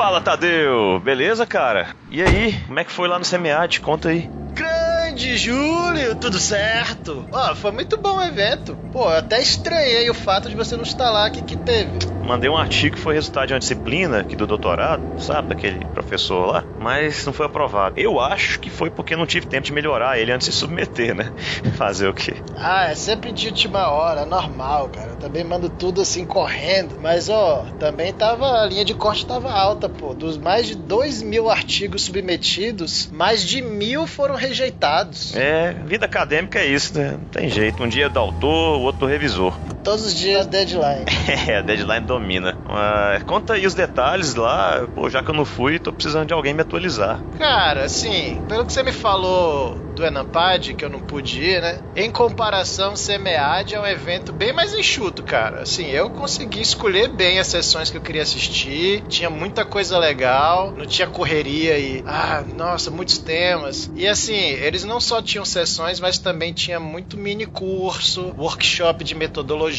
Fala, Tadeu! Beleza, cara? E aí, como é que foi lá no SEMEAD? Conta aí. Grande Júlio, tudo certo? Ó, foi muito bom o evento. Pô, eu até estranhei o fato de você não estar lá, que que teve? Mandei um artigo que foi resultado de uma disciplina aqui do doutorado, sabe, daquele professor lá, mas não foi aprovado. Eu acho que foi porque não tive tempo de melhorar ele antes de se submeter, né? Fazer o quê? Ah, é sempre de última hora, normal, cara. Eu também mando tudo assim correndo. Mas, ó, também tava. A linha de corte tava alta, pô. Dos mais de 2 mil artigos submetidos, mais de mil foram rejeitados. É, vida acadêmica é isso, né? Não tem jeito. Um dia é do autor, o outro do revisor. Todos os dias deadline. É, a deadline domina. Uh, conta aí os detalhes lá. Pô, já que eu não fui, tô precisando de alguém me atualizar. Cara, assim, pelo que você me falou do Enampad, que eu não pude ir, né? Em comparação, CMEAD é um evento bem mais enxuto, cara. Assim, eu consegui escolher bem as sessões que eu queria assistir. Tinha muita coisa legal, não tinha correria e. Ah, nossa, muitos temas. E assim, eles não só tinham sessões, mas também tinha muito mini curso, workshop de metodologia,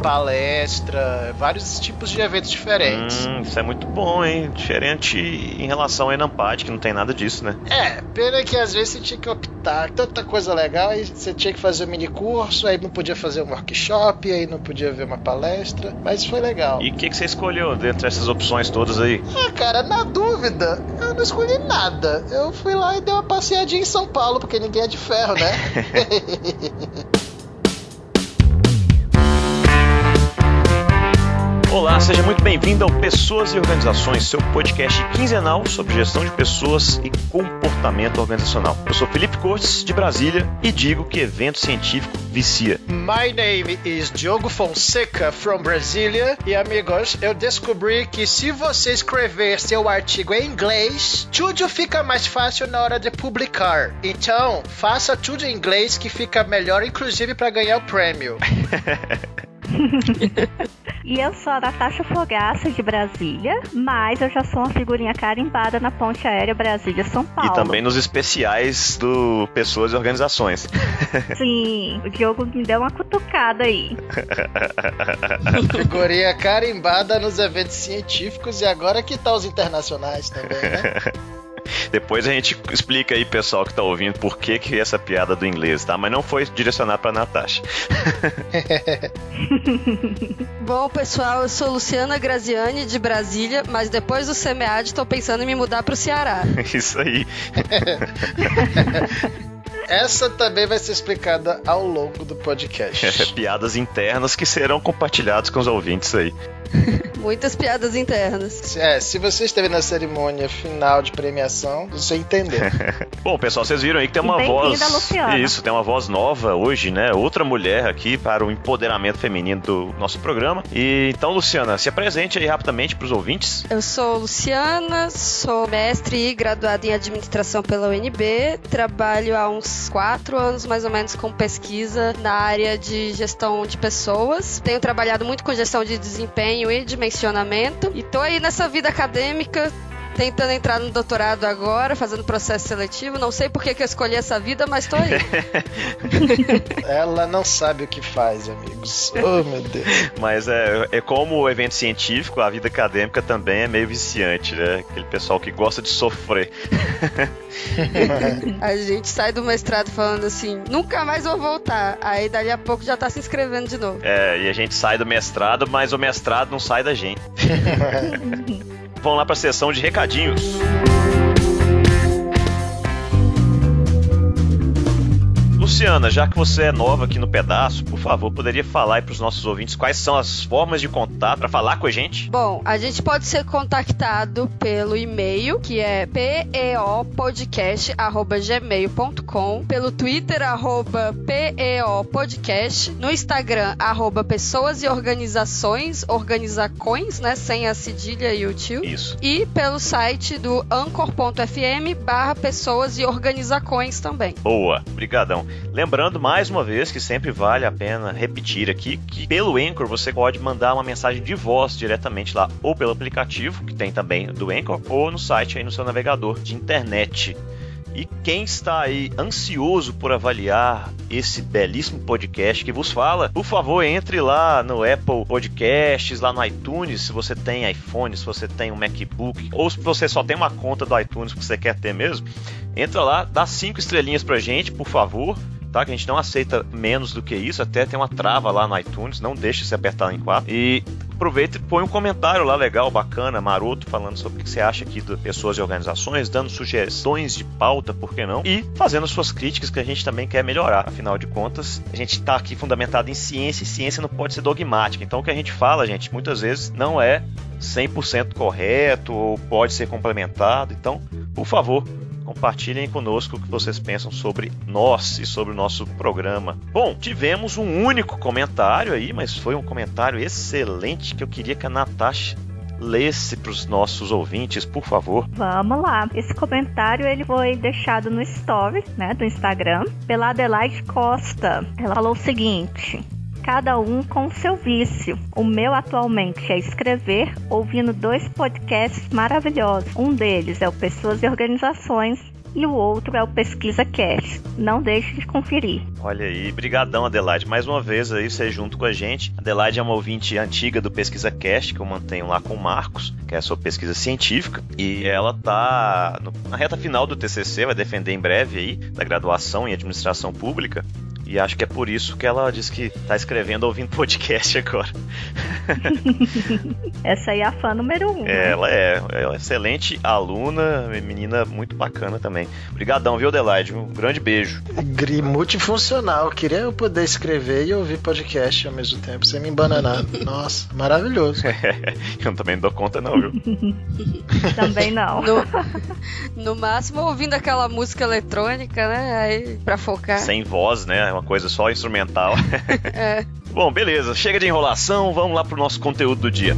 palestra, vários tipos de eventos diferentes. Hum, isso é muito bom, hein? Diferente em relação ao Enampad, que não tem nada disso, né? É, pena que às vezes você tinha que optar tanta coisa legal, aí você tinha que fazer um mini curso, aí não podia fazer um workshop, aí não podia ver uma palestra, mas foi legal. E o que, que você escolheu dentre essas opções todas aí? Ah, cara, na dúvida, eu não escolhi nada. Eu fui lá e dei uma passeadinha em São Paulo, porque ninguém é de ferro, né? Olá, seja muito bem-vindo ao Pessoas e Organizações, seu podcast quinzenal sobre gestão de pessoas e comportamento organizacional. Eu sou Felipe Cortes, de Brasília, e digo que evento científico vicia. My name is Diogo Fonseca, from Brasília. E amigos, eu descobri que se você escrever seu artigo em inglês, tudo fica mais fácil na hora de publicar. Então, faça tudo em inglês que fica melhor, inclusive para ganhar o prêmio. E eu sou a Natasha Fogaça de Brasília, mas eu já sou uma figurinha carimbada na ponte aérea Brasília-São Paulo. E também nos especiais do Pessoas e Organizações. Sim, o Diogo me deu uma cutucada aí. figurinha carimbada nos eventos científicos e agora que tá os internacionais também, né? Depois a gente explica aí, pessoal que tá ouvindo, por que, que essa piada do inglês, tá? Mas não foi direcionado pra Natasha. Bom, pessoal, eu sou Luciana Graziani, de Brasília, mas depois do SEMEAD tô pensando em me mudar pro Ceará. Isso aí. Essa também vai ser explicada ao longo do podcast. Piadas internas que serão compartilhadas com os ouvintes aí. Muitas piadas internas. É, se você esteve na cerimônia final de premiação, você entendeu. Bom, pessoal, vocês viram aí que tem uma voz. Luciana. Isso, tem uma voz nova hoje, né? Outra mulher aqui para o empoderamento feminino do nosso programa. E então, Luciana, se apresente aí rapidamente para os ouvintes. Eu sou Luciana, sou mestre e graduada em administração pela UNB. Trabalho há uns quatro anos mais ou menos com pesquisa na área de gestão de pessoas. Tenho trabalhado muito com gestão de desempenho e dimensionamento. E tô aí nessa vida acadêmica tentando entrar no doutorado agora, fazendo processo seletivo. Não sei por que, que eu escolhi essa vida, mas tô aí. Ela não sabe o que faz, amigos. Oh, meu Deus. Mas é, é como o evento científico, a vida acadêmica também é meio viciante, né? Aquele pessoal que gosta de sofrer. a gente sai do mestrado falando assim, nunca mais vou voltar. Aí dali a pouco já tá se inscrevendo de novo. É, e a gente sai do mestrado, mas o mestrado não sai da gente. Vamos lá para a sessão de recadinhos. Luciana, já que você é nova aqui no pedaço, por favor, poderia falar aí para os nossos ouvintes quais são as formas de contato para falar com a gente? Bom, a gente pode ser contactado pelo e-mail, que é peopodcast@gmail.com, pelo Twitter arroba peopodcast, no Instagram arroba pessoas e organizações, organizacões, né, sem a cedilha e o tio. Isso. E pelo site do anchor.fm barra pessoas e organizacões também. Boa, brigadão. Lembrando mais uma vez que sempre vale a pena repetir aqui que pelo Anchor você pode mandar uma mensagem de voz diretamente lá, ou pelo aplicativo, que tem também do Anchor, ou no site aí no seu navegador de internet. E quem está aí ansioso por avaliar esse belíssimo podcast que vos fala, por favor, entre lá no Apple Podcasts, lá no iTunes, se você tem iPhone, se você tem um MacBook, ou se você só tem uma conta do iTunes que você quer ter mesmo, entra lá, dá cinco estrelinhas pra gente, por favor tá? Que a gente não aceita menos do que isso, até tem uma trava lá no iTunes, não deixe se apertar em quatro. E aproveita e põe um comentário lá legal, bacana, maroto, falando sobre o que você acha aqui de pessoas e organizações, dando sugestões de pauta, por que não? E fazendo suas críticas que a gente também quer melhorar. Afinal de contas, a gente está aqui fundamentado em ciência e ciência não pode ser dogmática. Então o que a gente fala, gente, muitas vezes não é 100% correto ou pode ser complementado. Então, por favor, Compartilhem conosco o que vocês pensam sobre nós e sobre o nosso programa. Bom, tivemos um único comentário aí, mas foi um comentário excelente que eu queria que a Natasha lesse para os nossos ouvintes, por favor. Vamos lá. Esse comentário ele foi deixado no story, né, do Instagram, pela Adelaide Costa. Ela falou o seguinte: cada um com seu vício. O meu atualmente é escrever, ouvindo dois podcasts maravilhosos. Um deles é o Pessoas e Organizações e o outro é o Pesquisa Cast. Não deixe de conferir. Olha aí, brigadão Adelaide, mais uma vez aí você junto com a gente. Adelaide é uma ouvinte antiga do Pesquisa Cast que eu mantenho lá com o Marcos, que é a sua pesquisa científica, e ela tá na reta final do TCC, vai defender em breve aí da graduação em administração pública. E acho que é por isso que ela diz que tá escrevendo ouvindo podcast agora. Essa aí é a fã número um. Né? Ela é, é uma excelente aluna, menina muito bacana também. Obrigadão, viu, Adelaide? Um grande beijo. Gri multifuncional. Queria eu poder escrever e ouvir podcast ao mesmo tempo, sem me embananar. Nossa, maravilhoso. eu também não dou conta, não, viu? também não. No, no, máximo ouvindo aquela música eletrônica, né? Aí, pra focar. Sem voz, né? Uma coisa só instrumental. é. Bom, beleza. Chega de enrolação, vamos lá pro nosso conteúdo do dia.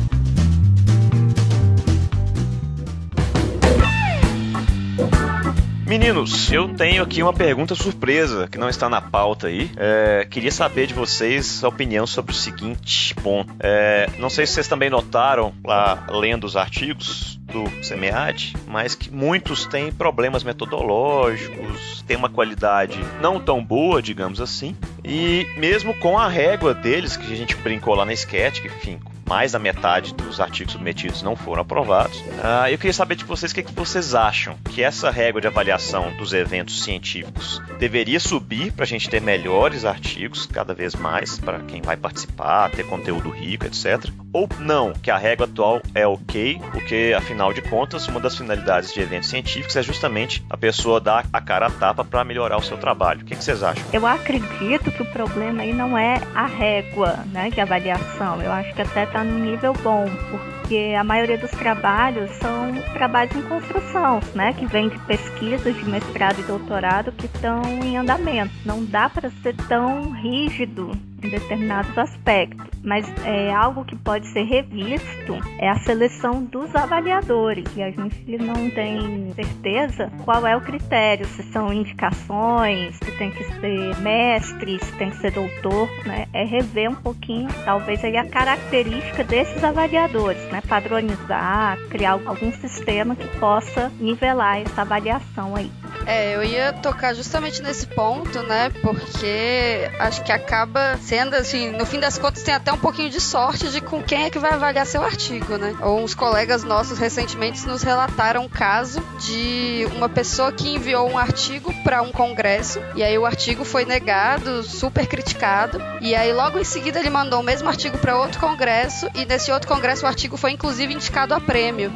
Meninos, eu tenho aqui uma pergunta surpresa que não está na pauta aí. É, queria saber de vocês a opinião sobre o seguinte ponto. É, não sei se vocês também notaram lá lendo os artigos do SEMEAD, mas que muitos têm problemas metodológicos, têm uma qualidade não tão boa, digamos assim, e mesmo com a régua deles, que a gente brincou lá na sketch, que enfim, mais da metade dos artigos submetidos não foram aprovados. Uh, eu queria saber de vocês o que, que vocês acham que essa régua de avaliação dos eventos científicos deveria subir para a gente ter melhores artigos cada vez mais para quem vai participar, ter conteúdo rico, etc. Ou não, que a régua atual é ok, porque afinal de contas, uma das finalidades de eventos científicos é justamente a pessoa dar a cara a tapa para melhorar o seu trabalho. O que, que vocês acham? Eu acredito que o problema aí não é a régua né, de avaliação. Eu acho que até está num nível bom, porque a maioria dos trabalhos são trabalhos em construção, né, que vem de pesquisas de mestrado e doutorado que estão em andamento. Não dá para ser tão rígido em determinados aspectos, mas é algo que pode ser revisto é a seleção dos avaliadores e a gente não tem certeza qual é o critério, se são indicações, se tem que ser mestre, se tem que ser doutor, né? É rever um pouquinho, talvez aí a característica desses avaliadores, né? Padronizar, criar algum sistema que possa nivelar essa avaliação aí. É, eu ia tocar justamente nesse ponto, né? Porque acho que acaba sendo assim, no fim das contas, tem até um pouquinho de sorte de com quem é que vai avaliar seu artigo, né? Uns colegas nossos recentemente nos relataram um caso de uma pessoa que enviou um artigo para um congresso e aí o artigo foi negado, super criticado, e aí logo em seguida ele mandou o mesmo artigo para outro congresso e nesse outro congresso o artigo foi inclusive indicado a prêmio.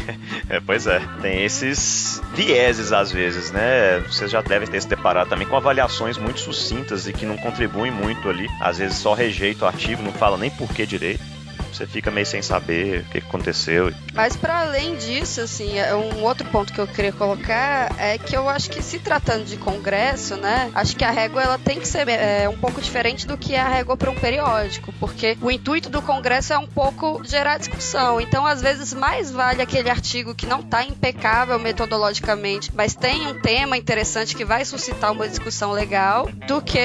é, pois é, tem esses vieses às vezes né? Vocês já devem ter se deparado também com avaliações muito sucintas e que não contribuem muito ali. Às vezes só rejeita o artigo, não fala nem por que direito você fica meio sem saber o que aconteceu. Mas para além disso, assim, é um outro ponto que eu queria colocar é que eu acho que se tratando de congresso, né, acho que a régua ela tem que ser é, um pouco diferente do que a régua para um periódico, porque o intuito do congresso é um pouco gerar discussão. Então, às vezes mais vale aquele artigo que não está impecável metodologicamente, mas tem um tema interessante que vai suscitar uma discussão legal, do que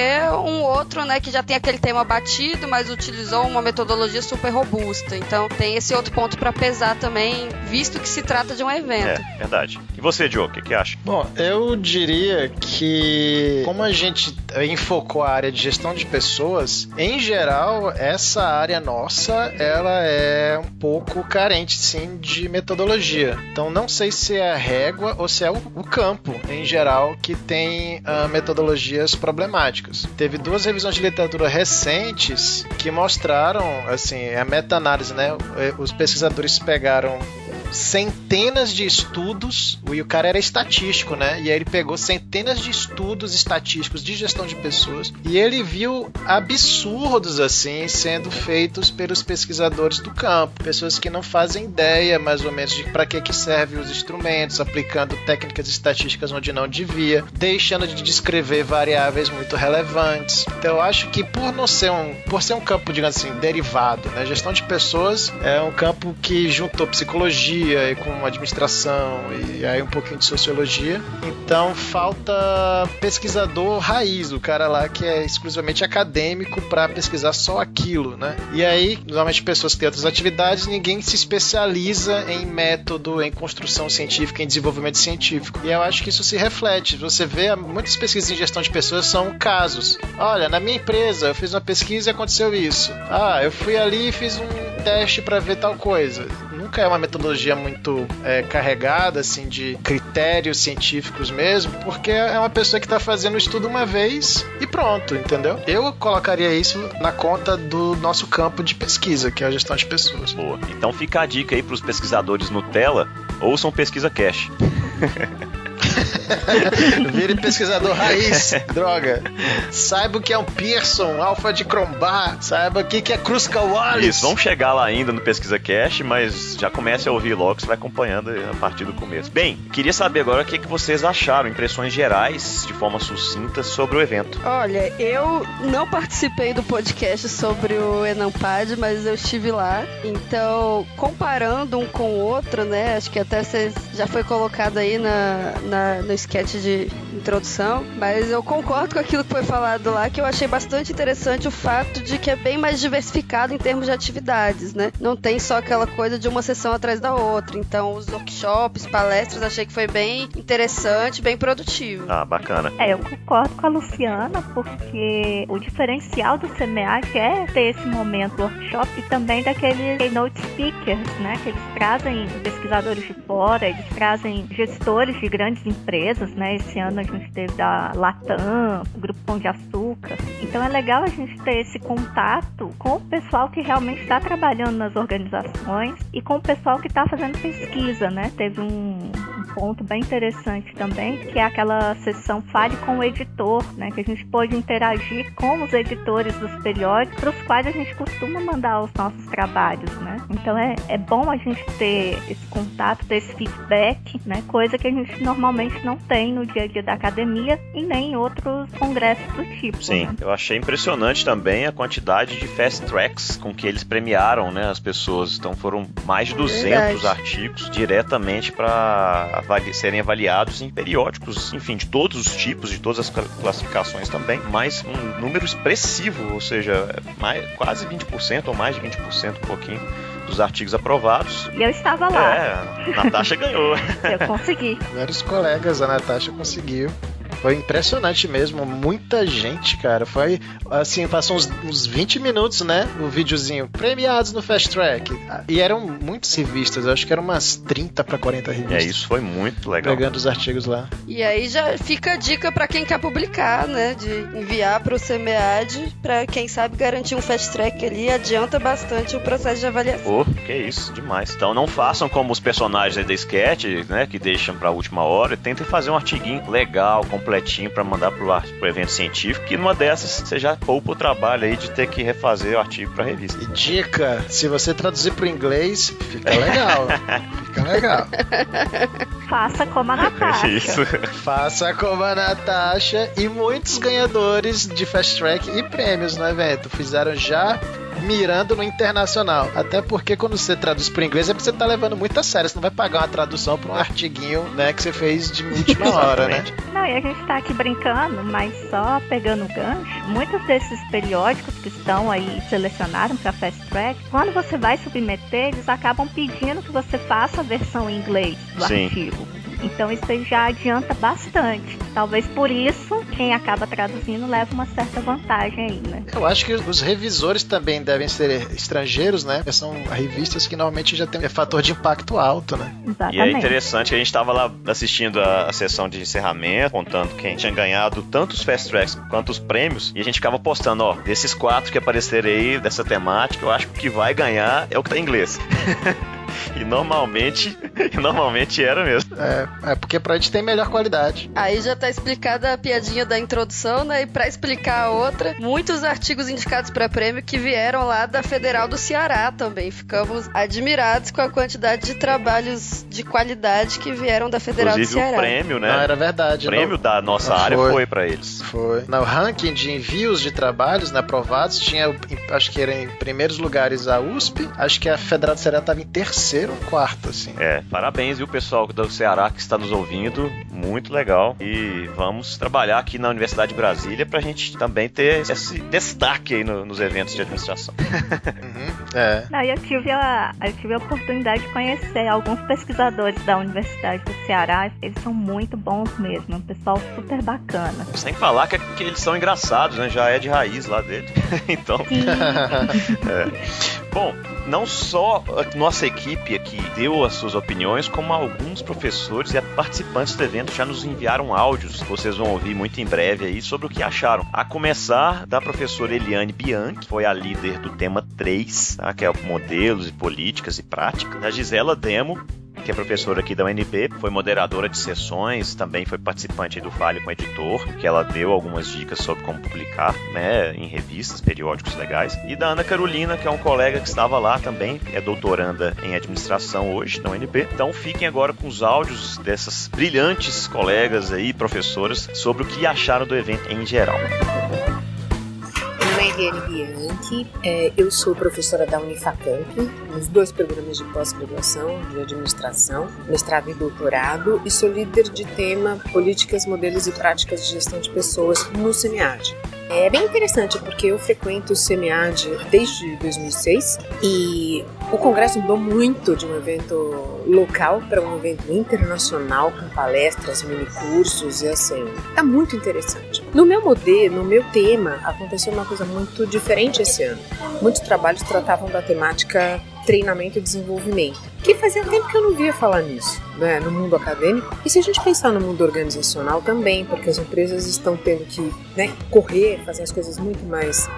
um outro, né, que já tem aquele tema batido, mas utilizou uma metodologia super robusta robusta. Então tem esse outro ponto para pesar também, visto que se trata de um evento. É, verdade. E você, Diogo, o que, que acha? Bom, eu diria que como a gente enfocou a área de gestão de pessoas, em geral, essa área nossa, ela é um pouco carente, sim, de metodologia. Então, não sei se é a régua ou se é o, o campo, em geral, que tem uh, metodologias problemáticas. Teve duas revisões de literatura recentes que mostraram, assim, a meta-análise, né? Os pesquisadores pegaram centenas de estudos, e o cara era estatístico, né? E aí ele pegou centenas de estudos estatísticos de gestão de pessoas e ele viu absurdos assim sendo feitos pelos pesquisadores do campo, pessoas que não fazem ideia mais ou menos de para que que servem os instrumentos, aplicando técnicas estatísticas onde não devia, deixando de descrever variáveis muito relevantes. Então eu acho que por não ser um, por ser um campo digamos assim derivado, né? Gestão de pessoas é um campo que juntou psicologia e com administração e aí um pouquinho de sociologia. Então falta pesquisador raiz, o cara lá que é exclusivamente acadêmico para pesquisar só aquilo, né? E aí, normalmente pessoas que têm outras atividades, ninguém se especializa em método, em construção científica, em desenvolvimento científico. E eu acho que isso se reflete. Você vê muitas pesquisas em gestão de pessoas são casos. Olha, na minha empresa eu fiz uma pesquisa e aconteceu isso. Ah, eu fui ali e fiz um teste para ver tal coisa nunca é uma metodologia muito é, carregada, assim, de critérios científicos mesmo, porque é uma pessoa que está fazendo o estudo uma vez e pronto, entendeu? Eu colocaria isso na conta do nosso campo de pesquisa, que é a gestão de pessoas. Boa. Então fica a dica aí para os pesquisadores Nutella, ouçam Pesquisa Cash. Vire pesquisador raiz, droga. Saiba o que é um Pearson, alfa de Crombar, saiba o que é Kruskal Wallis. Isso, vamos chegar lá ainda no Pesquisa Cash, mas já comece a ouvir logo, você vai acompanhando a partir do começo. Bem, queria saber agora o que, que vocês acharam, impressões gerais, de forma sucinta, sobre o evento. Olha, eu não participei do podcast sobre o Enampad, mas eu estive lá. Então, comparando um com o outro, né? Acho que até já foi colocado aí na, na, no sketch de introdução, mas eu concordo com aquilo que foi falado lá, que eu achei bastante interessante o fato de que é bem mais diversificado em termos de atividades, né? Não tem só aquela coisa de uma sessão atrás da outra. Então, os workshops, palestras, achei que foi bem interessante, bem produtivo. Ah, bacana. É, eu concordo com a Luciana, porque o diferencial do CMEAC é ter esse momento workshop e também daqueles keynote speakers, né? Que eles trazem pesquisadores de fora, eles trazem gestores de grandes empresas, né? Esse ano a gente teve da Latam, o Grupo Pão de Açúcar. Então é legal a gente ter esse contato com o pessoal que realmente está trabalhando nas organizações e com o pessoal que está fazendo pesquisa, né? Teve um, ponto bem interessante também, que é aquela sessão Fale com o Editor, né? Que a gente pôde interagir com os editores dos periódicos, para os quais a gente costuma mandar os nossos trabalhos, né? Então é, é bom a gente ter esse contato, ter esse feedback, né? Coisa que a gente normalmente não tem no dia a dia da academia e nem em outros congressos do tipo. Sim, né? eu achei impressionante também a quantidade de fast tracks com que eles premiaram né, as pessoas. Então foram mais de 200 Verdade. artigos diretamente para avali serem avaliados em periódicos, enfim, de todos os tipos, de todas as classificações também, mas um número expressivo, ou seja, mais, quase 20% ou mais de 20%, um pouquinho dos artigos aprovados. E eu estava lá. É, a Natasha ganhou. eu consegui. Vários colegas, a Natasha conseguiu. Foi impressionante mesmo, muita gente, cara. Foi assim, passou uns, uns 20 minutos, né? O videozinho. Premiados no Fast Track. E eram muitas revistas, acho que eram umas 30 para 40 revistas. É, isso foi muito legal. Pegando os artigos lá. E aí já fica a dica para quem quer publicar, né? De enviar para o CMEAD, para quem sabe garantir um Fast Track ali, adianta bastante o processo de avaliação. Oh, que isso, demais. Então não façam como os personagens aí da sketch, né? Que deixam para a última hora. Tentem fazer um artiguinho legal, completinho para mandar pro, pro evento científico, que numa dessas você já poupa o trabalho aí de ter que refazer o artigo para revista. E dica, se você traduzir pro inglês, fica legal. fica legal. Faça como a Natasha. Isso. Faça como a Natasha e muitos ganhadores de Fast Track e prêmios no evento fizeram já mirando no internacional. Até porque quando você traduz para inglês é porque você tá levando muito a sério. Você não vai pagar uma tradução para um artiguinho, né, que você fez de última hora, né? Não, e a gente tá aqui brincando, mas só pegando o gancho, muitos desses periódicos que estão aí selecionados para Fast Track, quando você vai submeter, eles acabam pedindo que você faça a versão em inglês do Sim. artigo. Então isso aí já adianta bastante. Talvez por isso quem acaba traduzindo leva uma certa vantagem aí, né? Eu acho que os revisores também devem ser estrangeiros, né? São revistas que normalmente já tem um fator de impacto alto, né? Exatamente. E é interessante que a gente estava lá assistindo a, a, sessão de encerramento, contando quem tinha ganhado tanto os fast tracks quanto os prêmios, e a gente ficava postando, ó, desses quatro que apareceram aí, dessa temática, eu acho que o que vai ganhar é o que tá em inglês. E normalmente, normalmente era mesmo. É, é porque pra gente tem melhor qualidade. Aí já tá explicada a piadinha da introdução, né? E pra explicar a outra, muitos artigos indicados para prêmio que vieram lá da Federal do Ceará também. Ficamos admirados com a quantidade de trabalhos de qualidade que vieram da Federal Inclusive, do Ceará. o prêmio, né? Não, era verdade. O prêmio da nossa área foi, foi para eles. Foi. No ranking de envios de trabalhos né, aprovados, tinha, acho que era em primeiros lugares a USP, acho que a Federal do Ceará estava em terceiro terceiro ou quarto, assim. É, parabéns, viu, pessoal do Ceará que está nos ouvindo. Muito legal. E vamos trabalhar aqui na Universidade de Brasília para a gente também ter esse destaque aí no, nos eventos de administração. uhum, é. Não, eu, tive a, eu tive a oportunidade de conhecer alguns pesquisadores da Universidade do Ceará. Eles são muito bons mesmo. É um pessoal super bacana. Sem falar que, que eles são engraçados, né? Já é de raiz lá dele. então. é. Bom, não só a nossa equipe aqui deu as suas opiniões, como alguns professores e participantes do evento já nos enviaram áudios, vocês vão ouvir muito em breve aí, sobre o que acharam. A começar da professora Eliane Bianchi, que foi a líder do tema 3, tá? que é modelos e políticas e práticas. Da Gisela Demo, que é professora aqui da UNB, foi moderadora de sessões, também foi participante do Fale com Editor, que ela deu algumas dicas sobre como publicar, né, em revistas, periódicos legais. E da Ana Carolina, que é um colega que estava lá também, é doutoranda em administração hoje da UNB. Então fiquem agora com os áudios dessas brilhantes colegas aí, professoras, sobre o que acharam do evento em geral Eliane É, eu sou professora da Unifacamp, nos dois programas de pós-graduação de administração, mestrado e doutorado, e sou líder de tema Políticas, Modelos e Práticas de Gestão de Pessoas no SEMIAD. É bem interessante porque eu frequento o SEMIAD desde 2006 e o congresso mudou muito de um evento local para um evento internacional com palestras, minicursos e assim. Tá muito interessante. No meu modelo, no meu tema, aconteceu uma coisa muito diferente esse ano. Muitos trabalhos tratavam da temática treinamento e desenvolvimento, que fazia tempo que eu não via falar nisso, né, no mundo acadêmico. E se a gente pensar no mundo organizacional também, porque as empresas estão tendo que né, correr, fazer as coisas muito mais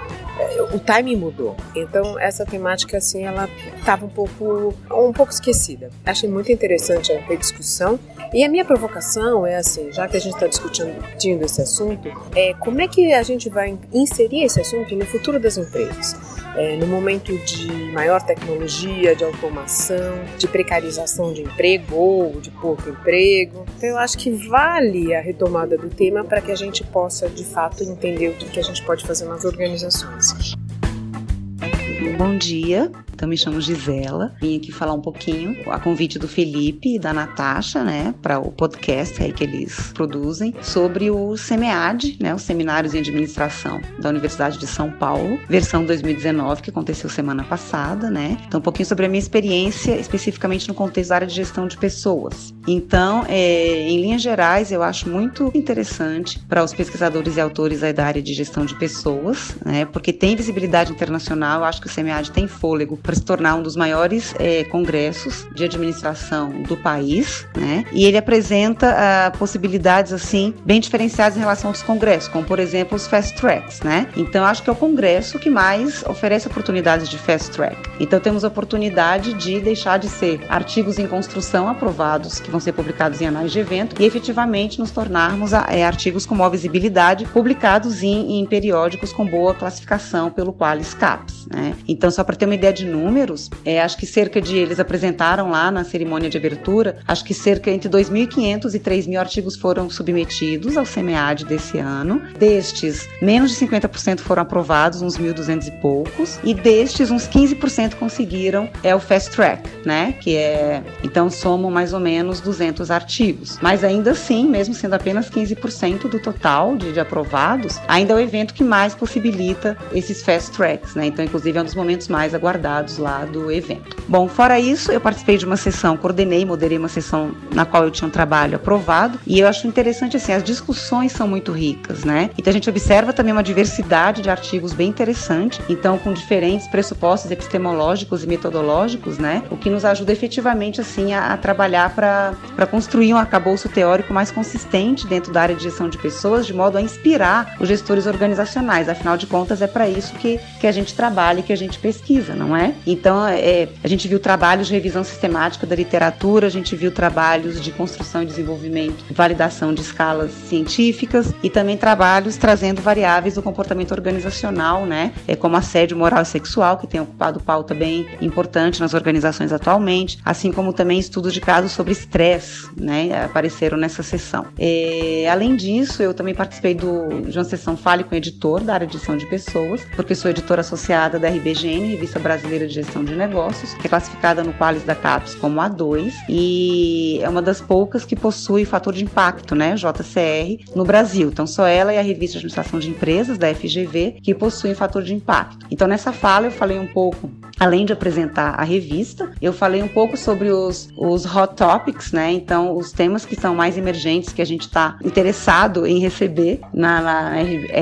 o timing mudou. Então essa temática assim ela estava um pouco um pouco esquecida. Achei muito interessante a discussão e a minha provocação é assim, já que a gente está discutindo esse assunto, é como é que a gente vai inserir esse assunto no futuro das empresas? É, no momento de maior tecnologia, de automação, de precarização de emprego ou de pouco emprego. Então, eu acho que vale a retomada do tema para que a gente possa, de fato, entender o que a gente pode fazer nas organizações. Bom dia, então me chamo Gisela. Vim aqui falar um pouquinho a convite do Felipe e da Natasha, né, para o podcast aí que eles produzem sobre o SEMEAD, né, os Seminários em Administração da Universidade de São Paulo, versão 2019 que aconteceu semana passada, né? Então um pouquinho sobre a minha experiência especificamente no contexto da área de gestão de pessoas. Então, é, em linhas gerais, eu acho muito interessante para os pesquisadores e autores da área de gestão de pessoas, né, porque tem visibilidade internacional. Eu acho que o SEMEAD tem fôlego para se tornar um dos maiores é, congressos de administração do país, né? E ele apresenta ah, possibilidades assim bem diferenciadas em relação aos congressos, como por exemplo os fast tracks, né? Então acho que é o congresso que mais oferece oportunidades de fast track. Então temos a oportunidade de deixar de ser artigos em construção aprovados que vão ser publicados em anais de evento e efetivamente nos tornarmos é, artigos com maior visibilidade publicados em, em periódicos com boa classificação pelo Qualis CAPS, né? Então só para ter uma ideia de números, é, acho que cerca de eles apresentaram lá na cerimônia de abertura, acho que cerca entre 2.500 e 3.000 artigos foram submetidos ao CMEAD desse ano. Destes, menos de 50% foram aprovados, uns 1.200 e poucos, e destes uns 15% conseguiram é o fast track, né? Que é então somam mais ou menos 200 artigos. Mas ainda assim, mesmo sendo apenas 15% do total de, de aprovados, ainda é o evento que mais possibilita esses fast tracks, né? Então, inclusive, é um dos momentos mais aguardados lá do evento. Bom, fora isso, eu participei de uma sessão, coordenei, moderei uma sessão na qual eu tinha um trabalho aprovado, e eu acho interessante assim, as discussões são muito ricas, né? Então a gente observa também uma diversidade de artigos bem interessante, então com diferentes pressupostos epistemológicos e metodológicos, né? O que nos ajuda efetivamente assim a, a trabalhar para construir um arcabouço teórico mais consistente dentro da área de gestão de pessoas, de modo a inspirar os gestores organizacionais. Afinal de contas, é para isso que, que a gente trabalha e que a gente pesquisa, não é? Então, é, a gente viu trabalhos de revisão sistemática da literatura, a gente viu trabalhos de construção e desenvolvimento, validação de escalas científicas e também trabalhos trazendo variáveis do comportamento organizacional, né? É como assédio moral e sexual, que tem ocupado pauta bem importante nas organizações atualmente, assim como também estudos de casos sobre estresse, né? Apareceram nessa sessão. É, além disso, eu também participei do, de uma sessão Fale com Editor, da área de edição de pessoas, porque sou editora associada da RBGN, Revista Brasileira de Gestão de Negócios, que é classificada no Qualis da CAPES como A2, e é uma das poucas que possui fator de impacto, né? JCR, no Brasil. Então, só ela e a Revista de Administração de Empresas, da FGV, que possuem fator de impacto. Então, nessa fala, eu falei um pouco, além de apresentar a revista, eu falei um pouco sobre os, os hot topics, né? Então, os temas que são mais emergentes que a gente está interessado em receber na, na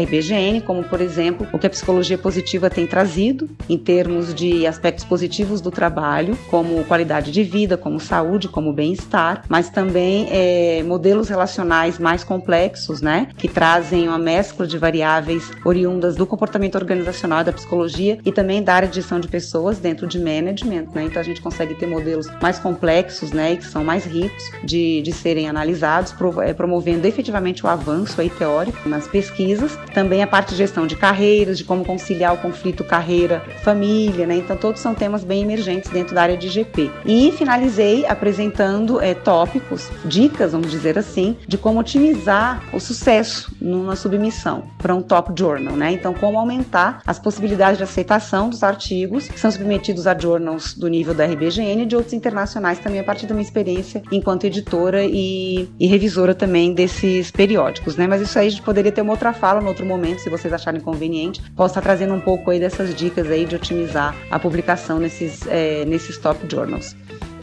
RBGN, como, por exemplo, o que a psicologia positiva tem trazido em termos de aspectos positivos do trabalho, como qualidade de vida, como saúde, como bem-estar, mas também é, modelos relacionais mais complexos, né? Que trazem uma mescla de variáveis oriundas do comportamento organizacional da psicologia e também da área de gestão de pessoas dentro de management, né? Então a gente consegue ter modelos mais complexos, né? E que são mais ricos de, de serem analisados, é, promovendo efetivamente o avanço aí teórico nas pesquisas. Também a parte de gestão de carreiras, de como conciliar o conflito carreira-família, né? Então todos são temas bem emergentes dentro da área de GP. E finalizei apresentando é, tópicos, dicas, vamos dizer assim, de como otimizar o sucesso numa submissão para um top journal, né? Então como aumentar as possibilidades de aceitação dos artigos que são submetidos a journals do nível da RBGN e de outros internacionais também a partir da minha experiência enquanto editora e, e revisora também desses periódicos, né? Mas isso aí a gente poderia ter uma outra fala no outro momento, se vocês acharem conveniente. Posso estar trazendo um pouco aí dessas dicas aí de otimizar a publicação nesses, é, nesses top journals.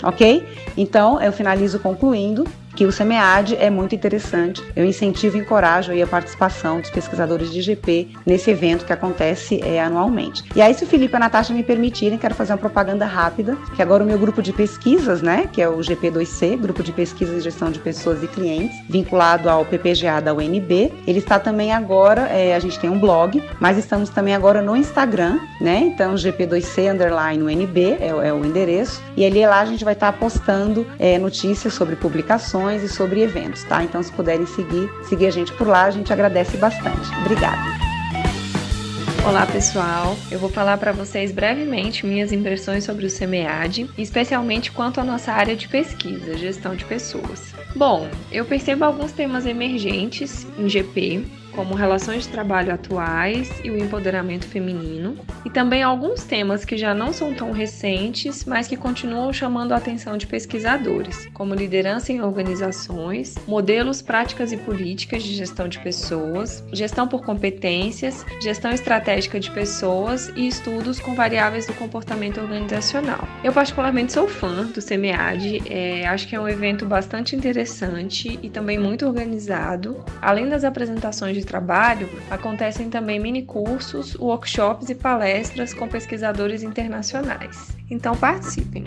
Ok? Então, eu finalizo concluindo que o SEMEAD é muito interessante. Eu incentivo e encorajo a participação dos pesquisadores de IGP nesse evento que acontece é, anualmente. E aí, se o Felipe e a Natasha me permitirem, quero fazer uma propaganda rápida, que agora o meu grupo de pesquisas, né, que é o GP2C, Grupo de Pesquisas e Gestão de Pessoas e Clientes, vinculado ao PPGA da UNB, ele está também agora, é, a gente tem um blog, mas estamos também agora no Instagram, né, então GP2C underline UNB é, é o endereço, e ali lá a gente vai estar postando é, notícias sobre publicações, e sobre eventos, tá? Então, se puderem seguir, seguir a gente por lá, a gente agradece bastante. Obrigada. Olá pessoal, eu vou falar para vocês brevemente minhas impressões sobre o SEMEAD, especialmente quanto à nossa área de pesquisa, gestão de pessoas. Bom, eu percebo alguns temas emergentes em GP, como relações de trabalho atuais e o empoderamento feminino, e também alguns temas que já não são tão recentes, mas que continuam chamando a atenção de pesquisadores, como liderança em organizações, modelos, práticas e políticas de gestão de pessoas, gestão por competências, gestão estratégica de pessoas e estudos com variáveis do comportamento organizacional. Eu particularmente sou fã do SEMEAD, é, acho que é um evento bastante interessante e também muito organizado, além das apresentações de trabalho, acontecem também mini cursos, workshops e palestras com pesquisadores internacionais. Então participem!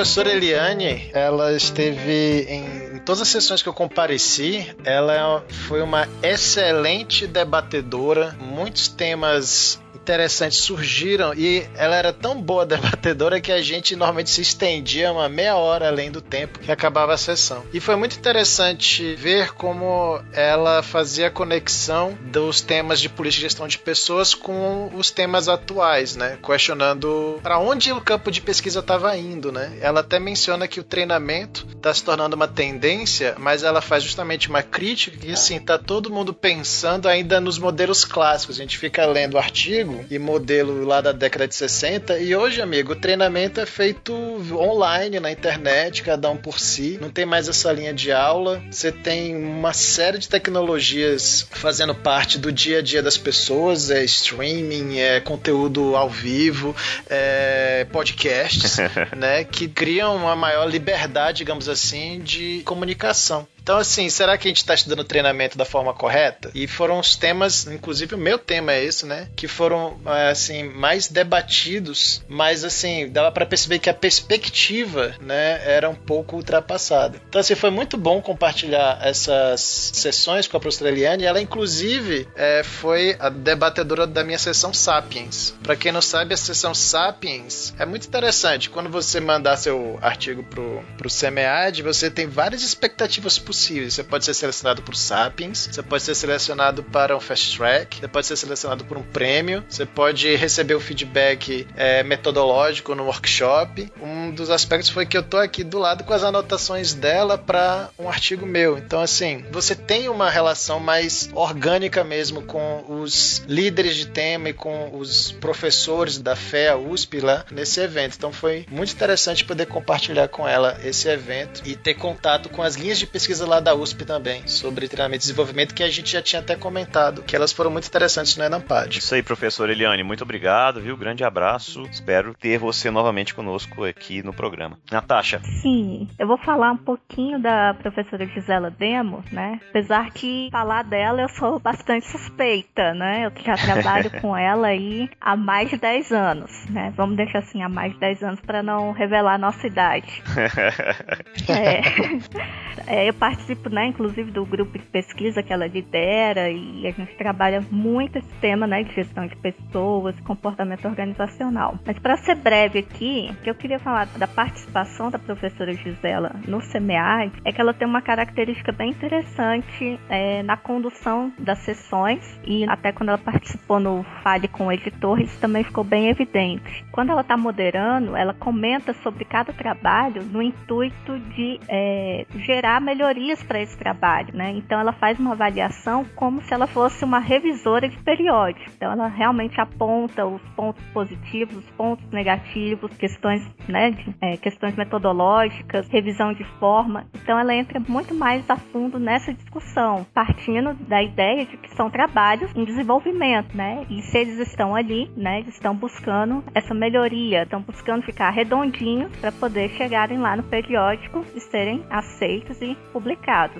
professora Eliane, ela esteve em, em, todas as sessões que eu compareci, ela foi uma excelente debatedora, muitos temas interessantes surgiram e ela era tão boa debatedora que a gente normalmente se estendia uma meia hora além do tempo que acabava a sessão. E foi muito interessante ver como ela fazia conexão dos temas de política e gestão de pessoas com os temas atuais, né? Questionando para onde o campo de pesquisa estava indo, né? Ela até menciona que o treinamento está se tornando uma tendência, mas ela faz justamente uma crítica que assim tá todo mundo pensando ainda nos modelos clássicos. A gente fica lendo artigo e modelo lá da década de 60 e hoje, amigo, o treinamento é feito online na internet, cada um por si. Não tem mais essa linha de aula. Você tem uma série de tecnologias fazendo parte do dia a dia das pessoas, é streaming, é conteúdo ao vivo, é podcasts, né, que criam uma maior liberdade, digamos assim, de comunicação. Então, assim, será que a gente está estudando treinamento da forma correta? E foram os temas, inclusive o meu tema é esse, né? Que foram, é, assim, mais debatidos, mas, assim, dava para perceber que a perspectiva, né, era um pouco ultrapassada. Então, assim, foi muito bom compartilhar essas sessões com a professora Eliane. Ela, inclusive, é, foi a debatedora da minha sessão Sapiens. Para quem não sabe, a sessão Sapiens é muito interessante. Quando você mandar seu artigo pro, pro CMEAD, você tem várias expectativas possíveis. Você pode ser selecionado por Sapiens, você pode ser selecionado para um Fast Track, você pode ser selecionado por um prêmio, você pode receber o feedback é, metodológico no workshop. Um dos aspectos foi que eu tô aqui do lado com as anotações dela para um artigo meu. Então, assim, você tem uma relação mais orgânica mesmo com os líderes de tema e com os professores da FEA USP lá nesse evento. Então, foi muito interessante poder compartilhar com ela esse evento e ter contato com as linhas de pesquisa pesquisa lá da USP também, sobre treinamento e desenvolvimento, que a gente já tinha até comentado, que elas foram muito interessantes no Enampad. Isso aí, professor Eliane, muito obrigado, viu? Grande abraço. Espero ter você novamente conosco aqui no programa. Natasha. Sim, eu vou falar um pouquinho da professora Gisela Demo, né? Apesar que falar dela eu sou bastante suspeita, né? Eu já trabalho com ela aí há mais de 10 anos, né? Vamos deixar assim, há mais de 10 anos para não revelar a nossa idade. é. é, eu participo, né, inclusive, do grupo de pesquisa que ela lidera e a gente trabalha muito esse tema, né, de gestão de pessoas, comportamento organizacional. Mas para ser breve aqui, que eu queria falar da participação da professora Gisela no CMEAD é que ela tem uma característica bem interessante é, na condução das sessões e até quando ela participou no Fale com o Editor, isso também ficou bem evidente. Quando ela está moderando, ela comenta sobre cada trabalho no intuito de é, gerar melhorias para esse trabalho, né? Então ela faz uma avaliação como se ela fosse uma revisora de periódico. Então ela realmente aponta os pontos positivos, os pontos negativos, questões, né, de, é, questões metodológicas, revisão de forma. Então ela entra muito mais a fundo nessa discussão, partindo da ideia de que são trabalhos em desenvolvimento, né? E se eles estão ali, né, eles estão buscando essa melhoria, estão buscando ficar redondinhos para poder chegarem lá no periódico e serem aceitos e publicados.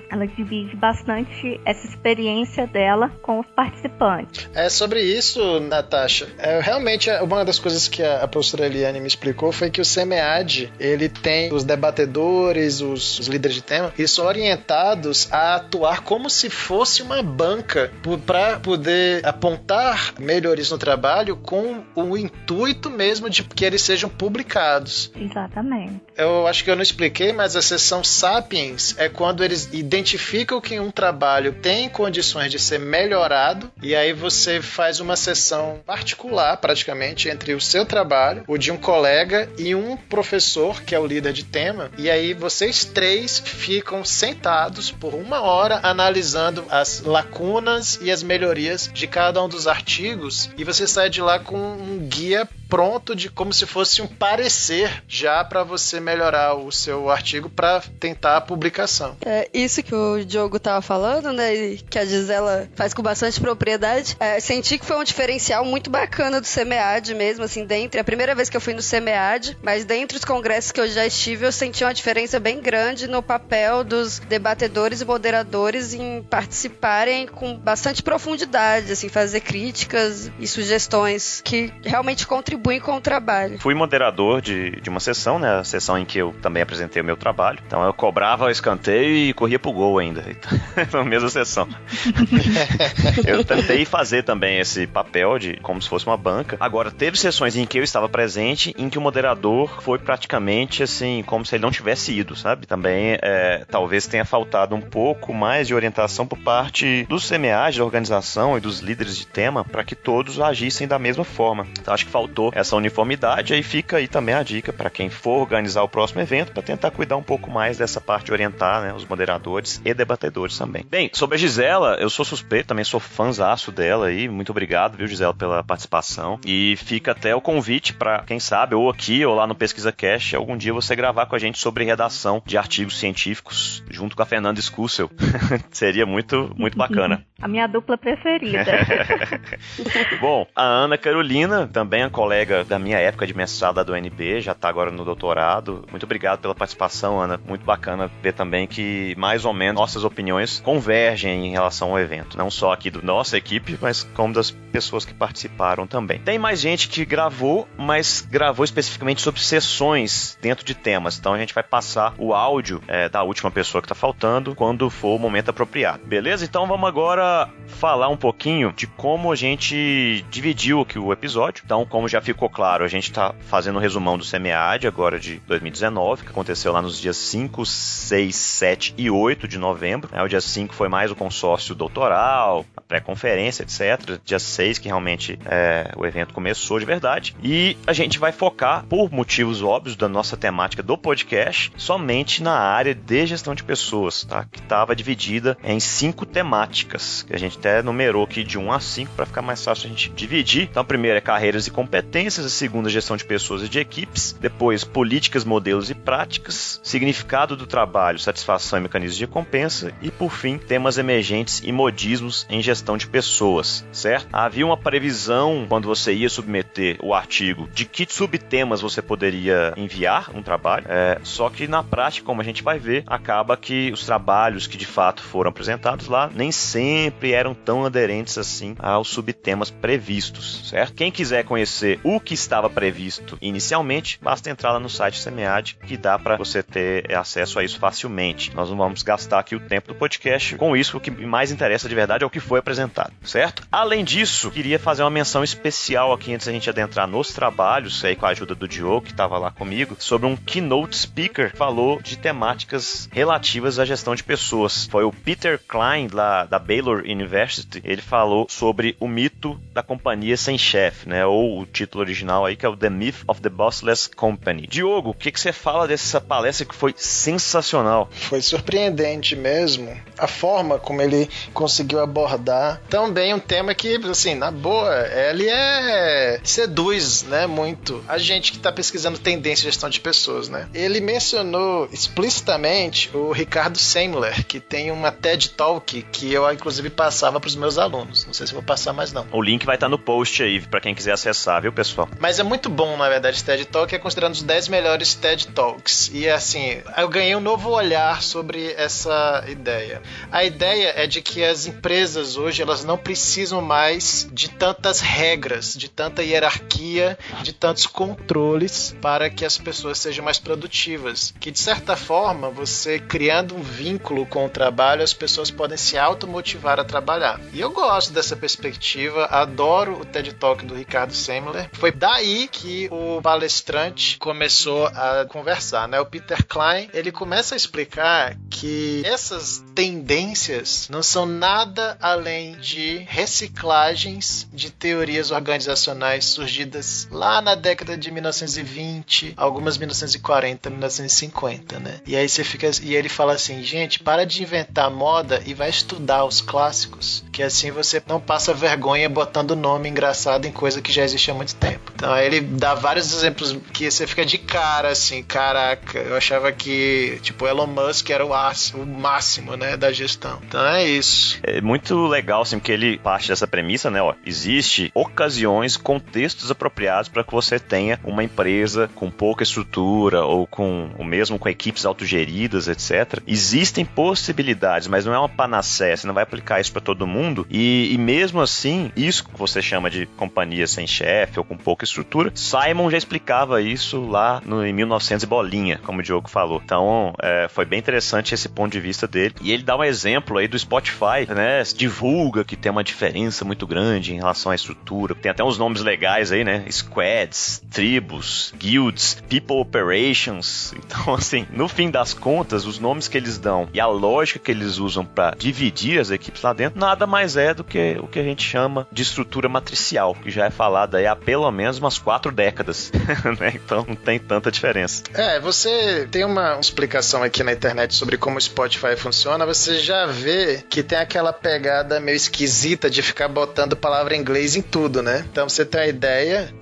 Ela divide bastante essa experiência dela com os participantes. É sobre isso, Natasha. É, realmente, é, uma das coisas que a, professora Eliane me explicou foi que o SEMEAD, ele tem os debatedores, os, os líderes de tema, eles são orientados a atuar como se fosse uma banca para poder apontar melhorias no trabalho com o intuito mesmo de que eles sejam publicados. Exatamente. Eu acho que eu não expliquei, mas a sessão Sapiens é quando eles identificam que um trabalho tem condições de ser melhorado, e aí você faz uma sessão particular, praticamente, entre o seu trabalho, o de um colega e um professor, que é o líder de tema, e aí vocês três ficam sentados por uma hora analisando as lacunas e as melhorias de cada um dos artigos, e você sai de lá com um guia pronto de como se fosse um parecer já para você melhorar o seu artigo para tentar a publicação. É, isso que o Diogo tava falando, né, que a Gisela faz com bastante propriedade, é, senti que foi um diferencial muito bacana do CMEAD mesmo, assim, dentre a primeira vez que eu fui no CMEAD, mas dentre os congressos que eu já estive, eu senti uma diferença bem grande no papel dos debatedores e moderadores em participarem com bastante profundidade, assim, fazer críticas e sugestões que realmente contribuem contribuem com o trabalho. Fui moderador de, de uma sessão, né? A sessão em que eu também apresentei o meu trabalho. Então eu cobrava o escanteio e corria pro gol ainda. Na mesma sessão. eu tentei fazer também esse papel de como se fosse uma banca. Agora, teve sessões em que eu estava presente, em que o moderador foi praticamente assim, como se ele não tivesse ido, sabe? Também é, talvez tenha faltado um pouco mais de orientação por parte dos CMAs da organização e dos líderes de tema para que todos agissem da mesma forma. Então, acho que faltou essa uniformidade, aí fica aí também a dica para quem for organizar o próximo evento para tentar cuidar um pouco mais dessa parte de orientar né, os moderadores e debatedores também. Bem, sobre a Gisela, eu sou suspeito, também sou fãzaço dela aí. Muito obrigado, viu, Gisela, pela participação. E fica até o convite para quem sabe, ou aqui ou lá no Pesquisa Cash, algum dia você gravar com a gente sobre redação de artigos científicos junto com a Fernanda Scussel. Seria muito, muito bacana. A minha dupla preferida. Bom, a Ana Carolina, também a colega da minha época de mestrado do UNB, já está agora no doutorado. Muito obrigado pela participação, Ana. Muito bacana ver também que mais ou menos nossas opiniões convergem em relação ao evento. Não só aqui da nossa equipe, mas como das pessoas que participaram também. Tem mais gente que gravou, mas gravou especificamente sobre sessões dentro de temas. Então a gente vai passar o áudio é, da última pessoa que está faltando quando for o momento apropriado. Beleza? Então vamos agora falar um pouquinho de como a gente dividiu aqui o episódio. Então, como já ficou claro, a gente está fazendo um resumão do CMEAD agora de 2019, que aconteceu lá nos dias 5, 6, 7 e 8 de novembro. É, o dia 5 foi mais o consórcio doutoral, a pré-conferência, etc. Dia 6 que realmente é, o evento começou de verdade. E a gente vai focar, por motivos óbvios da nossa temática do podcast, somente na área de gestão de pessoas, tá? que estava dividida em cinco temáticas, que a gente até numerou aqui de 1 a 5 para ficar mais fácil a gente dividir. Então, a primeira é carreiras e competências, a segunda, gestão de pessoas e de equipes, depois, políticas, modelos e práticas, significado do trabalho, satisfação e mecanismos de recompensa, e por fim, temas emergentes e modismos em gestão de pessoas, certo? Havia uma previsão quando você ia submeter o artigo de que subtemas você poderia enviar um trabalho, é, só que na prática, como a gente vai ver, acaba que os trabalhos que de fato foram apresentados lá nem sempre eram tão aderentes assim aos subtemas previstos, certo? Quem quiser conhecer o que estava previsto inicialmente, basta entrar lá no site SEMEAD que dá para você ter acesso a isso facilmente. Nós não vamos gastar aqui o tempo do podcast com isso, o que mais interessa de verdade é o que foi apresentado, certo? Além disso, queria fazer uma menção especial aqui antes da gente adentrar nos trabalhos, aí com a ajuda do Diogo, que estava lá comigo, sobre um keynote speaker que falou de temáticas relativas à gestão de pessoas. Foi o Peter Klein, lá da Baylor University. Ele falou sobre o mito da companhia sem chefe, né? Ou o título original aí, que é o The Myth of the Bossless Company. Diogo, o que, você fala dessa palestra que foi sensacional? Foi surpreendente mesmo a forma como ele conseguiu abordar também um tema que, assim, na boa, ele é seduz, né, muito a gente que está pesquisando tendência de gestão de pessoas, né? Ele mencionou explicitamente o Ricardo Semler, que tem uma TED Talk que eu inclusive passava para os meus alunos. Não sei se vou passar mais não. O link vai estar no post aí para quem quiser acessar, viu, pessoal? Mas é muito bom, na verdade, esse TED Talk é considerado os 10 melhores TED Talks. E assim, eu ganhei um novo olhar sobre essa ideia. A ideia é de que as empresas hoje elas não precisam mais de tantas regras, de tanta hierarquia, de tantos controles para que as pessoas sejam mais produtivas. Que de certa forma, você criando um vínculo com o trabalho, as pessoas podem se automotivar a trabalhar. E eu gosto dessa perspectiva, adoro o TED Talk do Ricardo Semler. Foi daí que o palestrante começou a conversar, né? O Peter Klein, ele começa a explicar que essas tendências não são nada além de reciclagens de teorias organizacionais surgidas lá na década de 1920, algumas 1940, 1950, né? E aí você fica e ele fala assim, gente, para de inventar moda e vai estudar os clássicos, que assim você não passa vergonha botando nome engraçado em coisa que já existe há muito tempo. Então aí ele dá vários exemplos que você fica de cara, assim, caraca, eu achava que, tipo, Elon Musk era o, o máximo, né, da gestão. Então é isso. É muito legal, assim, porque ele parte dessa premissa, né, ó, existe ocasiões, contextos apropriados para que você tenha uma empresa com pouca estrutura ou com o mesmo com equipes autogeridas, etc. Existem possibilidades, mas não é uma panaceia, você não vai aplicar isso para todo mundo e, e mesmo assim, isso que você chama de companhia sem chefe ou com pouca estrutura, Simon já explicava isso lá no, em 1900 e bolinha, como o Diogo falou. Então, é, foi bem interessante esse ponto de vista dele. E ele dá um exemplo aí do Spotify, né? Divulga que tem uma diferença muito grande em relação à estrutura. Tem até uns nomes legais aí, né? Squads, tribos, guilds, people operations. Então, assim, no fim das contas, os nomes que eles dão e a lógica que eles usam para dividir as equipes lá dentro, nada mais é do que o que a gente chama de estrutura matricial, que já é falada aí há pelo menos umas quatro décadas, né? Então não tem tanta diferença. É, você tem uma explicação aqui na internet sobre como o Spotify funciona, você já vê que tem aquela pegada meio esquisita de ficar botando palavra em inglês em tudo, né? Então você tem a ideia,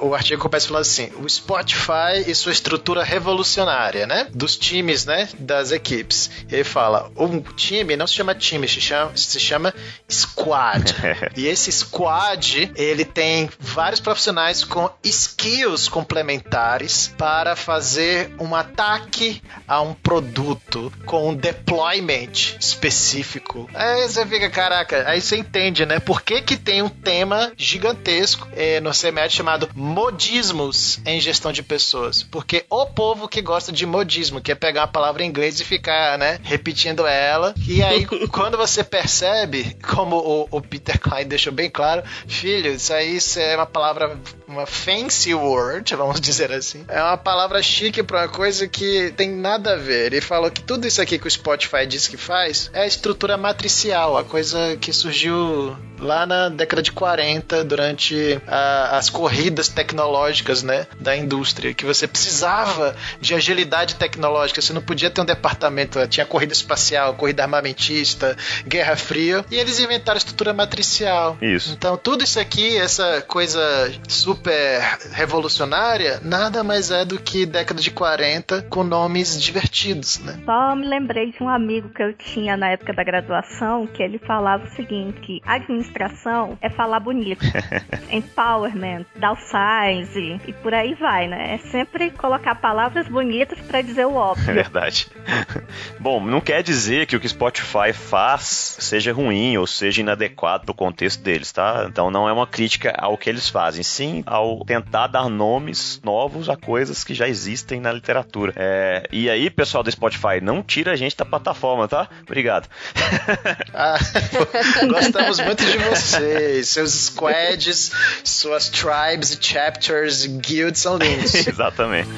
uh, o artigo começa falando assim: o Spotify e sua estrutura revolucionária, né? Dos times, né? Das equipes. E ele fala: um time não se chama time, se chama, se chama squad. e esse squad, ele tem vários profissionais com skills complementares para fazer um ataque a um produto com um deployment específico. Aí você fica, caraca, aí você entende, né? Por que, que tem um tema gigantesco é, no CMED chamado modismos em gestão de pessoas? Porque o povo que gosta de modismo, que é pegar uma palavra em inglês e ficar, né, repetindo ela. E aí, quando você percebe, como o, o Peter Klein deixou bem claro, filho, isso aí isso é uma palavra, uma fancy word, vamos dizer assim. É uma palavra chique para uma coisa que tem nada a ver. Ele falou que tudo isso aqui que o Spotify diz que faz é a estrutura matricial, a coisa que surgiu lá na década de 40, durante a, as corridas tecnológicas né, da indústria, que você precisava de agilidade tecnológica, você não podia ter um departamento, tinha corrida espacial, corrida armamentista, guerra fria, e eles inventaram a estrutura matricial. Isso. Então, tudo isso aqui, essa coisa super revolucionária, nada mais é do que década de 40 com nomes divertidos, né? Só me lembrei de um amigo que eu tinha na época da graduação, que ele falava o seguinte, que administração é falar bonito. Empowerment, downsize e por aí vai, né? É sempre colocar palavras bonitas para dizer o óbvio. É verdade. Bom, não quer dizer que o que Spotify faz seja ruim ou seja inadequado pro contexto deles, tá? Então não é uma crítica ao que eles fazem, sim ao tentar dar nomes novos a coisas que já existem na literatura. É, e aí, pessoal do Spotify, não tira a gente da plataforma, tá? Obrigado. Ah, gostamos muito de vocês. Seus squads, suas tribes chapters guilds são lindos. Exatamente.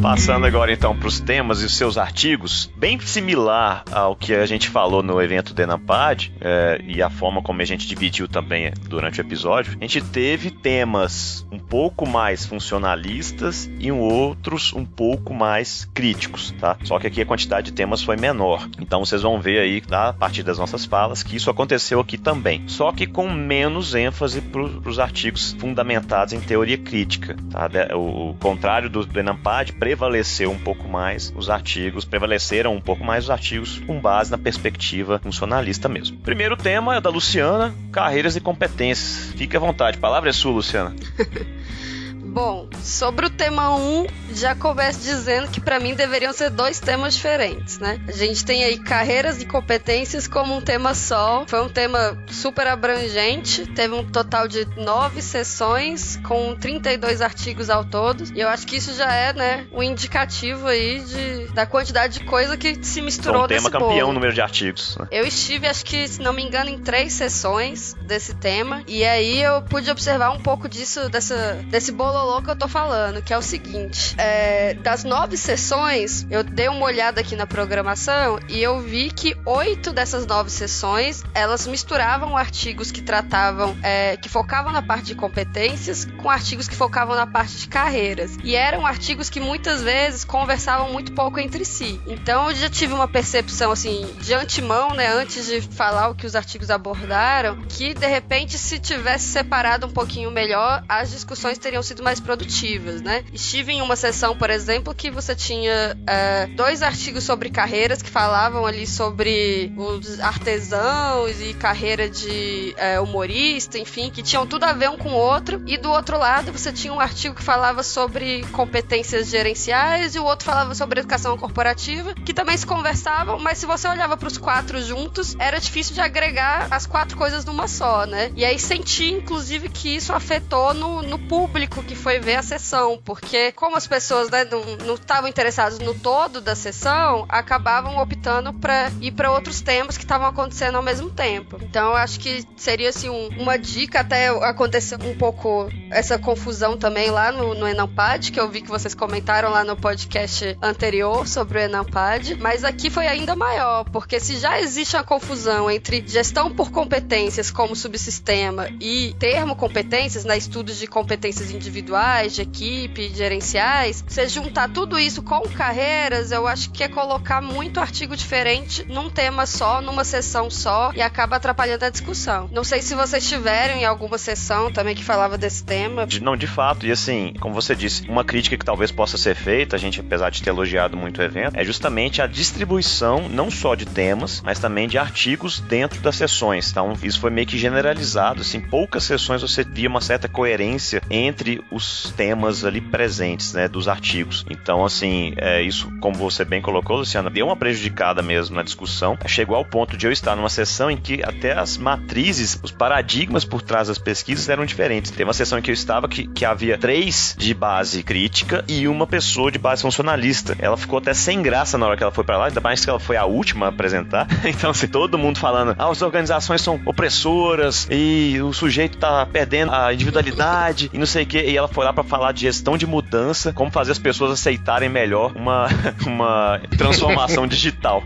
Passando agora então para os temas e os seus artigos, bem similar ao que a gente falou no evento Denampad é, e a forma como a gente dividiu também durante o episódio, a gente teve temas um pouco mais funcionalistas e outros um pouco mais críticos, tá? Só que aqui a quantidade de temas foi menor. Então vocês vão ver aí, tá, a partir das nossas falas, que isso aconteceu aqui também. Só que com menos ênfase para os artigos fundamentados em teoria crítica, tá? O, o contrário do Denampad prevaleceu um pouco mais os artigos, prevaleceram um pouco mais os artigos com base na perspectiva funcionalista mesmo. Primeiro tema é da Luciana, carreiras e competências. Fique à vontade, palavra é sua, Luciana. Bom, sobre o tema 1, já começo dizendo que para mim deveriam ser dois temas diferentes, né? A gente tem aí carreiras e competências como um tema só. Foi um tema super abrangente, teve um total de nove sessões com 32 artigos ao todo. E eu acho que isso já é, né, um indicativo aí de, da quantidade de coisa que se misturou um tema campeão bolo. número de artigos. Né? Eu estive, acho que, se não me engano, em três sessões desse tema. E aí eu pude observar um pouco disso, dessa, desse bolo bololô que eu tô falando, que é o seguinte: é, das nove sessões, eu dei uma olhada aqui na programação e eu vi que oito dessas nove sessões elas misturavam artigos que tratavam, é, que focavam na parte de competências, com artigos que focavam na parte de carreiras. E eram artigos que muitas vezes conversavam muito pouco entre si. Então eu já tive uma percepção assim de antemão, né, antes de falar o que os artigos abordaram, que de repente se tivesse separado um pouquinho melhor, as discussões teriam sido mais produtivas, né? Estive em uma sessão, por exemplo, que você tinha é, dois artigos sobre carreiras que falavam ali sobre os artesãos e carreira de é, humorista, enfim, que tinham tudo a ver um com o outro. E do outro lado, você tinha um artigo que falava sobre competências gerenciais e o outro falava sobre educação corporativa, que também se conversavam, mas se você olhava para os quatro juntos, era difícil de agregar as quatro coisas numa só, né? E aí senti, inclusive, que isso afetou no, no público que foi ver a sessão, porque como as pessoas né, não estavam interessadas no todo da sessão, acabavam optando para ir para outros temas que estavam acontecendo ao mesmo tempo. Então, eu acho que seria assim um, uma dica até acontecer um pouco essa confusão também lá no, no Enampad, que eu vi que vocês comentaram lá no podcast anterior sobre o Enampad, mas aqui foi ainda maior, porque se já existe a confusão entre gestão por competências como subsistema e termo competências, né, estudos de competências individuais, de equipe, gerenciais, você juntar tudo isso com carreiras, eu acho que é colocar muito artigo diferente num tema só, numa sessão só, e acaba atrapalhando a discussão. Não sei se vocês tiveram em alguma sessão também que falava desse tema. Não, de fato, e assim, como você disse, uma crítica que talvez possa ser feita, a gente, apesar de ter elogiado muito o evento, é justamente a distribuição não só de temas, mas também de artigos dentro das sessões. Então, isso foi meio que generalizado, assim, poucas sessões você via uma certa coerência entre os temas ali presentes, né, dos artigos. Então, assim, é, isso, como você bem colocou, Luciana, deu uma prejudicada mesmo na discussão. Chegou ao ponto de eu estar numa sessão em que até as matrizes, os paradigmas por trás das pesquisas eram diferentes. Tem uma sessão em que eu estava que, que havia três de base crítica e uma pessoa de base funcionalista. Ela ficou até sem graça na hora que ela foi para lá, ainda mais que ela foi a última a apresentar. Então, assim, todo mundo falando, ah, as organizações são opressoras e o sujeito tá perdendo a individualidade e não sei o que. E ela foi lá para falar de gestão de mudança, como fazer as pessoas aceitarem melhor uma, uma transformação digital.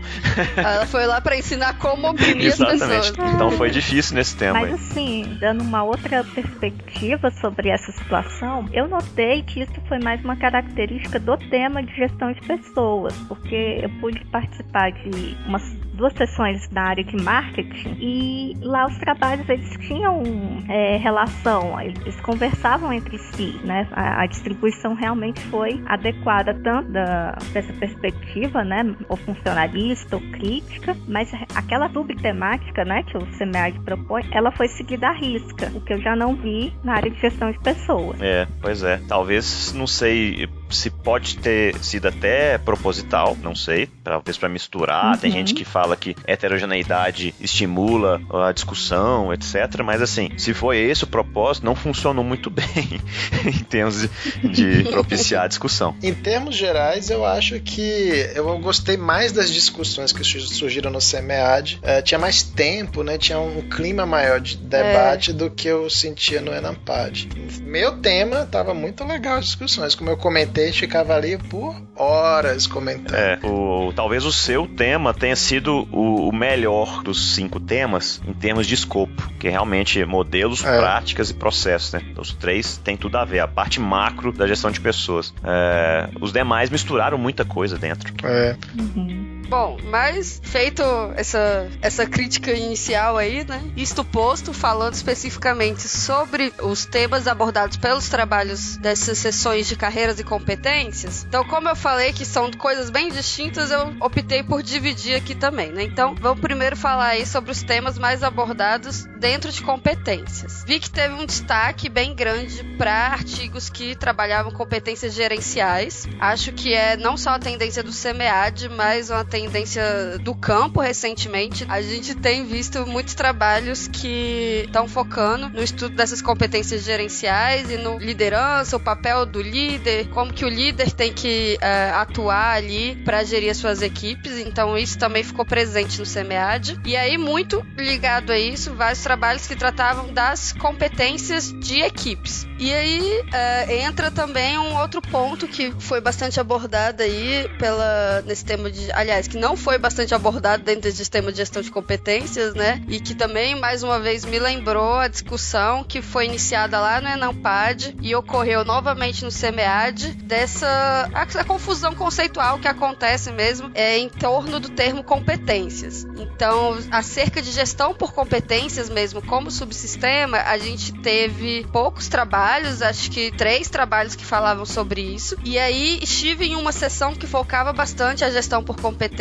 Ela foi lá para ensinar como oprimir Exatamente. as pessoas. Então foi difícil nesse tema. Mas assim, dando uma outra perspectiva sobre essa situação, eu notei que isso foi mais uma característica do tema de gestão de pessoas, porque eu pude participar de umas duas sessões da área de marketing e lá os trabalhos eles tinham é, relação, eles conversavam entre si, né? A, a, distribuição realmente foi adequada tanto da, dessa perspectiva, né? Ou funcionalista ou crítica, mas aquela subtemática, né? Que o CMEAD propõe, ela foi seguida à risca, o que eu já não vi na área de gestão de pessoas. É, pois é. Talvez, não sei se pode ter sido até proposital, não sei, talvez para misturar. Uhum. Tem gente que fala que heterogeneidade estimula a discussão, etc. Mas assim, se foi esse o propósito, não funcionou muito bem em termos de, de propiciar a discussão. Em termos gerais, eu acho que eu gostei mais das discussões que surgiram no SEMEAD. Uh, tinha mais tempo, né? Tinha um clima maior de debate é. do que eu sentia no Enampad. Meu tema tava muito legal as discussões, como eu comentei gente ficava ali por horas comentando. É, o, talvez o seu tema tenha sido o, o melhor dos cinco temas em termos de escopo, que é realmente modelos, é. práticas e processos, né? Os três têm tudo a ver, a parte macro da gestão de pessoas. É, os demais misturaram muita coisa dentro. É. Uhum. Bom, mas feito essa, essa crítica inicial aí, né? Isto posto, falando especificamente sobre os temas abordados pelos trabalhos dessas sessões de carreiras e competências. Então, como eu falei que são coisas bem distintas, eu optei por dividir aqui também, né? Então, vamos primeiro falar aí sobre os temas mais abordados dentro de competências. Vi que teve um destaque bem grande para artigos que trabalhavam competências gerenciais. Acho que é não só a tendência do CMEAD, mas uma tendência tendência do campo recentemente, a gente tem visto muitos trabalhos que estão focando no estudo dessas competências gerenciais e no liderança, o papel do líder, como que o líder tem que uh, atuar ali para gerir as suas equipes. Então isso também ficou presente no SEMEAD. E aí muito ligado a isso, vários trabalhos que tratavam das competências de equipes. E aí uh, entra também um outro ponto que foi bastante abordado aí pela nesse tema de, aliás, que não foi bastante abordado dentro do sistema de gestão de competências, né? E que também mais uma vez me lembrou a discussão que foi iniciada lá no Enampad e ocorreu novamente no SEMEAD dessa a confusão conceitual que acontece mesmo é em torno do termo competências. Então, acerca de gestão por competências mesmo como subsistema, a gente teve poucos trabalhos, acho que três trabalhos que falavam sobre isso. E aí estive em uma sessão que focava bastante a gestão por competências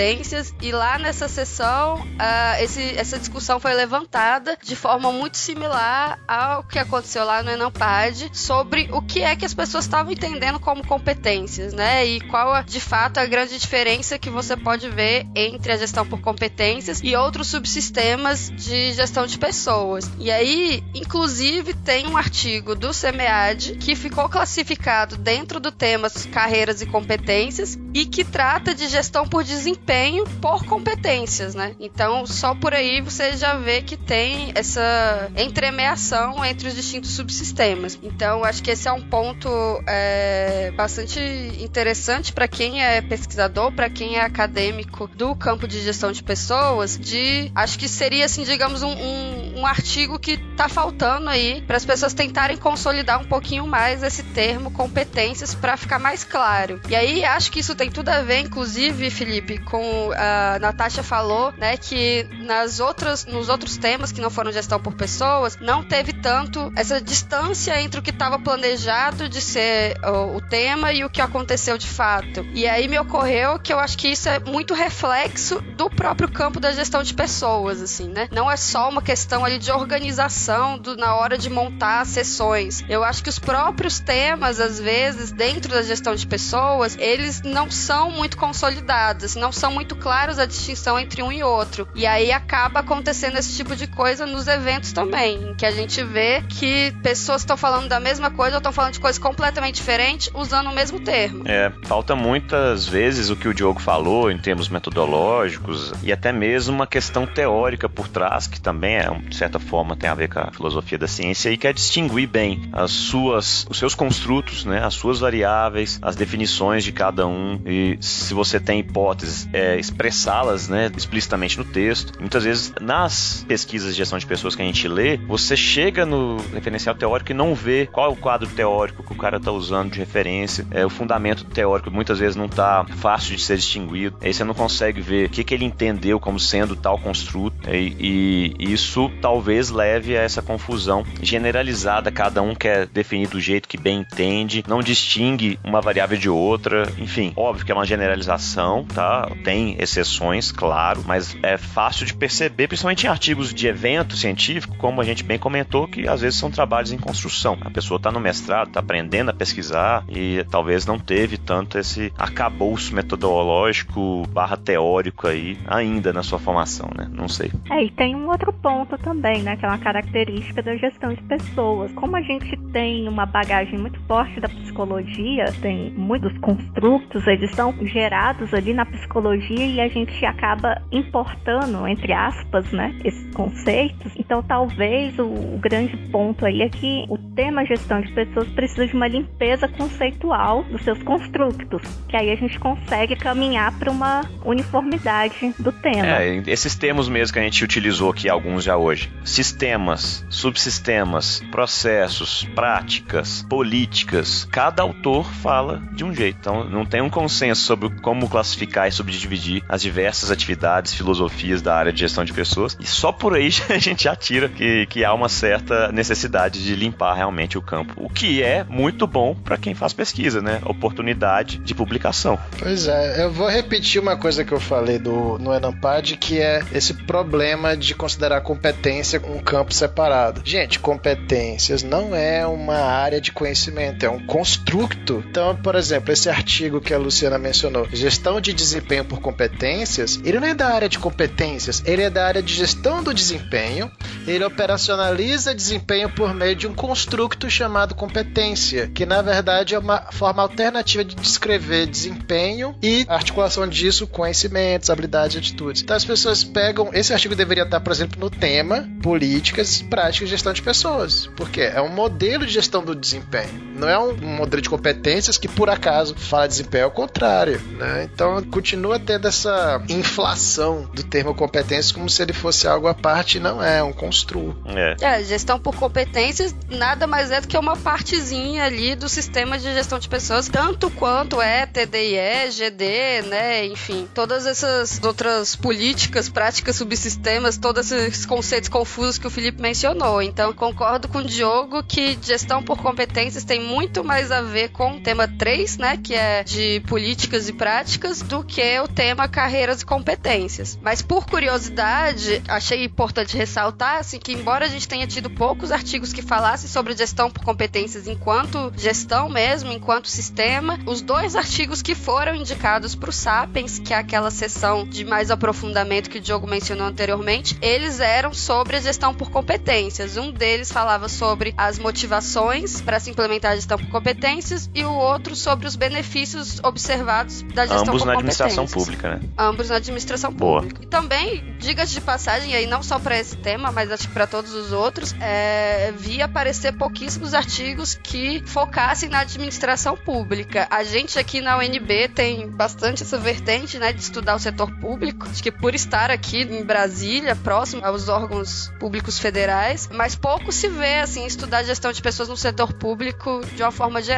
e lá nessa sessão uh, esse, essa discussão foi levantada de forma muito similar ao que aconteceu lá no Enampad sobre o que é que as pessoas estavam entendendo como competências, né? E qual de fato a grande diferença que você pode ver entre a gestão por competências e outros subsistemas de gestão de pessoas. E aí, inclusive, tem um artigo do SEMEAD que ficou classificado dentro do tema carreiras e competências e que trata de gestão por desempenho por competências, né? Então, só por aí você já vê que tem essa entremeação entre os distintos subsistemas. Então, acho que esse é um ponto é, bastante interessante para quem é pesquisador, para quem é acadêmico do campo de gestão de pessoas, de acho que seria assim, digamos, um, um, um artigo que está faltando aí para as pessoas tentarem consolidar um pouquinho mais esse termo competências para ficar mais claro. E aí acho que isso tem tudo a ver, inclusive, Felipe, com a Natasha falou, né, que nas outras, nos outros temas que não foram gestão por pessoas, não teve tanto essa distância entre o que estava planejado de ser o, o tema e o que aconteceu de fato. E aí me ocorreu que eu acho que isso é muito reflexo do próprio campo da gestão de pessoas, assim, né? Não é só uma questão ali de organização do, na hora de montar sessões. Eu acho que os próprios temas, às vezes, dentro da gestão de pessoas, eles não são muito consolidados, não são muito claros a distinção entre um e outro. E aí acaba acontecendo esse tipo de coisa nos eventos também, em que a gente vê que pessoas estão falando da mesma coisa ou estão falando de coisas completamente diferentes usando o mesmo termo. É, falta muitas vezes o que o Diogo falou em termos metodológicos e até mesmo uma questão teórica por trás, que também é, de certa forma tem a ver com a filosofia da ciência e quer distinguir bem as suas, os seus construtos, né, as suas variáveis, as definições de cada um e se você tem hipóteses, é, expressá-las né, explicitamente no texto. Muitas vezes, nas pesquisas de gestão de pessoas que a gente lê, você chega no referencial teórico e não vê qual é o quadro teórico que o cara está usando de referência. É, o fundamento teórico muitas vezes não está fácil de ser distinguido. Aí você não consegue ver o que, que ele entendeu como sendo tal construto. E, e isso talvez leve a essa confusão generalizada. Cada um quer definir do jeito que bem entende, não distingue uma variável de outra. Enfim, óbvio que é uma generalização, tá? Tem exceções, claro, mas é fácil de perceber, principalmente em artigos de evento científico, como a gente bem comentou, que às vezes são trabalhos em construção. A pessoa está no mestrado, está aprendendo a pesquisar e talvez não teve tanto esse acabouço metodológico barra teórico aí ainda na sua formação, né? Não sei. É, e tem um outro ponto também, né? Que é uma característica da gestão de pessoas. Como a gente tem uma bagagem muito forte da psicologia, tem muitos construtos, eles são gerados ali na psicologia e a gente acaba importando, entre aspas, né? Esses conceitos. Então talvez o, o grande ponto aí é que o tema gestão de pessoas precisa de uma limpeza conceitual dos seus construtos, que aí a gente consegue caminhar para uma uniformidade do tema. É, esses termos mesmo que a gente utilizou aqui, alguns já hoje: sistemas, subsistemas, processos, práticas, políticas. Cada autor fala de um jeito. Então, não tem um consenso sobre como classificar e subdividir as diversas atividades, filosofias da área de gestão de pessoas. E só por aí a gente já tira que, que há uma certa necessidade de limpar realmente o campo. O que é muito bom para quem faz pesquisa, né? Oportunidade de publicação. Pois é, eu vou repetir uma coisa que eu falei do, no Enampad, que é esse problema de considerar competência um campo separado. Gente, competências não é uma área de conhecimento, é um conceito construto. Então, por exemplo, esse artigo que a Luciana mencionou, gestão de desempenho por competências, ele não é da área de competências, ele é da área de gestão do desempenho. Ele operacionaliza desempenho por meio de um construto chamado competência, que na verdade é uma forma alternativa de descrever desempenho e articulação disso conhecimentos, habilidades e atitudes. Então as pessoas pegam. Esse artigo deveria estar, por exemplo, no tema políticas, práticas de gestão de pessoas. Porque é um modelo de gestão do desempenho. Não é um modelo de competências que por acaso fala desempenho, é o contrário. Né? Então continua tendo essa inflação do termo competências como se ele fosse algo à parte, não é, é um construo. É. é, gestão por competências nada mais é do que uma partezinha ali do sistema de gestão de pessoas, tanto quanto é TDIE, GD, né? Enfim, todas essas outras políticas, práticas, subsistemas, todos esses conceitos confusos que o Felipe mencionou. Então, concordo com o Diogo que gestão por competências tem muito mais a ver com o tema 3, né, que é de políticas e práticas, do que o tema carreiras e competências. Mas por curiosidade, achei importante ressaltar assim, que embora a gente tenha tido poucos artigos que falassem sobre gestão por competências enquanto gestão mesmo, enquanto sistema, os dois artigos que foram indicados para o Sapiens, que é aquela sessão de mais aprofundamento que o Diogo mencionou anteriormente, eles eram sobre a gestão por competências. Um deles falava sobre as motivações para se implementar a gestão por competências e o outro sobre os benefícios observados da gestão Ambos na competências. administração pública, né? Ambos na administração Boa. pública. E também, diga-se de passagem, aí não só para esse tema, mas acho que para todos os outros, é, vi aparecer pouquíssimos artigos que focassem na administração pública. A gente aqui na UNB tem bastante essa vertente, né, de estudar o setor público. Acho que por estar aqui em Brasília, próximo aos órgãos públicos federais, mas pouco se vê assim estudar gestão de pessoas no setor público de uma forma geral,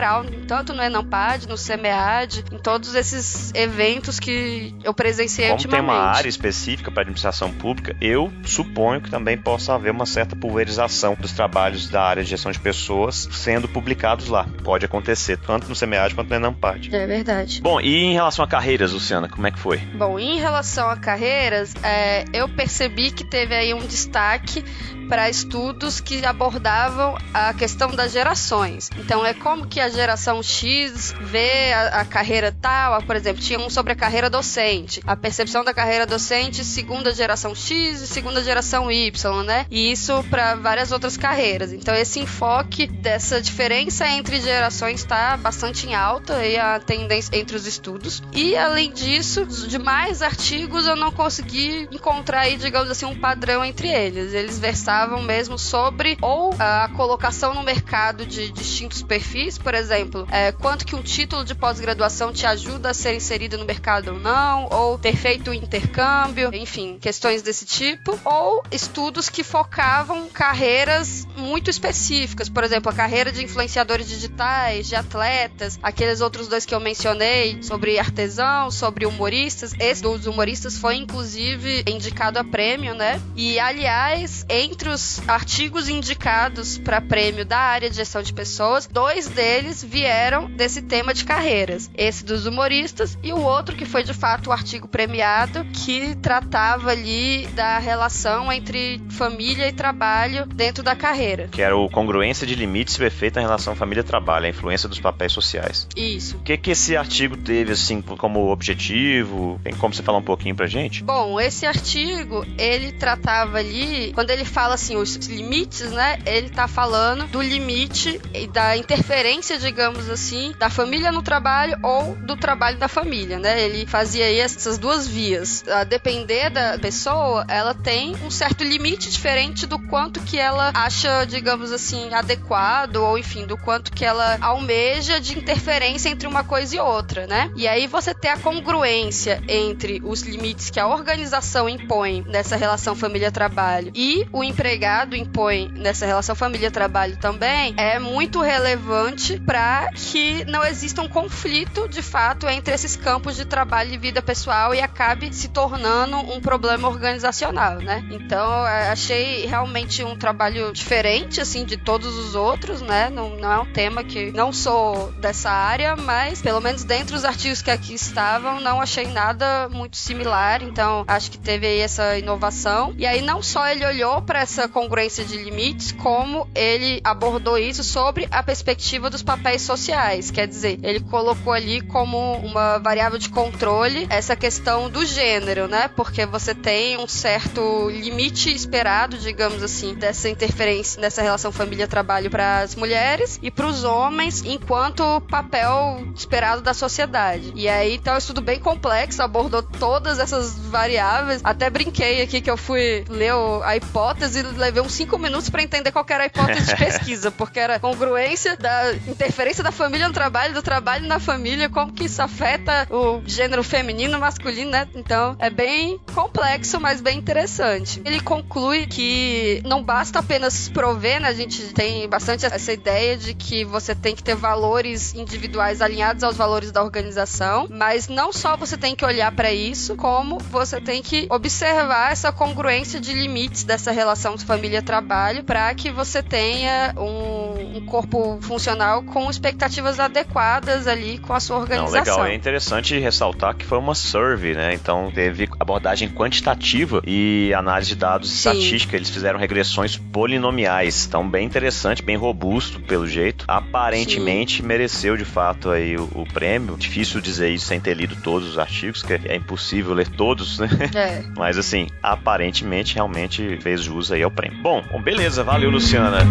tanto no Enampad, no CMEAD, em todos esses eventos que eu presenciei Como tem ultimamente. uma área específica para administração pública, eu suponho que também possa haver uma certa pulverização dos trabalhos da área de gestão de pessoas sendo publicados lá. Pode acontecer, tanto no CMEAD quanto no Enampad. É verdade. Bom, e em relação a carreiras, Luciana, como é que foi? Bom, em relação a carreiras, é, eu percebi que teve aí um destaque para estudos que abordavam a questão das gerações. Então, é como que a geração X vê a, a carreira tal, por exemplo, tinha um sobre a carreira docente, a percepção da carreira docente segunda geração X e segunda geração Y, né? E isso para várias outras carreiras. Então, esse enfoque dessa diferença entre gerações está bastante em alta aí a tendência entre os estudos. E além disso, de mais artigos eu não consegui encontrar aí, digamos assim, um padrão entre eles. Eles versavam mesmo sobre ou a colocação no mercado de distintos perfis, por exemplo, é, quanto que um título de pós-graduação te ajuda a ser inserido no mercado ou não, ou ter feito intercâmbio, enfim, questões desse tipo, ou estudos que focavam carreiras muito específicas, por exemplo, a carreira de influenciadores digitais, de atletas, aqueles outros dois que eu mencionei sobre artesão, sobre humoristas. Esse dos humoristas foi inclusive indicado a prêmio, né? E aliás, entre os artigos indicados para prêmio da área de gestão de pessoas, dois deles vieram desse tema de carreiras. Esse dos humoristas e o outro que foi de fato o artigo premiado que tratava ali da relação entre família e trabalho dentro da carreira. Que era o congruência de limites e efeito em relação família-trabalho, a influência dos papéis sociais. Isso. O que que esse artigo teve assim como objetivo? Tem como você falar um pouquinho pra gente? Bom, esse artigo, ele tratava ali, quando ele fala assim, os limites, né? Ele tá falando do limite e da interferência, digamos assim, da família no trabalho ou do trabalho da família, né? Ele fazia aí essas duas vias. A depender da pessoa, ela tem um certo limite diferente do quanto que ela acha, digamos assim, adequado ou enfim, do quanto que ela almeja de interferência entre uma coisa e outra, né? E aí você ter a congruência entre os limites que a organização impõe nessa relação família-trabalho e o empregado impõe nessa relação família-trabalho também é muito relevante para que não exista um conflito de fato entre esses campos de trabalho e vida pessoal e acabe se tornando um problema organizacional, né? Então, achei realmente um trabalho diferente assim, de todos os outros, né? Não, não é um tema que não sou dessa área, mas pelo menos dentre os artigos que aqui estavam, não achei nada muito similar. Então, acho que teve aí essa inovação. E aí, não só ele olhou para essa congruência de limites, como ele abordou isso sobre a perspectiva dos papéis sociais. Quer dizer, ele colocou ali como uma variável de controle essa questão do gênero, né? Porque você tem um certo limite esperado, digamos assim, dessa interferência nessa relação família-trabalho para as mulheres e para os homens, enquanto papel esperado da sociedade. E aí, então, é um estudo bem complexo, abordou todas essas variáveis. Até brinquei aqui que eu fui ler a hipótese e levei uns 5 minutos para entender qual era a hipótese de pesquisa, porque era congruência da interferência da família no trabalho, do trabalho na família, como que isso afeta o gênero feminino, masculino, né? Então, é bem complexo, mas bem interessante. Ele conclui que não basta apenas prover, né? A gente tem bastante essa ideia de que você tem que ter valores individuais alinhados aos valores da organização, mas não só você tem que olhar para isso, como você tem que observar essa congruência de limites dessa relação família-trabalho para que você tenha um, um, corpo funcional com expectativas adequadas ali com a sua organização. Não, legal, é interessante ressaltar que foi uma survey, né? Então teve abordagem quantitativa e análise de dados Sim. estatística. Eles fizeram regressões polinomiais. Então, bem interessante, bem robusto, pelo jeito. Aparentemente Sim. mereceu de fato aí o, o, prêmio. Difícil dizer isso sem ter lido todos os artigos, que é impossível ler todos, né? É. Mas assim, aparentemente realmente fez jus aí ao prêmio. Bom, bom beleza, valeu, Luciana.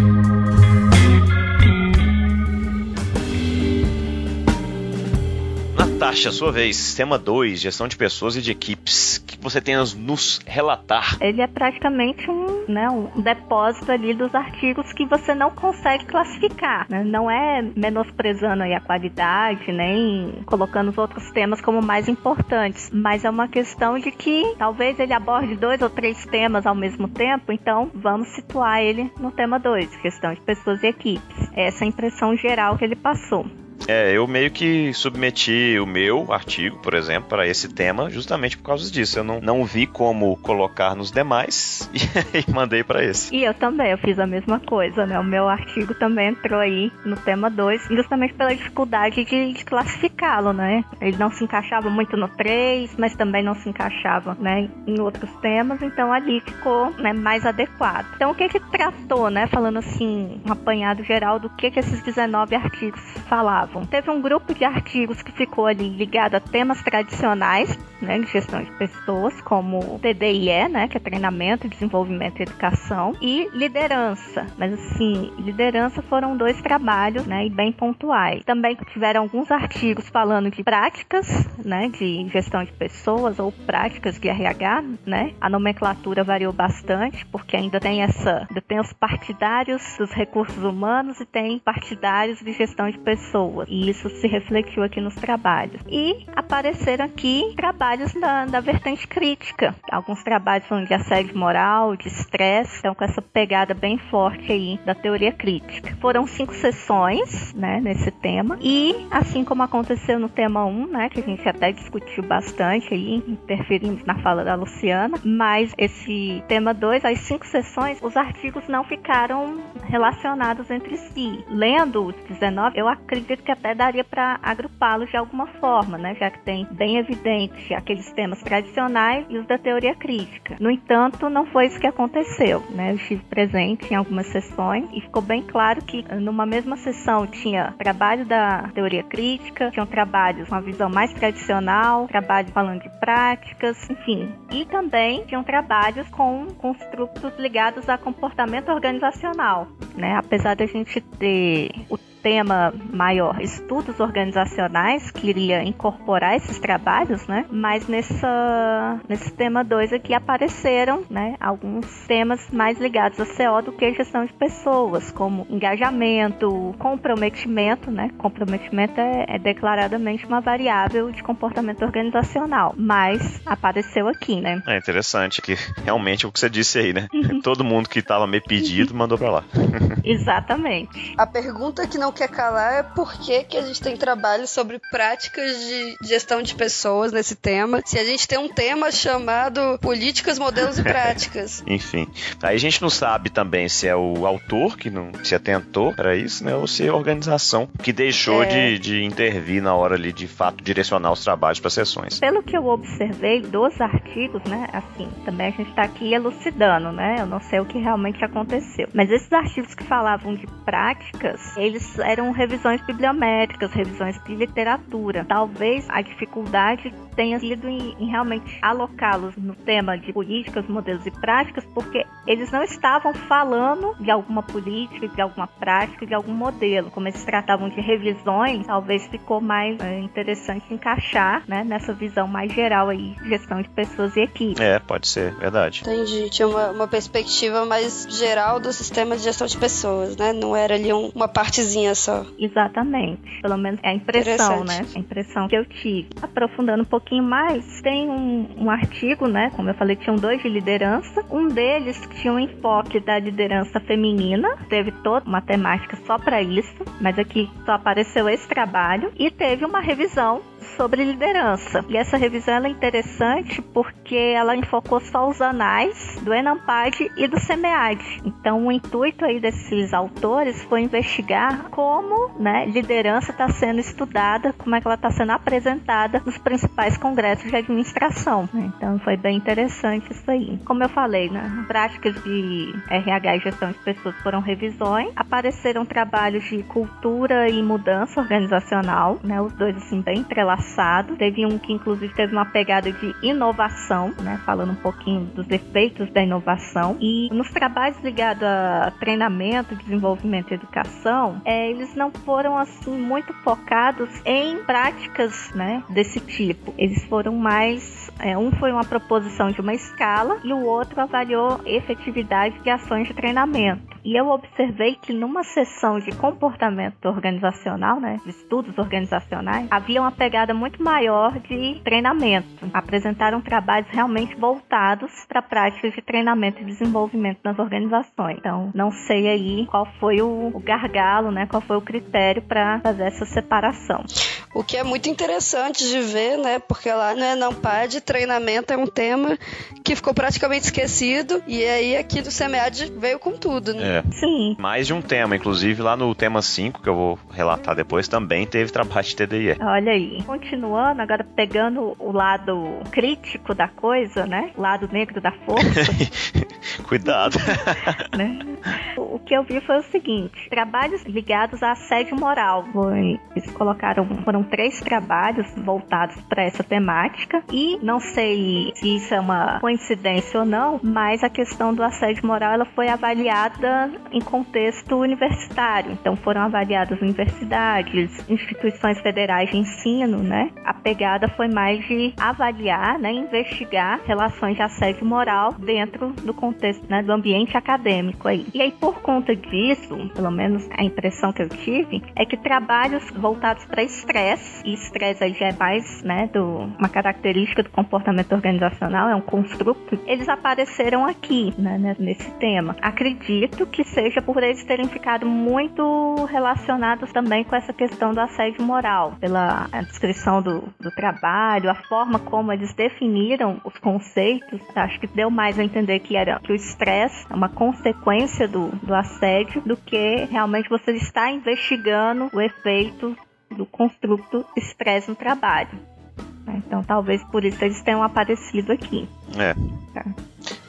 Natasha, sua vez, tema 2, gestão de pessoas e de equipes. O que você tem a nos relatar? Ele é praticamente um, né, um depósito ali dos artigos que você não consegue classificar. Né? Não é menosprezando aí a qualidade, nem colocando os outros temas como mais importantes, mas é uma questão de que talvez ele aborde dois ou três temas ao mesmo tempo, então vamos situar ele no tema 2, gestão de pessoas e equipes. Essa é a impressão geral que ele passou. É, eu meio que submeti o meu artigo, por exemplo, para esse tema justamente por causa disso. Eu não, não vi como colocar nos demais e mandei para esse. E eu também, eu fiz a mesma coisa, né? O meu artigo também entrou aí no tema 2, justamente pela dificuldade de, de classificá-lo, né? Ele não se encaixava muito no 3, mas também não se encaixava, né, em outros temas, então ali ficou, né, mais adequado. Então o que que tratou, né, falando assim, um apanhado geral do que que esses 19 artigos falavam? Teve um grupo de artigos que ficou ali ligado a temas tradicionais, né, de gestão de pessoas, como TDIE, né, que é treinamento, desenvolvimento e educação, e liderança. Mas assim, liderança foram dois trabalhos, né, e bem pontuais. Também tiveram alguns artigos falando de práticas, né, de gestão de pessoas ou práticas de RH, né. A nomenclatura variou bastante, porque ainda tem essa, ainda tem os partidários dos recursos humanos e tem partidários de gestão de pessoas e isso se refletiu aqui nos trabalhos. E apareceram aqui trabalhos da, da vertente crítica. Alguns trabalhos falando de assédio moral, de estresse, então com essa pegada bem forte aí da teoria crítica. Foram cinco sessões, né, nesse tema. E assim como aconteceu no tema 1, né, que a gente até discutiu bastante aí, interferimos na fala da Luciana, mas esse tema 2, as cinco sessões, os artigos não ficaram relacionados entre si. Lendo os 19, eu acredito que até daria para agrupá-los de alguma forma, né? Já que tem bem evidente aqueles temas tradicionais e os da teoria crítica. No entanto, não foi isso que aconteceu, né? Eu estive presente em algumas sessões e ficou bem claro que numa mesma sessão tinha trabalho da teoria crítica, tinham trabalhos com uma visão mais tradicional, trabalho falando de práticas, enfim. E também tinham trabalhos com construtos ligados a comportamento organizacional, né? Apesar da gente ter o tema maior, estudos organizacionais, que iria incorporar esses trabalhos, né? Mas nessa, nesse tema 2 aqui apareceram, né, alguns temas mais ligados a CO do que gestão de pessoas, como engajamento, comprometimento, né? Comprometimento é, é declaradamente uma variável de comportamento organizacional, mas apareceu aqui, né? É interessante que realmente é o que você disse aí, né? Todo mundo que estava meio pedido mandou para lá. Exatamente. A pergunta que não quer calar é por que a gente tem trabalho sobre práticas de gestão de pessoas nesse tema. Se a gente tem um tema chamado Políticas, Modelos e Práticas. Enfim. Aí a gente não sabe também se é o autor que não se atentou para isso, né? Ou se é a organização que deixou é... de, de intervir na hora ali de fato direcionar os trabalhos para sessões. Pelo que eu observei dos artigos, né? Assim, também a gente está aqui elucidando, né? Eu não sei o que realmente aconteceu. Mas esses artigos que falavam de práticas, eles eram revisões bibliométricas, revisões de literatura. Talvez a dificuldade tenha sido em, em realmente alocá-los no tema de políticas, modelos e práticas, porque eles não estavam falando de alguma política, de alguma prática, de algum modelo. Como eles tratavam de revisões, talvez ficou mais é, interessante encaixar né, nessa visão mais geral aí, gestão de pessoas e equipes. É, pode ser, verdade. Entendi. Tinha uma, uma perspectiva mais geral do sistema de gestão de pessoas, né? Não era ali um, uma partezinha só. Exatamente. Pelo menos é a impressão, né? A impressão que eu tive. Aprofundando um pouquinho mais, tem um, um artigo, né? Como eu falei, tinham dois de liderança. Um deles tinha um enfoque da liderança feminina, teve toda uma temática só para isso, mas aqui só apareceu esse trabalho. E teve uma revisão sobre liderança. E essa revisão é interessante porque ela enfocou só os anais do Enampad e do SEMEAD. Então, o intuito aí desses autores foi investigar como né, liderança está sendo estudada, como é que ela está sendo apresentada nos principais congressos de administração. Então, foi bem interessante isso aí. Como eu falei, né, práticas de RH e gestão de pessoas foram revisões, apareceram trabalhos de cultura e mudança organizacional, né, os dois assim bem entrelaçados passado. Teve um que inclusive teve uma pegada de inovação, né, falando um pouquinho dos efeitos da inovação. E nos trabalhos ligados a treinamento, desenvolvimento e educação, é, eles não foram assim muito focados em práticas, né, desse tipo. Eles foram mais é, um foi uma proposição de uma escala e o outro avaliou efetividade de ações de treinamento. E eu observei que numa sessão de comportamento organizacional, né, de estudos organizacionais, havia uma pegada muito maior de treinamento. Apresentaram trabalhos realmente voltados para práticas de treinamento e desenvolvimento nas organizações. Então, não sei aí qual foi o, o gargalo, né, qual foi o critério para fazer essa separação. O que é muito interessante de ver, né? Porque lá no Enampad, treinamento é um tema que ficou praticamente esquecido. E aí aqui do SEMEAD veio com tudo, né? É. Sim. Mais de um tema. Inclusive lá no tema 5, que eu vou relatar depois, também teve trabalho de TDIE. Olha aí. Continuando, agora pegando o lado crítico da coisa, né? O lado negro da força. Cuidado. né? O que eu vi foi o seguinte: trabalhos ligados a assédio moral. Eles colocaram, foram três trabalhos voltados para essa temática e não sei se isso é uma coincidência ou não, mas a questão do assédio moral ela foi avaliada em contexto universitário. Então foram avaliadas universidades, instituições federais de ensino, né? A pegada foi mais de avaliar, né, investigar relações de assédio moral dentro do contexto, né, do ambiente acadêmico aí. E aí por conta disso, pelo menos a impressão que eu tive, é que trabalhos voltados para estresse estresse, e estresse aí já é mais, né, do, uma característica do comportamento organizacional, é um construto, eles apareceram aqui, né, nesse tema. Acredito que seja por eles terem ficado muito relacionados também com essa questão do assédio moral, pela descrição do, do trabalho, a forma como eles definiram os conceitos, acho que deu mais a entender que era que o estresse é uma consequência do, do assédio do que realmente você está investigando o efeito do construto estresse no trabalho. Então talvez por isso eles tenham aparecido aqui. É. Tá.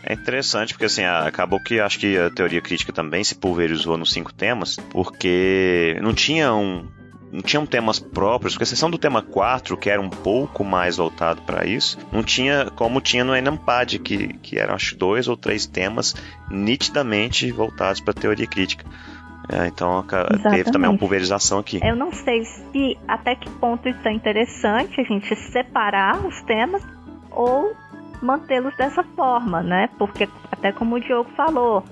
É interessante porque assim, acabou que acho que a teoria crítica também se pulverizou nos cinco temas, porque não tinha um, não tinham temas próprios, com exceção do tema 4, que era um pouco mais voltado para isso, não tinha como tinha no Enampad, que, que eram acho dois ou três temas nitidamente voltados para a teoria crítica. É, então Exatamente. teve também uma pulverização aqui. Eu não sei se até que ponto isso é interessante a gente separar os temas ou mantê-los dessa forma, né? Porque até como o Diogo falou,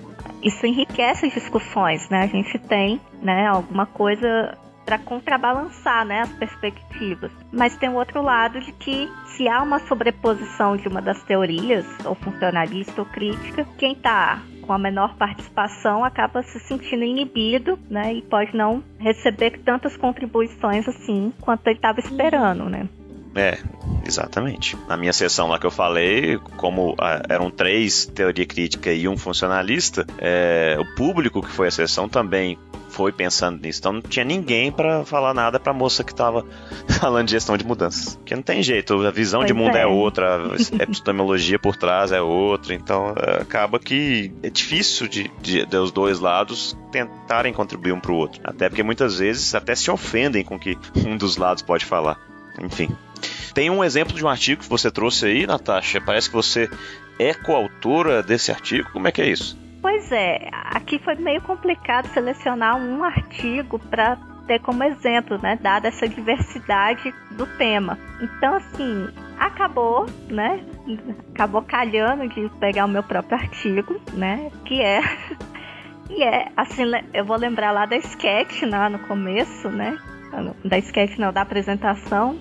isso enriquece as discussões, né? A gente tem, né, alguma coisa para contrabalançar, né, as perspectivas. Mas tem o outro lado de que se há uma sobreposição de uma das teorias, ou funcionalista ou crítica, quem está com a menor participação acaba se sentindo inibido, né? E pode não receber tantas contribuições assim quanto ele estava esperando, né? É, exatamente. Na minha sessão lá que eu falei, como ah, eram três teoria crítica e um funcionalista, é, o público que foi a sessão também foi pensando nisso. Então não tinha ninguém para falar nada para a moça que estava falando de gestão de mudanças. Porque não tem jeito, a visão pois de mundo é. é outra, a epistemologia por trás é outra. Então é, acaba que é difícil de, de, de os dois lados tentarem contribuir um para o outro. Até porque muitas vezes até se ofendem com o que um dos lados pode falar. Enfim. Tem um exemplo de um artigo que você trouxe aí, Natasha. Parece que você é coautora desse artigo. Como é que é isso? Pois é, aqui foi meio complicado selecionar um artigo para ter como exemplo, né, dada essa diversidade do tema. Então, assim, acabou, né, acabou calhando de pegar o meu próprio artigo, né, que é e é assim, eu vou lembrar lá da sketch lá no começo, né, da sketch não, da apresentação,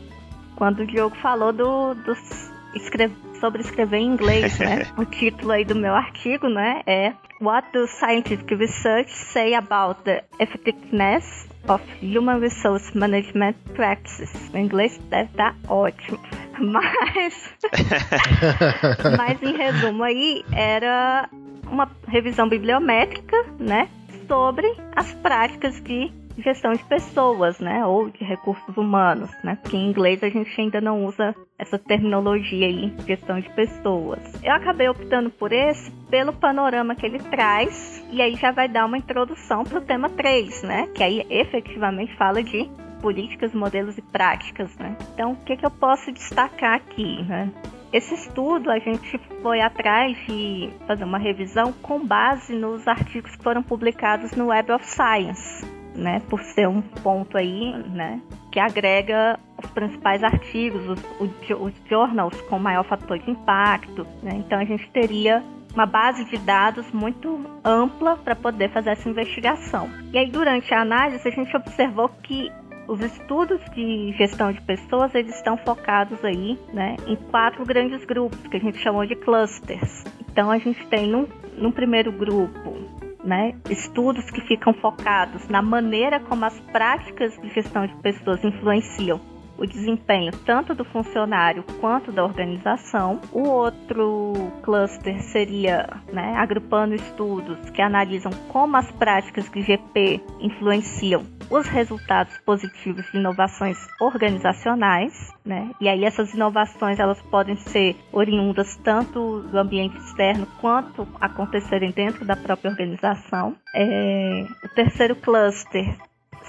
quando o Diogo falou do, dos escre sobre escrever em inglês, né? o título aí do meu artigo, né, é What do scientific research say about the effectiveness of human resource management practices? O inglês deve estar ótimo. Mas, mas em resumo aí era uma revisão bibliométrica, né, sobre as práticas de gestão de pessoas, né, ou de recursos humanos, né, porque em inglês a gente ainda não usa essa terminologia aí, gestão de pessoas. Eu acabei optando por esse pelo panorama que ele traz, e aí já vai dar uma introdução para o tema 3, né, que aí efetivamente fala de políticas, modelos e práticas, né. Então, o que, que eu posso destacar aqui, né? Esse estudo a gente foi atrás de fazer uma revisão com base nos artigos que foram publicados no Web of Science né, por ser um ponto aí, né, que agrega os principais artigos, os, os journals com maior fator de impacto, né, então a gente teria uma base de dados muito ampla para poder fazer essa investigação. E aí durante a análise a gente observou que os estudos de gestão de pessoas eles estão focados aí, né, em quatro grandes grupos que a gente chamou de clusters. Então a gente tem num, primeiro grupo né, estudos que ficam focados na maneira como as práticas de gestão de pessoas influenciam o desempenho tanto do funcionário quanto da organização. O outro cluster seria, né, agrupando estudos que analisam como as práticas de GP influenciam os resultados positivos de inovações organizacionais, né? E aí essas inovações elas podem ser oriundas tanto do ambiente externo quanto acontecerem dentro da própria organização. É, o terceiro cluster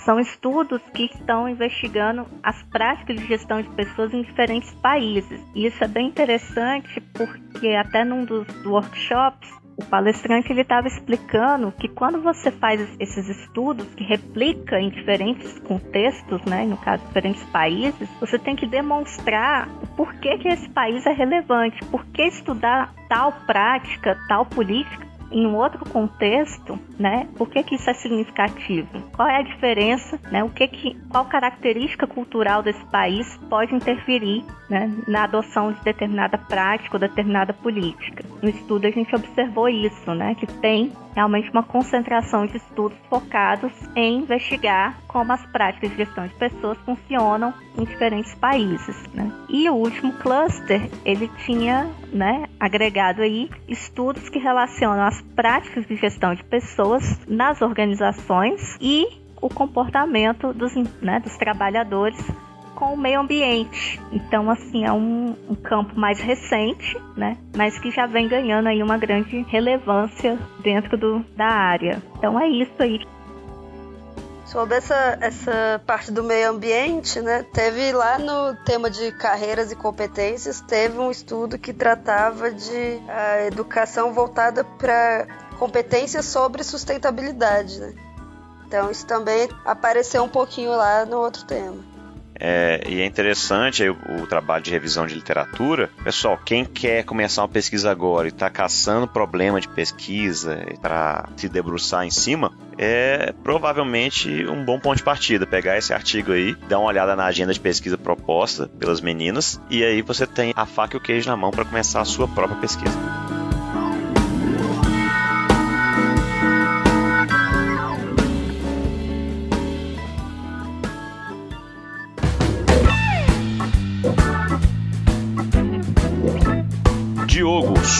são estudos que estão investigando as práticas de gestão de pessoas em diferentes países. E isso é bem interessante porque até num dos workshops o palestrante ele estava explicando que quando você faz esses estudos que replica em diferentes contextos, né, no caso diferentes países, você tem que demonstrar o porquê que esse país é relevante, por que estudar tal prática, tal política em um outro contexto, né? Por que, que isso é significativo? Qual é a diferença, né? O que que, qual característica cultural desse país pode interferir, né, na adoção de determinada prática ou determinada política? No estudo a gente observou isso, né? Que tem realmente uma concentração de estudos focados em investigar como as práticas de gestão de pessoas funcionam em diferentes países. Né? E o último cluster, ele tinha né, agregado aí estudos que relacionam as práticas de gestão de pessoas nas organizações e o comportamento dos, né, dos trabalhadores com o meio ambiente. Então, assim, é um, um, campo mais recente, né? Mas que já vem ganhando aí uma grande relevância dentro do, da área. Então é isso aí. Sobre essa, essa parte do meio ambiente, né? Teve lá no tema de carreiras e competências, teve um estudo que tratava de a educação voltada para competências sobre sustentabilidade, né? Então isso também apareceu um pouquinho lá no outro tema. É, e é interessante o, o, trabalho de revisão de literatura. Pessoal, quem quer começar uma pesquisa agora e está caçando problema de pesquisa para se debruçar em cima, é provavelmente um bom ponto de partida. Pegar esse artigo aí, dar uma olhada na agenda de pesquisa proposta pelas meninas, e aí você tem a faca e o queijo na mão para começar a sua própria pesquisa.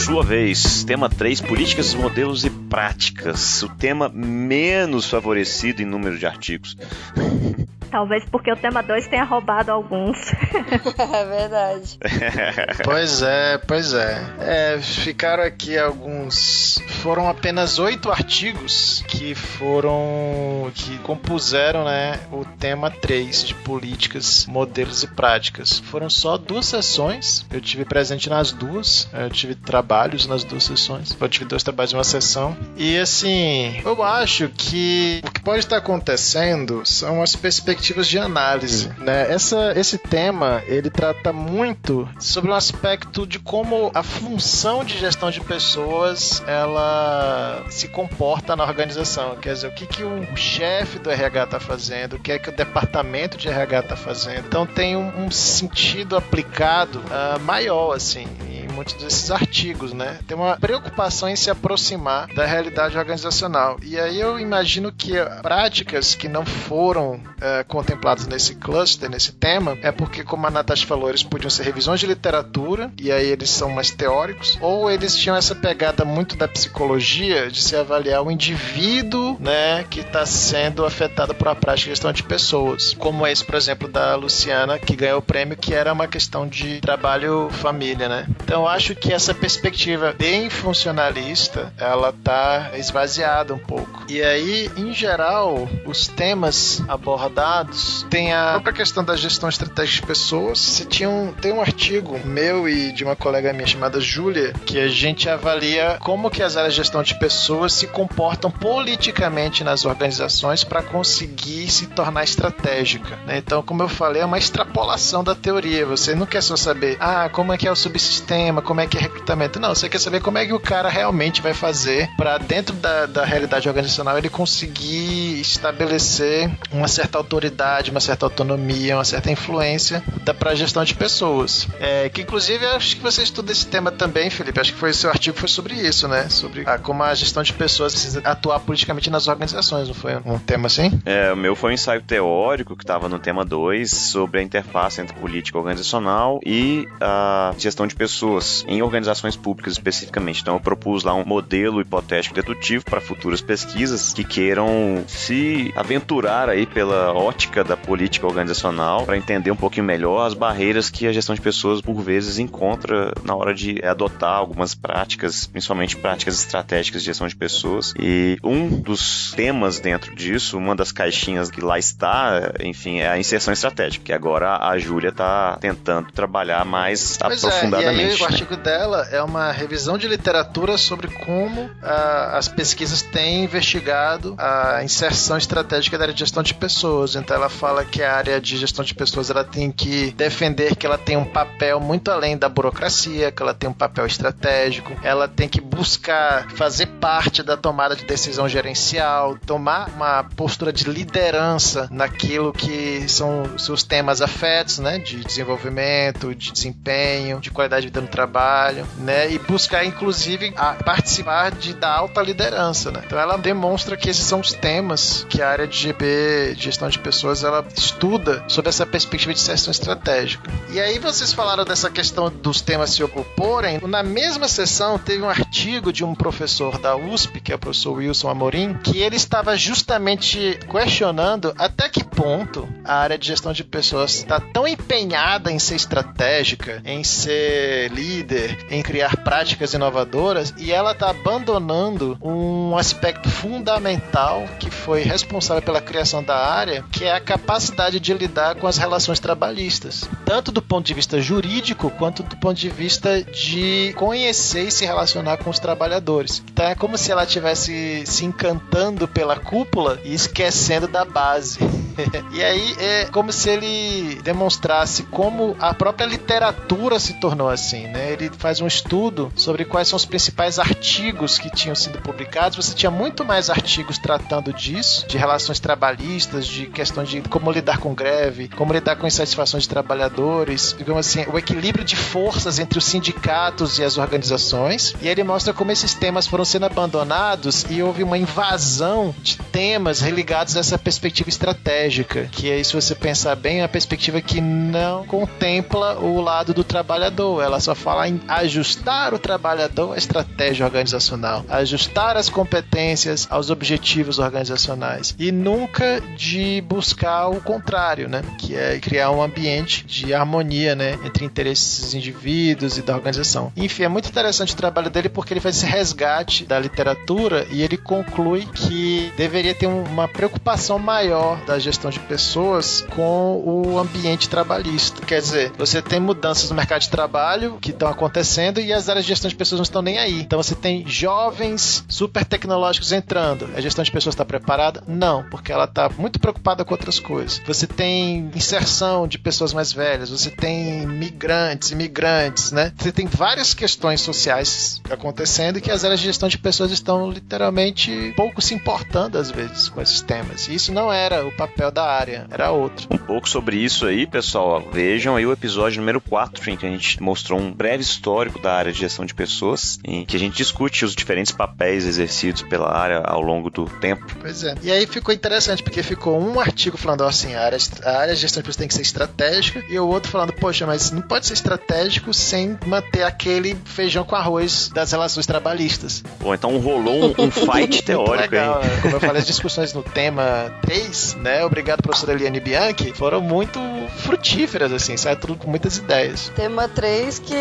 Sua vez, tema 3, políticas, modelos e práticas. O tema menos favorecido em número de artigos. Talvez porque o tema 2 tenha roubado alguns. é verdade. pois é, pois é. é. Ficaram aqui alguns. Foram apenas oito artigos que foram. que compuseram né, o tema 3 de políticas, modelos e práticas. Foram só duas sessões. Eu tive presente nas duas. Eu tive trabalhos nas duas sessões. Eu tive dois trabalhos em uma sessão. E assim, eu acho que o que pode estar acontecendo são as perspectivas perspectivas de análise. Né? Essa, esse tema ele trata muito sobre um aspecto de como a função de gestão de pessoas ela se comporta na organização. Quer dizer, o que, que o chefe do RH está fazendo, o que é que o departamento de RH está fazendo. Então tem um, um sentido aplicado uh, maior assim muitos desses artigos, né? Tem uma preocupação em se aproximar da realidade organizacional. E aí eu imagino que práticas que não foram é, contempladas nesse cluster, nesse tema, é porque, como a Natasha falou, eles podiam ser revisões de literatura, e aí eles são mais teóricos, ou eles tinham essa pegada muito da psicologia de se avaliar o indivíduo, né, que está sendo afetado por uma prática de gestão de pessoas. Como esse, por exemplo, da Luciana, que ganhou o prêmio, que era uma questão de trabalho-família, né? Então, eu acho que essa perspectiva bem funcionalista, ela tá esvaziada um pouco. E aí, em geral, os temas abordados tem a própria questão da gestão estratégica de pessoas. Você tinha um, tem um artigo meu e de uma colega minha chamada Júlia, que a gente avalia como que as áreas de gestão de pessoas se comportam politicamente nas organizações para conseguir se tornar estratégica. Né? Então, como eu falei, é uma extrapolação da teoria. Você não quer só saber, ah, como é que é o subsistema, como é que é recrutamento. Não, você quer saber como é que o cara realmente vai fazer para dentro da, da realidade organizacional ele conseguir estabelecer uma certa autoridade, uma certa autonomia, uma certa influência para gestão de pessoas. É, que inclusive acho que você estuda esse tema também, Felipe. Acho que foi seu artigo foi sobre isso, né? Sobre a, como a gestão de pessoas precisa atuar politicamente nas organizações, não foi um tema assim? É, o meu foi um ensaio teórico que estava no tema 2 sobre a interface entre política organizacional e a gestão de pessoas pessoas em organizações públicas especificamente. Então eu propus lá um modelo hipotético dedutivo para futuras pesquisas que queiram se aventurar aí pela ótica da política organizacional para entender um pouquinho melhor as barreiras que a gestão de pessoas por vezes encontra na hora de adotar algumas práticas, principalmente práticas estratégicas de gestão de pessoas. E um dos temas dentro disso, uma das caixinhas que lá está, enfim, é a inserção estratégica, que agora a Júlia está tentando trabalhar mais pois aprofundadamente. É, artigo dela é uma revisão de literatura sobre como ah, as pesquisas têm investigado a inserção estratégica da área de gestão de pessoas. Então ela fala que a área de gestão de pessoas ela tem que defender que ela tem um papel muito além da burocracia, que ela tem um papel estratégico, ela tem que buscar fazer parte da tomada de decisão gerencial, tomar uma postura de liderança naquilo que são seus temas afetos, né, de desenvolvimento, de desempenho, de qualidade de vida no trabalho trabalho, né? E buscar, inclusive, participar de, da alta liderança, né? Então ela demonstra que esses são os temas que a área de GB, de gestão de pessoas, ela estuda sobre essa perspectiva de sessão estratégica. E aí vocês falaram dessa questão dos temas se oporem. Na mesma sessão teve um artigo de um professor da USP, que é o professor Wilson Amorim, que ele estava justamente questionando até que ponto a área de gestão de pessoas está tão empenhada em ser estratégica, em ser líder líder em criar práticas inovadoras e ela está abandonando um aspecto fundamental que foi responsável pela criação da área, que é a capacidade de lidar com as relações trabalhistas, tanto do ponto de vista jurídico quanto do ponto de vista de conhecer e se relacionar com os trabalhadores. Então é como se ela estivesse se encantando pela cúpula e esquecendo da base. e aí é como se ele demonstrasse como a própria literatura se tornou assim, né? Ele faz um estudo sobre quais são os principais artigos que tinham sido publicados. Você tinha muito mais artigos tratando disso, de relações trabalhistas, de questões de como lidar com greve, como lidar com insatisfações de trabalhadores, digamos assim, o equilíbrio de forças entre os sindicatos e as organizações. E ele mostra como esses temas foram sendo abandonados e houve uma invasão de temas religados a essa perspectiva estratégica que aí se você pensar bem, é uma perspectiva que não contempla o lado do trabalhador, ela só fala em ajustar o trabalhador à estratégia organizacional, ajustar as competências aos objetivos organizacionais e nunca de buscar o contrário, né, que é criar um ambiente de harmonia, né, entre interesses dos indivíduos e da organização. Enfim, é muito interessante o trabalho dele porque ele faz esse resgate da literatura e ele conclui que deveria ter uma preocupação maior da gestão de pessoas com o ambiente trabalhista. Quer dizer, você tem mudanças no mercado de trabalho que estão acontecendo e as áreas de gestão de pessoas não estão nem aí. Então você tem jovens super tecnológicos entrando. A gestão de pessoas está preparada? Não, porque ela está muito preocupada com outras coisas. Você tem inserção de pessoas mais velhas, você tem migrantes, imigrantes, né? Você tem várias questões sociais acontecendo que as áreas de gestão de pessoas estão literalmente pouco se importando às vezes com esses temas. E isso não era o papel da área, era outro. Um pouco sobre isso aí, pessoal. Vejam aí o episódio número 4, em que a gente mostrou um breve histórico da área de gestão de pessoas, em que a gente discute os diferentes papéis exercidos pela área ao longo do tempo. Pois é. E aí ficou interessante, porque ficou um artigo falando assim, a área, a área de gestão de pessoas tem que ser estratégica, e o outro falando, poxa, mas não pode ser estratégico sem manter aquele feijão com arroz das relações trabalhistas. Bom, então rolou um, um fight teórico legal, aí. Como eu falei, as discussões no tema 3, né? Obrigado, professora Eliane Bianchi, foram muito frutíferas, assim, sai tudo com muitas ideias. Tema 3 que,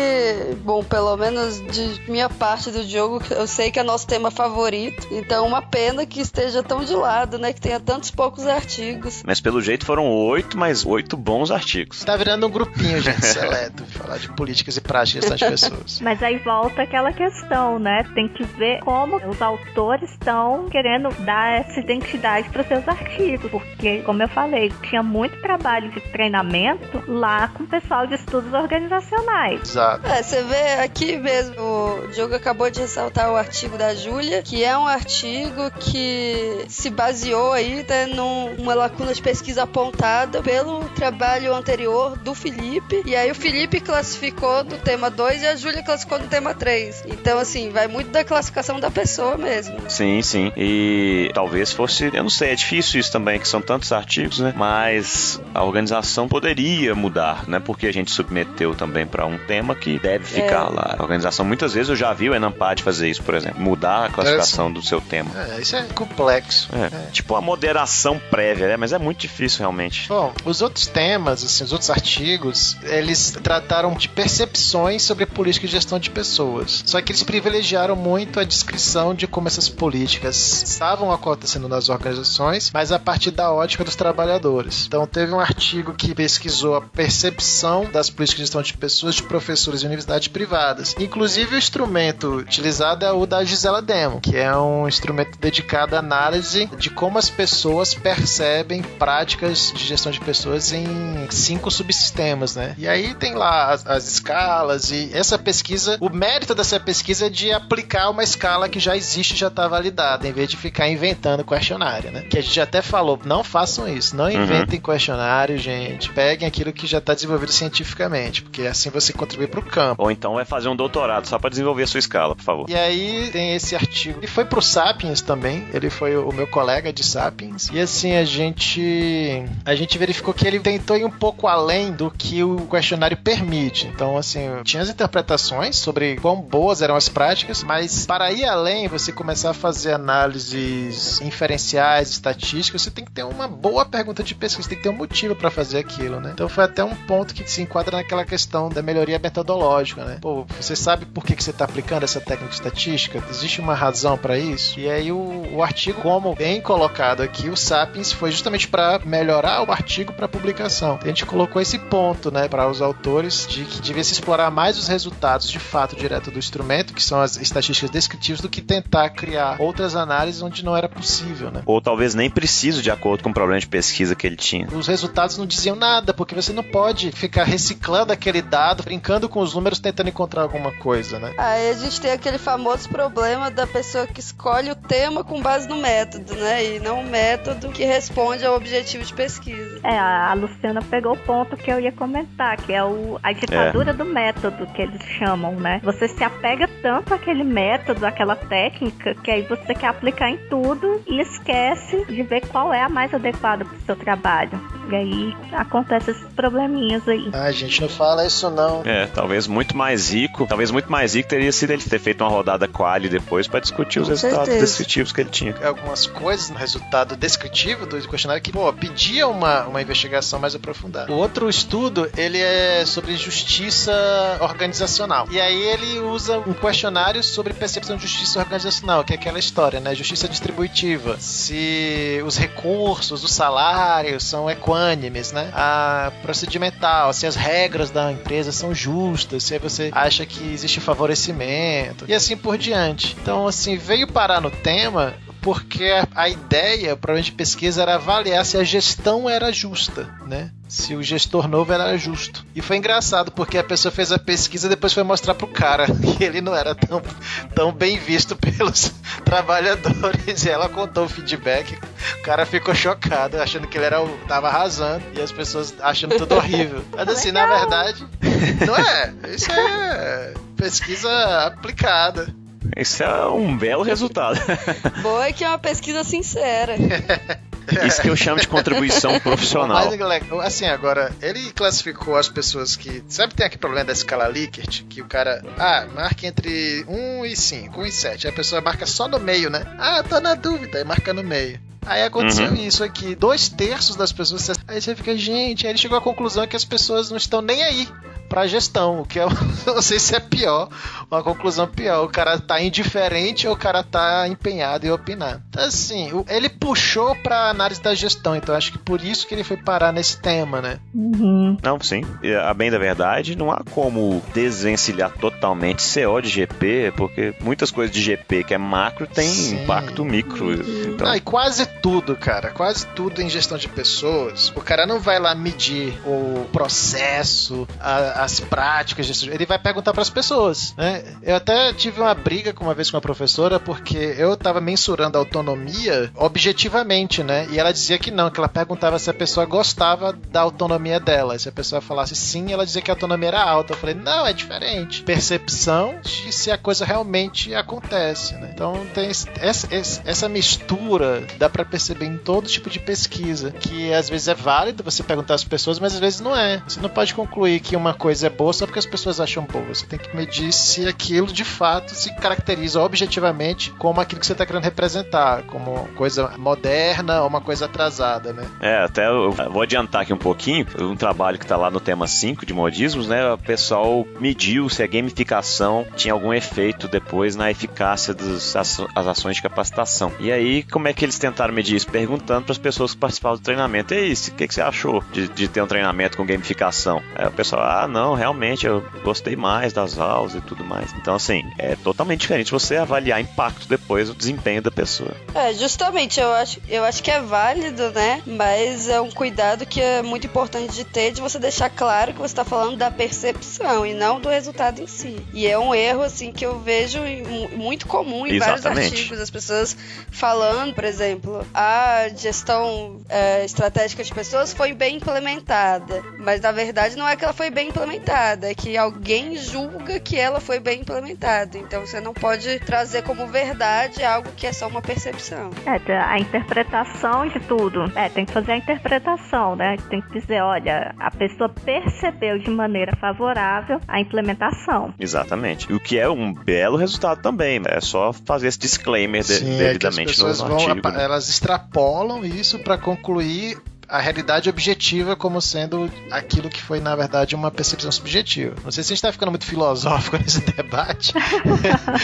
bom, pelo menos de minha parte do jogo, eu sei que é nosso tema favorito, então uma pena que esteja tão de lado, né? Que tenha tantos poucos artigos. Mas pelo jeito foram oito, mas oito bons artigos. Tá virando um grupinho, gente, seleto, falar de políticas e práticas de pessoas. Mas aí volta aquela questão, né? Tem que ver como os autores estão querendo dar essa identidade para seus artigos, porque, como eu falei, tinha muito trabalho de treinamento lá com o pessoal de estudos organizacionais. Exato. É, você vê aqui mesmo, o Diogo acabou de ressaltar o artigo da Júlia, que é um artigo que se baseou aí né, numa lacuna de pesquisa apontada pelo trabalho anterior do Felipe, e aí o Felipe classificou no tema 2 e a Júlia classificou no tema 3. Então, assim, vai muito da classificação da pessoa mesmo. Sim, sim. E talvez fosse, eu não sei, é difícil isso também, que são tantos artigos, né? Mas a organização poderia mudar, né? Porque a gente submeteu também para um tema que deve ficar É. lá. A organização, muitas vezes eu já vi o Enampad fazer isso, por exemplo, mudar a classificação do seu tema. É, isso é complexo. É, tipo uma moderação prévia, né? Mas é muito difícil realmente. Bom, os outros temas, assim, os outros artigos, eles trataram de percepções sobre política de gestão de pessoas. Só que eles privilegiaram muito a descrição de como essas políticas estavam acontecendo nas organizações, mas a partir da ótica dos trabalhadores. Então, teve um artigo que pesquisou a percepção das políticas de gestão de pessoas de professores de universidades privadas. Inclusive, o instrumento utilizado é o da Gisela Demo, que é um instrumento dedicado à análise de como as pessoas percebem práticas de gestão de pessoas em cinco subsistemas, né? E aí tem lá as, as escalas e essa pesquisa, o mérito dessa pesquisa é de aplicar uma escala que já existe, já está validada, em vez de ficar inventando questionário, né? Que a gente até falou, não façam isso, não inventem questionário, gente. Peguem aquilo que já está desenvolvido cientificamente, porque assim você contribui para o campo. Ou então vai fazer um doutorado só para desenvolver a sua escala, por favor. E aí tem esse artigo. Ele foi pro Sapiens também. Ele foi o meu colega de Sapiens. E assim, a gente. A gente verificou que ele tentou ir um pouco além do que o questionário permite. Então, assim, tinha as interpretações sobre quão boas eram as práticas, mas para ir além, você começar a fazer análises inferenciais, estatísticas, você tem que ter uma boa pergunta de pesquisa, tem que ter um motivo para fazer aquilo, né? Então foi até um ponto que se enquadra naquela questão da melhoria metodológica, né? Pô, você sabe por que, que você está aplicando essa técnica de estatística? Existe uma razão para isso? E aí o, o artigo, como bem colocado aqui, o Sapiens foi justamente para melhorar o artigo para publicação. A gente colocou esse ponto, né, para os autores de que devia se explorar mais os resultados de fato direto do instrumento, que são as estatísticas descritivas, do que tentar criar outras análises onde não era possível, né? Ou talvez nem preciso de acordo com o problema de pesquisa que ele tinha. Os resultados não diziam nada, porque você não pode ficar reciclando aquele dado, brincando com os números, tentando encontrar alguma coisa, né? Aí a gente tem aquele famoso problema da pessoa que escolhe o tema com base no método, né? E não o método que responde ao objetivo de pesquisa. É, a Luciana pegou o ponto que eu ia comentar, que é o, a ditadura do método, que eles chamam, né? Você se apega tanto àquele método, àquela técnica, que aí você quer aplicar em tudo e esquece de ver qual é a mais adequada para o seu trabalho. E aí acontecem esses probleminhas aí. Ah, gente, não fala isso não. É, talvez muito mais rico, talvez muito mais rico teria sido ele ter feito uma rodada quali depois para discutir os Com resultados certeza. descritivos que ele tinha. Algumas coisas no resultado descritivo do questionário que, pô, pedia uma, uma investigação mais aprofundada. O outro estudo, ele é sobre justiça organizacional. E aí ele usa um questionário sobre percepção de justiça organizacional, que é aquela história, né? Justiça distributiva. Se os recursos, os salários são né? A procedimental, se as regras da empresa são justas, se você acha que existe favorecimento e assim por diante. Então, assim, veio parar no tema porque a- ideia, provavelmente, de pesquisa era avaliar se a gestão era justa, né? Se o gestor novo era justo. E foi engraçado, porque a pessoa fez a pesquisa e depois foi mostrar pro cara que ele não era tão, tão bem visto pelos trabalhadores. E ela contou o feedback. O cara ficou chocado, achando que ele era o, tava arrasando. E as pessoas achando tudo horrível. Mas assim, na verdade, não é. Isso é pesquisa aplicada. Isso é um belo resultado. Boa é que é uma pesquisa sincera. Isso que eu chamo de contribuição profissional. Mas, legal, assim, agora, ele classificou as pessoas que. Sabe, tem aquele problema da escala Likert? Que o cara. Ah, marca entre 1 e 5, 1 e 7. Aí a pessoa marca só no meio, né? Ah, tô na dúvida. Aí marca no meio. Aí aconteceu Uhum. isso aqui. Dois terços das pessoas. Aí você fica, gente. Aí ele chegou à conclusão que as pessoas não estão nem aí pra gestão. O que eu não sei se é pior. Uma conclusão pior. O cara tá indiferente ou o cara tá empenhado em opinar. Então, assim, ele puxou pra análise da gestão. Então, acho que por isso que ele foi parar nesse tema, né? Uhum. Não, sim. A bem da verdade, não há como desvencilhar totalmente CO de GP, porque muitas coisas de GP que é macro tem Sim. impacto micro. Então, Ah, e quase tudo, cara. Quase tudo em gestão de pessoas. O cara não vai lá medir o processo, a- as práticas. de- Ele vai perguntar para as pessoas, né? Eu até tive uma briga com uma vez com uma professora porque eu tava mensurando a autonomia objetivamente, né? E ela dizia que não, que ela perguntava se a pessoa gostava da autonomia dela. Se a pessoa falasse sim, ela dizia que a autonomia era alta. Eu falei, não, é diferente. Percepção de se a coisa realmente acontece, né? Então tem essa, essa- mistura, dá pra perceber em todo tipo de pesquisa, que às vezes é válido você perguntar às pessoas, mas às vezes não é. Você não pode concluir que uma coisa é boa só porque as pessoas acham boa. Você tem que medir se aquilo de fato se caracteriza objetivamente como aquilo que você está querendo representar, como coisa moderna ou uma coisa atrasada, né? É, até eu vou adiantar aqui um pouquinho. Um trabalho que tá lá no tema 5 de modismos, né? O pessoal mediu se a gamificação tinha algum efeito depois na eficácia das ações de capacitação. E aí, como é que eles tentaram medir isso? Perguntando para as pessoas que participavam do treinamento: E aí, o que, que você achou de, de ter um treinamento com gamificação? Aí o pessoal, ah, não, realmente, eu gostei mais das aulas e tudo mais. Então, assim, é totalmente diferente você avaliar impacto depois do desempenho da pessoa. É, justamente, eu acho, eu acho que é válido, né? Mas é um cuidado que é muito importante de ter, de você deixar claro que você está falando da percepção e não do resultado em si. E é um erro, assim, que eu vejo muito comum em vários Exatamente. artigos, as pessoas falando, por exemplo, a gestão é, estratégica de pessoas foi bem implementada. Mas na verdade não é que ela foi bem implementada, é que alguém julga que ela foi bem implementada. Então você não pode trazer como verdade algo que é só uma percepção. É, a interpretação de tudo. É, tem que fazer a interpretação, né? Tem que dizer, olha, a pessoa percebeu de maneira favorável a implementação. Exatamente. E o que é um belo resultado também. né? É só fazer esse disclaimer de, Sim, é que as devidamente pessoas no vão, artigo. né? elas extrapolam isso para concluir a realidade objetiva como sendo aquilo que foi, na verdade, uma percepção subjetiva. Não sei se a gente tá ficando muito filosófico nesse debate,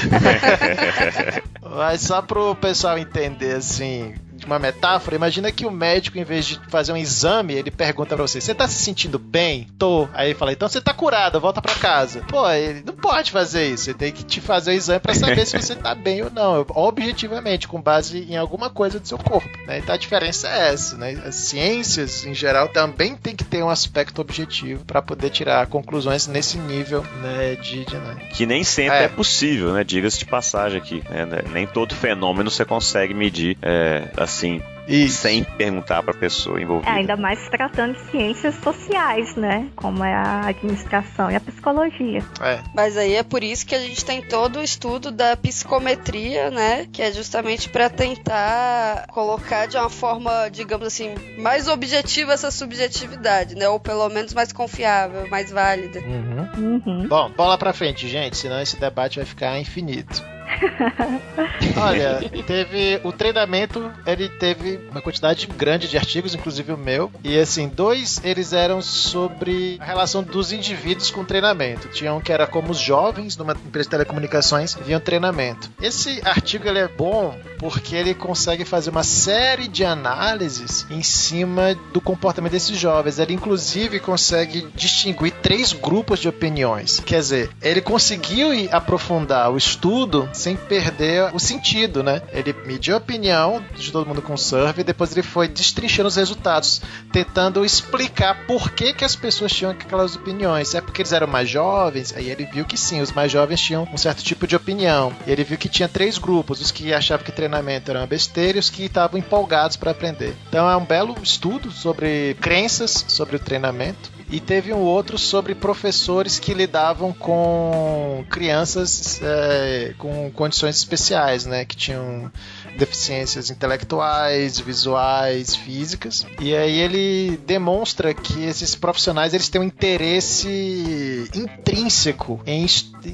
mas só pro pessoal entender, assim, uma metáfora, imagina que o médico, em vez de fazer um exame, ele pergunta pra você, você tá se sentindo bem? Tô. Aí ele fala, então você tá curado, volta pra casa. Pô, ele não pode fazer isso, você tem que te fazer o exame pra saber se você tá bem ou não, objetivamente, com base em alguma coisa do seu corpo, né? Então a diferença é essa, né? As ciências, em geral, também tem que ter um aspecto objetivo pra poder tirar conclusões nesse nível, né, de, de né? Que nem sempre É. é, possível, né? Diga-se de passagem aqui. né? Nem todo fenômeno você consegue medir, é, assim, Isso. sem perguntar pra pessoa envolvida. É, ainda mais tratando de ciências sociais, né? Como é a administração e a psicologia. É. Mas aí é por isso que a gente tem todo o estudo da psicometria, né? Que é justamente para tentar colocar de uma forma, digamos assim, mais objetiva essa subjetividade, né? Ou pelo menos mais confiável, mais válida. Uhum. Uhum. Bom, bola pra frente, gente, senão esse debate vai ficar infinito. Olha, teve o treinamento, ele teve uma quantidade grande de artigos, inclusive o meu, e assim, dois eles eram sobre a relação dos indivíduos com o treinamento. Tinha um que era como os jovens numa empresa de telecomunicações viam treinamento. Esse artigo ele é bom porque ele consegue fazer uma série de análises em cima do comportamento desses jovens. Ele inclusive consegue distinguir três grupos de opiniões. Quer dizer, ele conseguiu aprofundar o estudo sem perder o sentido, né? Ele mediu a opinião de todo mundo com survey e depois ele foi destrinchando os resultados, tentando explicar por que, que as pessoas tinham aquelas opiniões. É porque eles eram mais jovens? Aí ele viu que sim, os mais jovens tinham um certo tipo de opinião. E ele viu que tinha três grupos: os que achavam que treinamento era uma besteira e os que estavam empolgados para aprender. Então é um belo estudo sobre crenças sobre o treinamento. E teve um outro sobre professores que lidavam com crianças é, com condições especiais, né? Que tinham deficiências intelectuais, visuais, físicas. E aí ele demonstra que esses profissionais eles têm um interesse intrínseco em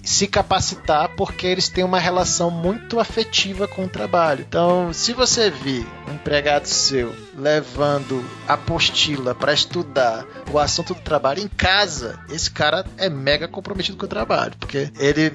se capacitar porque eles têm uma relação muito afetiva com o trabalho. Então, se você vir um empregado seu levando apostila para estudar o assunto do trabalho em casa, esse cara é mega comprometido com o trabalho, porque ele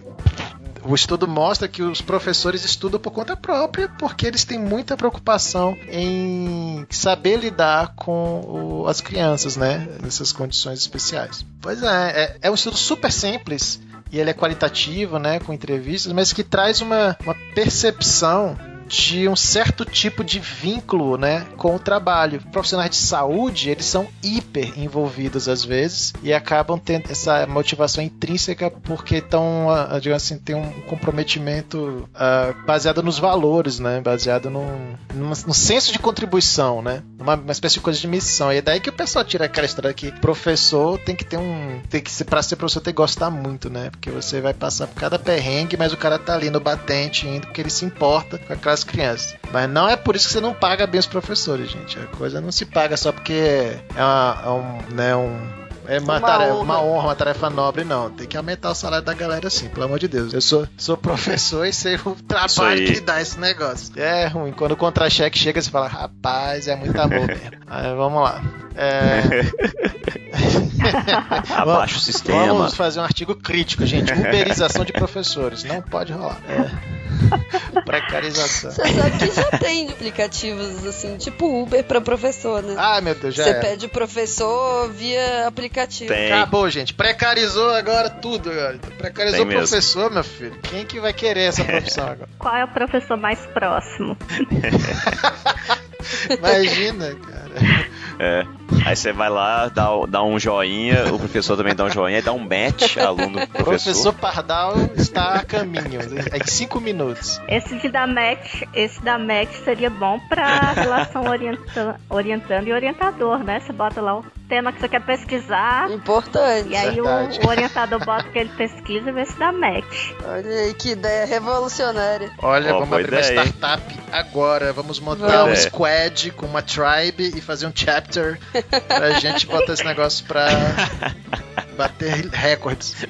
o estudo mostra que os professores estudam por conta própria porque eles têm muita preocupação em saber lidar com o, as crianças, né? Nessas condições especiais. Pois é, é, é um estudo super simples e ele é qualitativo, né? Com entrevistas, mas que traz uma, uma percepção de um certo tipo de vínculo, né, com o trabalho. Profissionais de saúde, eles são hiper envolvidos às vezes e acabam tendo essa motivação intrínseca porque estão, digamos assim, tem um comprometimento uh, baseado nos valores, né, baseado no, no, no senso de contribuição, né, uma, uma, espécie de coisa de missão. E é daí que o pessoal tira aquela história que professor tem que ter um, tem que ser para ser professor tem que gostar muito, né, porque você vai passar por cada perrengue, mas o cara tá ali no batente indo porque ele se importa com aquelas crianças. Mas não é por isso que você não paga bem os professores, gente. A coisa não se paga só porque é, uma, é um, né, um é uma, uma, tarefa, honra. uma honra, uma tarefa nobre, não. Tem que aumentar o salário da galera assim, pelo amor de Deus. Eu sou, sou professor e sei o trabalho que dá esse negócio. É ruim. Quando o contra-cheque chega, você fala, rapaz, é muito amor mesmo. Aí, vamos lá. É... Abaixo o sistema. Vamos fazer um artigo crítico, gente. Uberização de professores. Não pode rolar. É. Precarização. Você sabe que já tem aplicativos assim, tipo Uber pra professor, né? Ah, meu Deus, já Você é. pede professor via aplicativo. Tem. Acabou, gente. Precarizou agora tudo, agora. Precarizou o professor, meu filho. Quem que vai querer essa profissão agora? Qual é o professor mais próximo? Imagina, cara. É. Aí você vai lá, dá, dá um joinha, o professor também dá um joinha, e dá um match, aluno professor. Professor Pardal está a caminho, é em cinco minutos. Esse de dar match, esse da match seria bom pra relação orienta, orientando e orientador, né? Você bota lá o tema que você quer pesquisar. Importante. E aí o, o, orientador bota o que ele pesquisa e vê se dá match. Olha aí que ideia revolucionária. Olha, oh, vamos abrir ideia, uma startup hein? agora. Vamos montar vamos. um squad com uma tribe e fazer um chapter pra gente botar esse negócio pra bater recordes.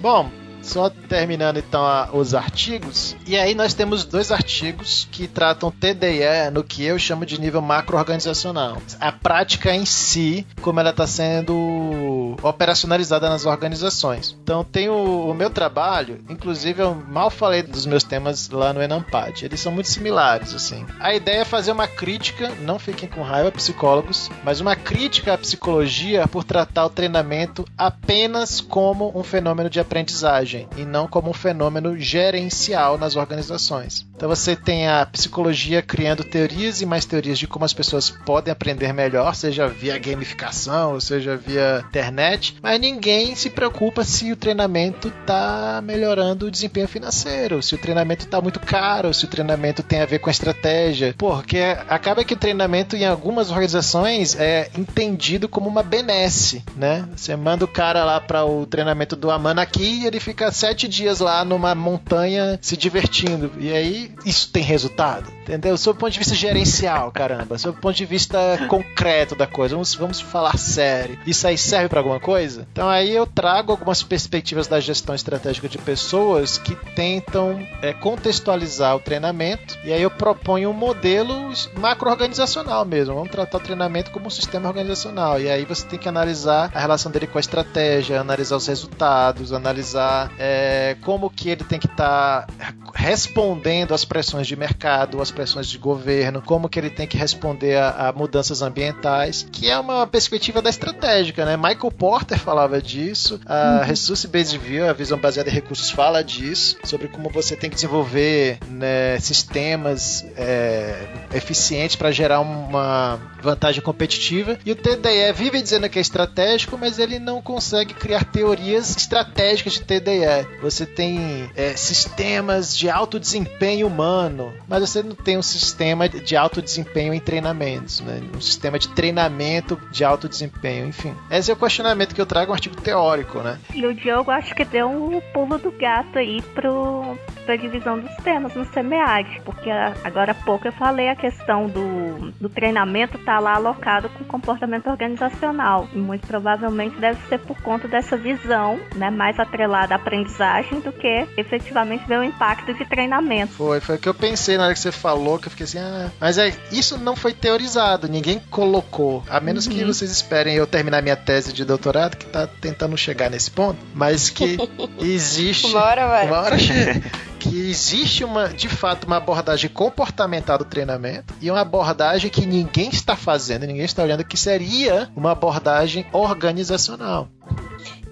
Bom, só terminando então a, os artigos. E aí nós temos dois artigos que tratam TDE no que eu chamo de nível macro-organizacional. A prática em si, como ela está sendo operacionalizada nas organizações. Então tem o, o, meu trabalho, inclusive eu mal falei dos meus temas lá no Enampad. Eles são muito similares, assim. A ideia é fazer uma crítica, não fiquem com raiva, psicólogos, mas uma crítica à psicologia por tratar o treinamento apenas como um fenômeno de aprendizagem e não como um fenômeno gerencial nas organizações. Então você tem a psicologia criando teorias e mais teorias de como as pessoas podem aprender melhor, seja via gamificação, ou seja via internet mas ninguém se preocupa se o treinamento tá melhorando o desempenho financeiro, se o treinamento tá muito caro, se o treinamento tem a ver com a estratégia. Porque acaba que o treinamento em algumas organizações é entendido como uma benesse, né? Você manda o cara lá para o treinamento do Amana aqui e ele fica sete dias lá numa montanha se divertindo. E aí, isso tem resultado, entendeu? Sob o ponto de vista gerencial, caramba, sob o ponto de vista concreto da coisa, vamos, vamos falar sério. Isso aí serve para alguma coisa? Então aí eu trago algumas perspectivas da gestão estratégica de pessoas que tentam é, contextualizar o treinamento e aí eu proponho um modelo macro-organizacional mesmo. Vamos tratar o treinamento como um sistema organizacional. E aí você tem que analisar a relação dele com a estratégia, analisar os resultados, analisar é, como que ele tem que estar tá respondendo às pressões de mercado, às pressões de governo, como que ele tem que responder a, a mudanças ambientais, que é uma perspectiva da estratégica, né? Michael Porter falava disso, a uhum. Resource Based View, a visão baseada em recursos, fala disso, sobre como você tem que desenvolver né, sistemas é, eficientes para gerar uma vantagem competitiva. E o TDE vive dizendo que é estratégico, mas ele não consegue criar teorias estratégicas de TDE. Você tem é, sistemas de alto desempenho humano, mas você não tem um sistema de alto desempenho em treinamentos, né? um sistema de treinamento de alto desempenho, enfim. Esse é o questionamento que eu trago, um artigo teórico, né? E o Diogo acho que deu um pulo do gato aí pro, pra divisão dos temas no SEMEAD, porque agora há pouco eu falei a questão do, do treinamento tá lá alocado com comportamento organizacional, e muito provavelmente deve ser por conta dessa visão, né, mais atrelada à aprendizagem do que efetivamente ver o impacto de treinamento. Foi, foi o que eu pensei na hora que você falou, que eu fiquei assim, ah, mas é, isso não foi teorizado, ninguém colocou, a menos uhum. que vocês esperem eu terminar minha tese de doutorado, que tá tentando chegar nesse ponto, mas que existe... Uma hora vai. Uma hora chega. que existe uma, de fato, uma abordagem comportamental do treinamento e uma abordagem que ninguém está fazendo, ninguém está olhando, que seria uma abordagem organizacional.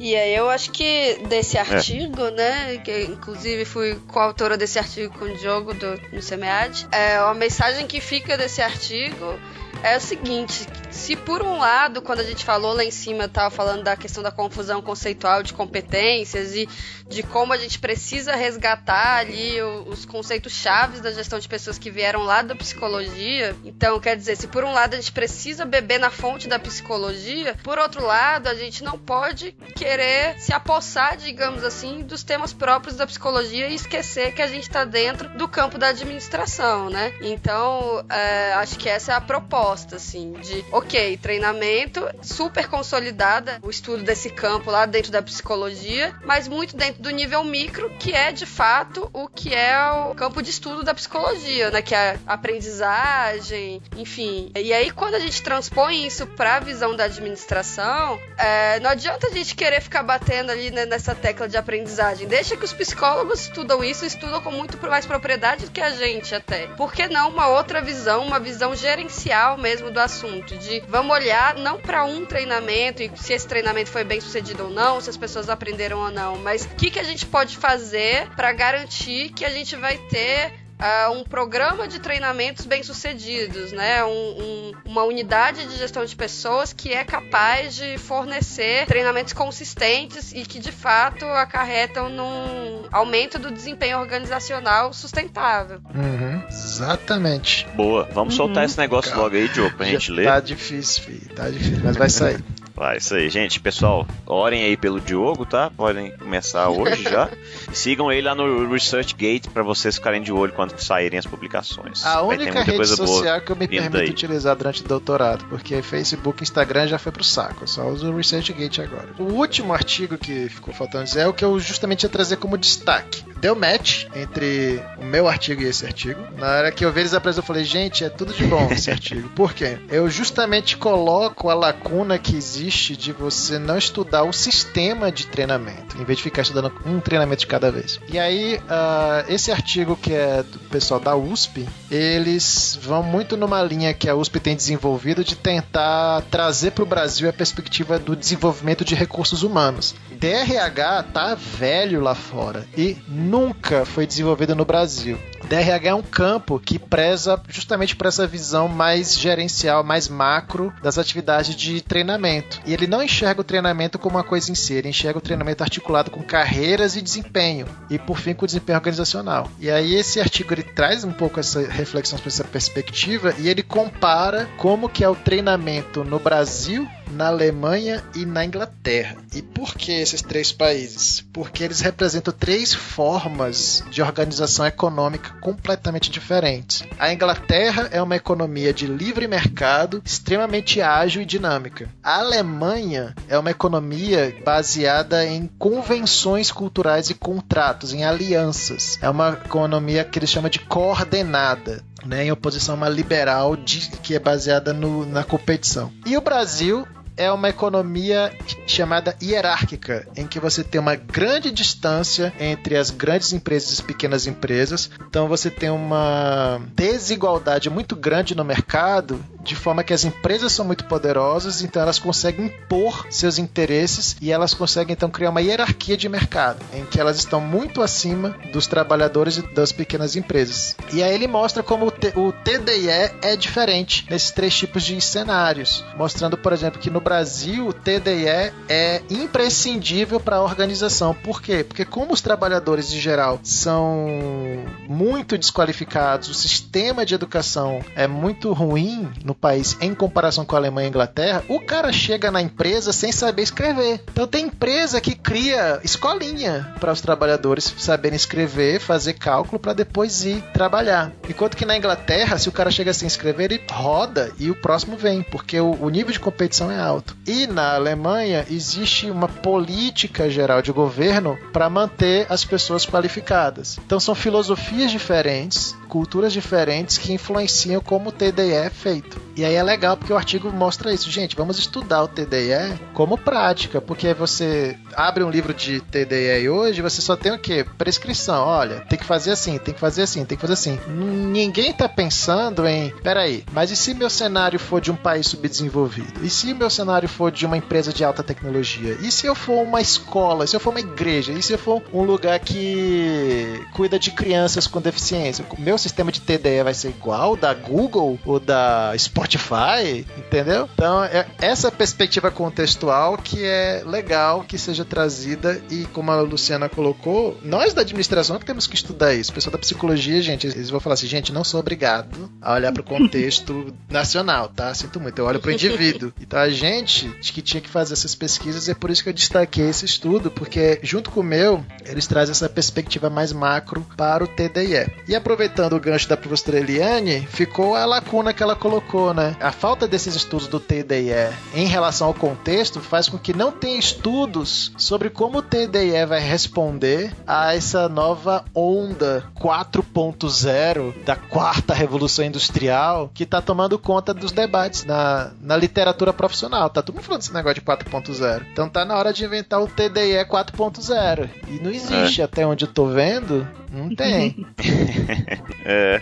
E aí eu acho que desse é. artigo, é. né, que inclusive fui coautora desse artigo com o Diogo do, no SEMEAD, é, a mensagem que fica desse artigo é o seguinte: se por um lado, quando a gente falou lá em cima, estava falando da questão da confusão conceitual de competências e de como a gente precisa resgatar ali os conceitos chaves da gestão de pessoas que vieram lá da psicologia. Então, quer dizer, se por um lado a gente precisa beber na fonte da psicologia, por outro lado, a gente não pode querer se apossar, digamos assim, dos temas próprios da psicologia e esquecer que a gente está dentro do campo da administração, né? Então, é, acho que essa é a proposta proposta, assim, de ok, treinamento, super consolidada o estudo desse campo lá dentro da psicologia, mas muito dentro do nível micro, que é de fato o que é o campo de estudo da psicologia, né? Que é a aprendizagem, enfim. E aí, quando a gente transpõe isso para a visão da administração, é, não adianta a gente querer ficar batendo ali né, nessa tecla de aprendizagem. Deixa que os psicólogos estudam isso, estudam com muito mais propriedade do que a gente até. Por que não uma outra visão, uma visão gerencial mesmo do assunto, de vamos olhar não para um treinamento e se esse treinamento foi bem sucedido ou não, se as pessoas aprenderam ou não, mas o que, que a gente pode fazer para garantir que a gente vai ter uh, um programa de treinamentos bem-sucedidos, né? Um, um, uma unidade de gestão de pessoas que é capaz de fornecer treinamentos consistentes e que de fato acarretam num aumento do desempenho organizacional sustentável. Uhum, exatamente. Boa. Vamos uhum. soltar esse negócio logo aí, Joe, pra gente ler. Tá difícil, filho. Tá difícil, mas vai sair. Vai, isso aí, gente. Pessoal, orem aí pelo Diogo, tá? Podem começar hoje já. E sigam ele lá no ResearchGate para vocês ficarem de olho quando saírem as publicações. A única rede social que eu me permito aí. utilizar durante o doutorado, porque Facebook e Instagram já foi pro saco. Eu só uso o ResearchGate agora. O último artigo que ficou faltando dizer é o que eu justamente ia trazer como destaque. Deu match entre o meu artigo e esse artigo. Na hora que eu vi eles apresentam, eu falei, gente, é tudo de bom esse artigo. Por quê? Eu justamente coloco a lacuna que existe existe de você não estudar o sistema de treinamento, em vez de ficar estudando um treinamento de cada vez. E aí, uh, esse artigo que é do pessoal da USP, eles vão muito numa linha que a USP tem desenvolvido de tentar trazer para o Brasil a perspectiva do desenvolvimento de recursos humanos. DRH tá velho lá fora e nunca foi desenvolvido no Brasil. DRH é um campo que preza justamente por essa visão mais gerencial, mais macro das atividades de treinamento. E ele não enxerga o treinamento como uma coisa em si, ele enxerga o treinamento articulado com carreiras e desempenho, e por fim com o desempenho organizacional. E aí esse artigo ele traz um pouco essa reflexão sobre essa perspectiva e ele compara como que é o treinamento no Brasil na Alemanha e na Inglaterra. E por que esses três países? Porque eles representam três formas de organização econômica completamente diferentes. A Inglaterra é uma economia de livre mercado, extremamente ágil e dinâmica. A Alemanha é uma economia baseada em convenções culturais e contratos, em alianças. É uma economia que eles chamam de coordenada né, em oposição a uma liberal de, que é baseada no, na competição. E o Brasil é uma economia chamada hierárquica, em que você tem uma grande distância entre as grandes empresas e as pequenas empresas. Então você tem uma desigualdade muito grande no mercado, de forma que as empresas são muito poderosas, então elas conseguem impor seus interesses e elas conseguem então criar uma hierarquia de mercado, em que elas estão muito acima dos trabalhadores e das pequenas empresas. E aí ele mostra como o, o TDIE é diferente nesses três tipos de cenários, mostrando, por exemplo, que no Brasil, o TDE é imprescindível para a organização. Por quê? Porque como os trabalhadores em geral são muito desqualificados, o sistema de educação é muito ruim no país em comparação com a Alemanha e a Inglaterra, o cara chega na empresa sem saber escrever. Então tem empresa que cria escolinha para os trabalhadores saberem escrever, fazer cálculo para depois ir trabalhar. Enquanto que na Inglaterra, se o cara chega sem escrever, ele roda e o próximo vem, porque o, o nível de competição é alto alto. E na Alemanha existe uma política geral de governo para manter as pessoas qualificadas. Então são filosofias diferentes, culturas diferentes que influenciam como o TDE é feito. E aí é legal porque o artigo mostra isso. Gente, vamos estudar o TDE como prática, porque você abre um livro de TDE hoje, você só tem o quê? Prescrição. Olha, tem que fazer assim, tem que fazer assim, tem que fazer assim. Ninguém tá pensando em, peraí, mas e se meu cenário for de um país subdesenvolvido? E se meu cenário for de uma empresa de alta tecnologia? E se eu for uma escola? E se eu for uma igreja? E se eu for um lugar que cuida de crianças com deficiência? Meu sistema de TDE vai ser igual da Google ou da Spotify? Entendeu? Então, é essa perspectiva contextual que é legal que seja trazida e, como a Luciana colocou, nós da administração que temos que estudar isso. O pessoal da psicologia, gente, eles vão falar assim, gente, não sou obrigado a olhar para o contexto nacional, tá? Sinto muito, eu olho para o indivíduo. Então, a gente que tinha que fazer essas pesquisas, é por isso que eu destaquei esse estudo, porque junto com o meu, eles trazem essa perspectiva mais macro para o TDIE. E aproveitando o gancho da professora Eliane, ficou a lacuna que ela colocou, né? A falta desses estudos do TDIE em relação ao contexto faz com que não tenha estudos sobre como o TDIE vai responder a essa nova onda 4.0 da quarta revolução industrial que está tomando conta dos debates na, na literatura profissional tá todo mundo falando desse negócio de 4.0. Então tá na hora de inventar o TDE 4.0. E não existe, é. até onde eu tô vendo, não tem. é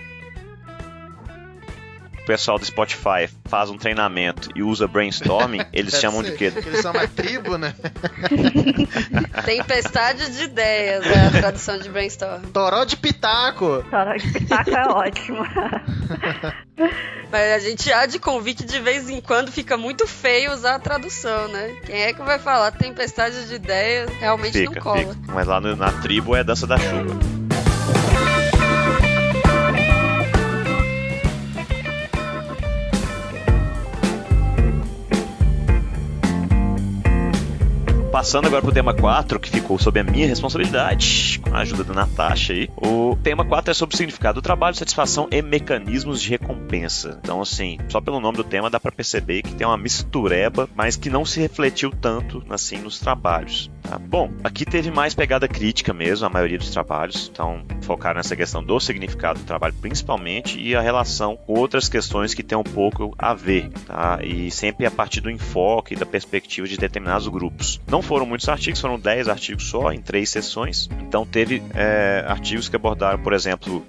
pessoal do Spotify faz um treinamento e usa brainstorming, eles chamam de quê? Eles são uma tribo, né? Tempestade de ideias, é a tradução de brainstorm. Toró de pitaco. Toró de pitaco é ótimo. Mas a gente há de convite de vez em quando fica muito feio usar a tradução, né? Quem é que vai falar tempestade de ideias realmente fica, não cola. Fica. Mas lá no, na tribo é dança da chuva. Passando agora pro tema 4, que ficou sob a minha responsabilidade, com a ajuda da Natasha aí. O tema 4 é sobre o significado do trabalho, satisfação e mecanismos de recompensa. Então, assim, só pelo nome do tema dá para perceber que tem uma mistureba, mas que não se refletiu tanto, assim, nos trabalhos. Tá? Bom, aqui teve mais pegada crítica mesmo, a maioria dos trabalhos. Então, focaram nessa questão do significado do trabalho, principalmente, e a relação com outras questões que tem um pouco a ver, tá? E sempre a partir do enfoque da perspectiva de determinados grupos. Não foram muitos artigos, foram 10 artigos só, em três sessões. Então teve é, artigos que abordaram, por exemplo,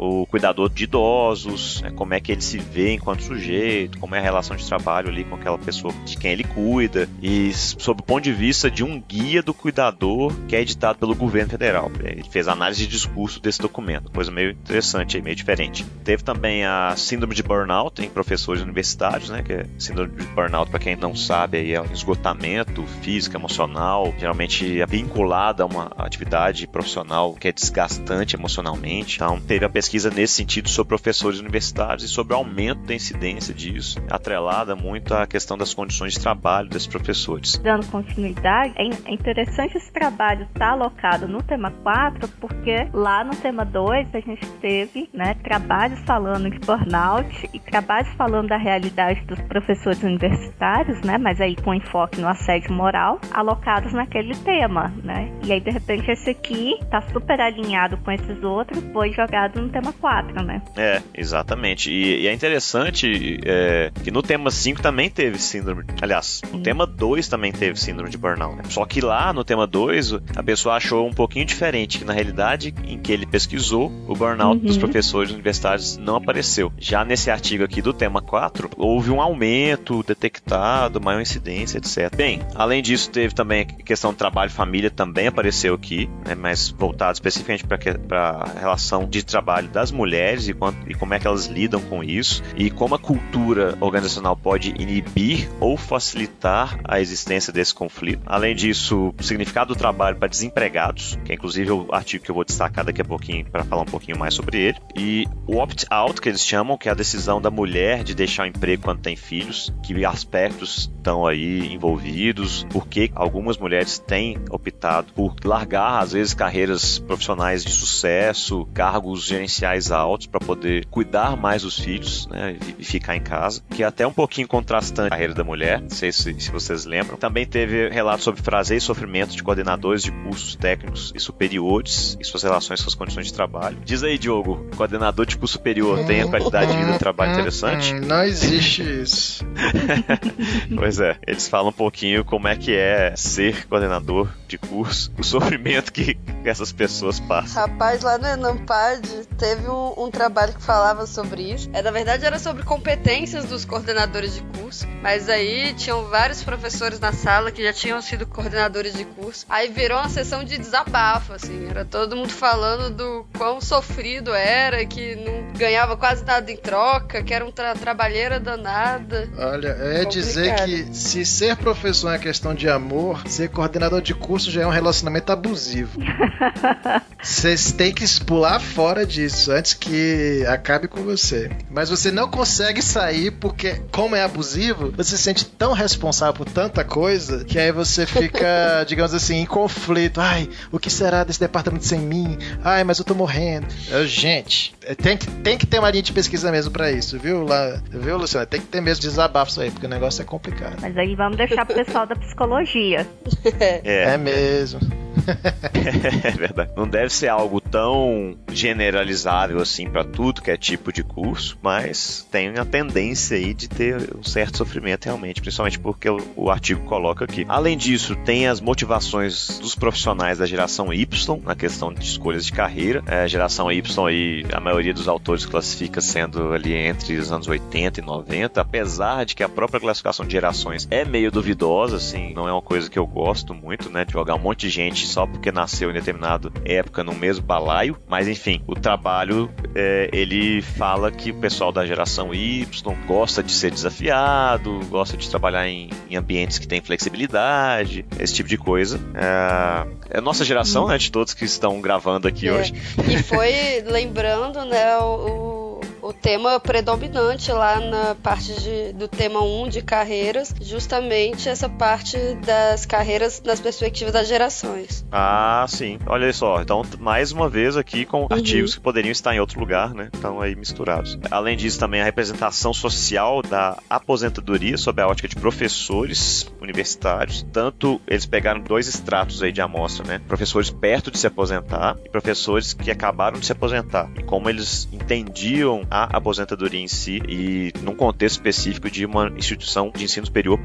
o cuidador de idosos, né, como é que ele se vê enquanto sujeito, como é a relação de trabalho ali com aquela pessoa de quem ele cuida, e sob o ponto de vista de um guia do cuidador que é editado pelo governo federal. Ele fez análise de discurso desse documento, coisa meio interessante, meio diferente. Teve também a síndrome de burnout em professores universitários, né, que é síndrome de burnout, para quem não sabe, aí é um esgotamento físico, emocional, geralmente é vinculado a uma atividade profissional que é desgastante emocionalmente. Então, teve a pesquisa nesse sentido sobre professores universitários e sobre o aumento da incidência disso, atrelada muito à questão das condições de trabalho desses professores. Dando continuidade, é interessante esse trabalho estar alocado no tema 4, porque lá no tema 2 a gente teve né, trabalhos falando de burnout e trabalhos falando da realidade dos professores universitários, né, mas aí com enfoque no assédio moral, alocados naquele tema, né? E aí de repente esse aqui tá super alinhado com esses outros, foi jogado no tema 4, né? É, exatamente. E, e é interessante é, que no tema 5 também teve síndrome. Aliás, no Sim. tema 2 também teve síndrome de burnout. Né? Só que lá no tema 2, a pessoa achou um pouquinho diferente, que na realidade, em que ele pesquisou, o burnout uhum. dos professores universitários não apareceu. Já nesse artigo aqui do tema 4, houve um aumento detectado, maior incidência, etc. Bem, além disso, teve também a questão do trabalho e família, também apareceu aqui, né, mas voltado especificamente para a relação de trabalho das mulheres e, quanto, e como é que elas lidam com isso, e como a cultura organizacional pode inibir ou facilitar a existência desse conflito. Além disso, o significado do trabalho para desempregados, que é inclusive o artigo que eu vou destacar daqui a pouquinho para falar um pouquinho mais sobre ele, e o opt-out, que eles chamam, que é a decisão da mulher de deixar o emprego quando tem filhos, que aspectos estão aí envolvidos, porque algumas mulheres têm optado por largar, às vezes, carreiras profissionais de sucesso, cargos gerenciais altos para poder cuidar mais dos filhos né, e ficar em casa, que é até um pouquinho contrastante a carreira da mulher, não sei se, se vocês lembram. Também teve relatos sobre prazer e sofrimento de coordenadores de cursos técnicos e superiores e suas relações com as condições de trabalho. Diz aí, Diogo, coordenador de curso superior tem a qualidade de vida do trabalho interessante? Não existe isso. pois é, eles falam um pouquinho como é que é ser coordenador de curso, o sofrimento que essas pessoas passam. Rapaz, lá no Enampad teve um, um, trabalho que falava sobre isso. É, na verdade, era sobre competências dos coordenadores de curso, mas aí tinham vários professores na sala que já tinham sido coordenadores de curso. Aí virou uma sessão de desabafo, assim. Era todo mundo falando do quão sofrido era, que não ganhava quase nada em troca, que era um tra trabalheira danada. Olha, é Complicado. dizer que se ser professor é questão de amor, ser coordenador de curso já é um relacionamento abusivo. Vocês têm que pular fora disso antes que acabe com você. Mas você não consegue sair porque, como é abusivo, você se sente tão responsável por tanta coisa que aí você fica, digamos assim, em conflito. Ai, o que será desse departamento sem mim? Ai, mas eu tô morrendo. Eu, gente, é, tem que, tem que ter uma linha de pesquisa mesmo para isso, viu, lá, viu, Luciana? Tem que ter mesmo desabafos aí, porque o negócio é complicado. Mas aí vamos deixar pro pessoal da psicologia. É, é mesmo. é verdade. Não deve ser algo tão generalizável assim para tudo que é tipo de curso, mas tem a tendência aí de ter um certo sofrimento realmente, principalmente porque o, o artigo coloca aqui. Além disso, tem as motivações dos profissionais da geração Y na questão de escolhas de carreira. É, a geração Y aí, a maioria dos autores classifica sendo ali entre os anos 80 e 90, apesar de que a própria classificação de gerações é meio duvidosa, assim, não é uma coisa que eu gosto muito, né, de jogar um monte de gente só porque nasceu em determinada época no mesmo balaio, mas enfim, o trabalho é, ele fala que o pessoal da geração Y gosta de ser desafiado, gosta de trabalhar em, em ambientes que têm flexibilidade, esse tipo de coisa. É, é a nossa geração, né, de todos que estão gravando aqui é. hoje. E foi lembrando, né, o o tema predominante lá na parte de, do tema 1 de carreiras, justamente essa parte das carreiras nas perspectivas das gerações. Ah, sim. Olha só, então mais uma vez aqui com uhum. artigos que poderiam estar em outro lugar, né? Estão aí misturados. Além disso, também a representação social da aposentadoria sob a ótica de professores universitários. Tanto eles pegaram dois estratos aí de amostra, né? Professores perto de se aposentar e professores que acabaram de se aposentar. E como eles entendiam a aposentadoria em si e num contexto específico de uma instituição de ensino superior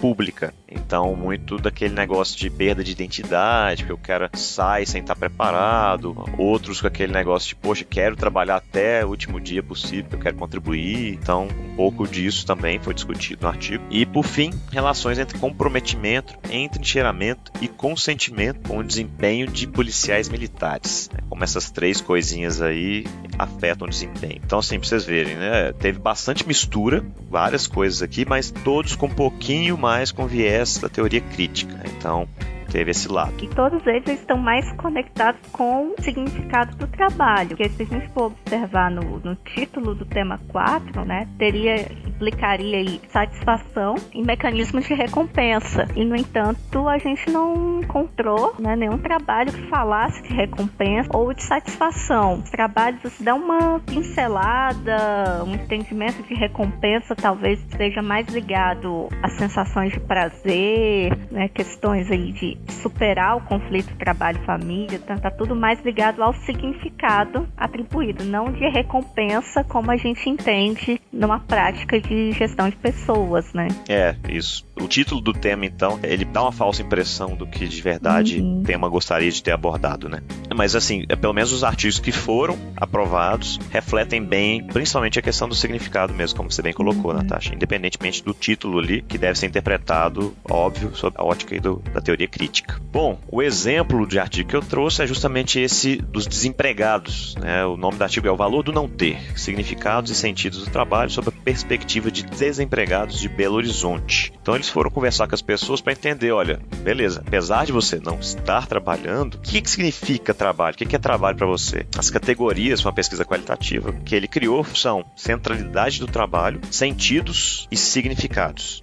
pública. Então, muito daquele negócio de perda de identidade, que o cara sai sem estar preparado, outros com aquele negócio de, poxa, quero trabalhar até o último dia possível, eu quero contribuir. Então, um pouco disso também foi discutido no artigo. E, por fim, relações entre comprometimento, entrincheiramento e consentimento com o desempenho de policiais militares. Né? Como essas três coisinhas aí afetam o desempenho. Então, assim, pra vocês verem, né? Teve bastante mistura, várias coisas aqui, mas todos com um pouquinho mais com viés da teoria crítica. Então, teve esse lado. E todos eles estão mais conectados com o significado do trabalho. Porque se a gente for observar no, no título do tema 4, né, teria, implicaria aí satisfação e mecanismos de recompensa. E, no entanto, a gente não encontrou né, nenhum trabalho que falasse de recompensa ou de satisfação. Os trabalhos dão uma pincelada, um entendimento de recompensa talvez seja mais ligado às sensações de prazer, né, questões aí de superar o conflito trabalho-família, então tá tudo mais ligado ao significado atribuído, não de recompensa como a gente entende numa prática de gestão de pessoas, né? É, isso. O título do tema, então, ele dá uma falsa impressão do que de verdade uhum. o tema gostaria de ter abordado, né? Mas assim, é, pelo menos os artigos que foram aprovados refletem bem, principalmente a questão do significado mesmo, como você bem colocou, uhum. Natasha, independentemente do título ali, que deve ser interpretado, óbvio, sob a ótica do, da teoria crítica. Bom, o exemplo de artigo que eu trouxe é justamente esse dos desempregados. Né? O nome do artigo é O Valor do Não Ter: Significados e Sentidos do Trabalho sob a perspectiva de desempregados de Belo Horizonte. Então eles foram conversar com as pessoas para entender: olha, beleza, apesar de você não estar trabalhando, o que, que significa trabalho? O que, que é trabalho para você? As categorias, uma pesquisa qualitativa que ele criou são centralidade do trabalho, sentidos e significados.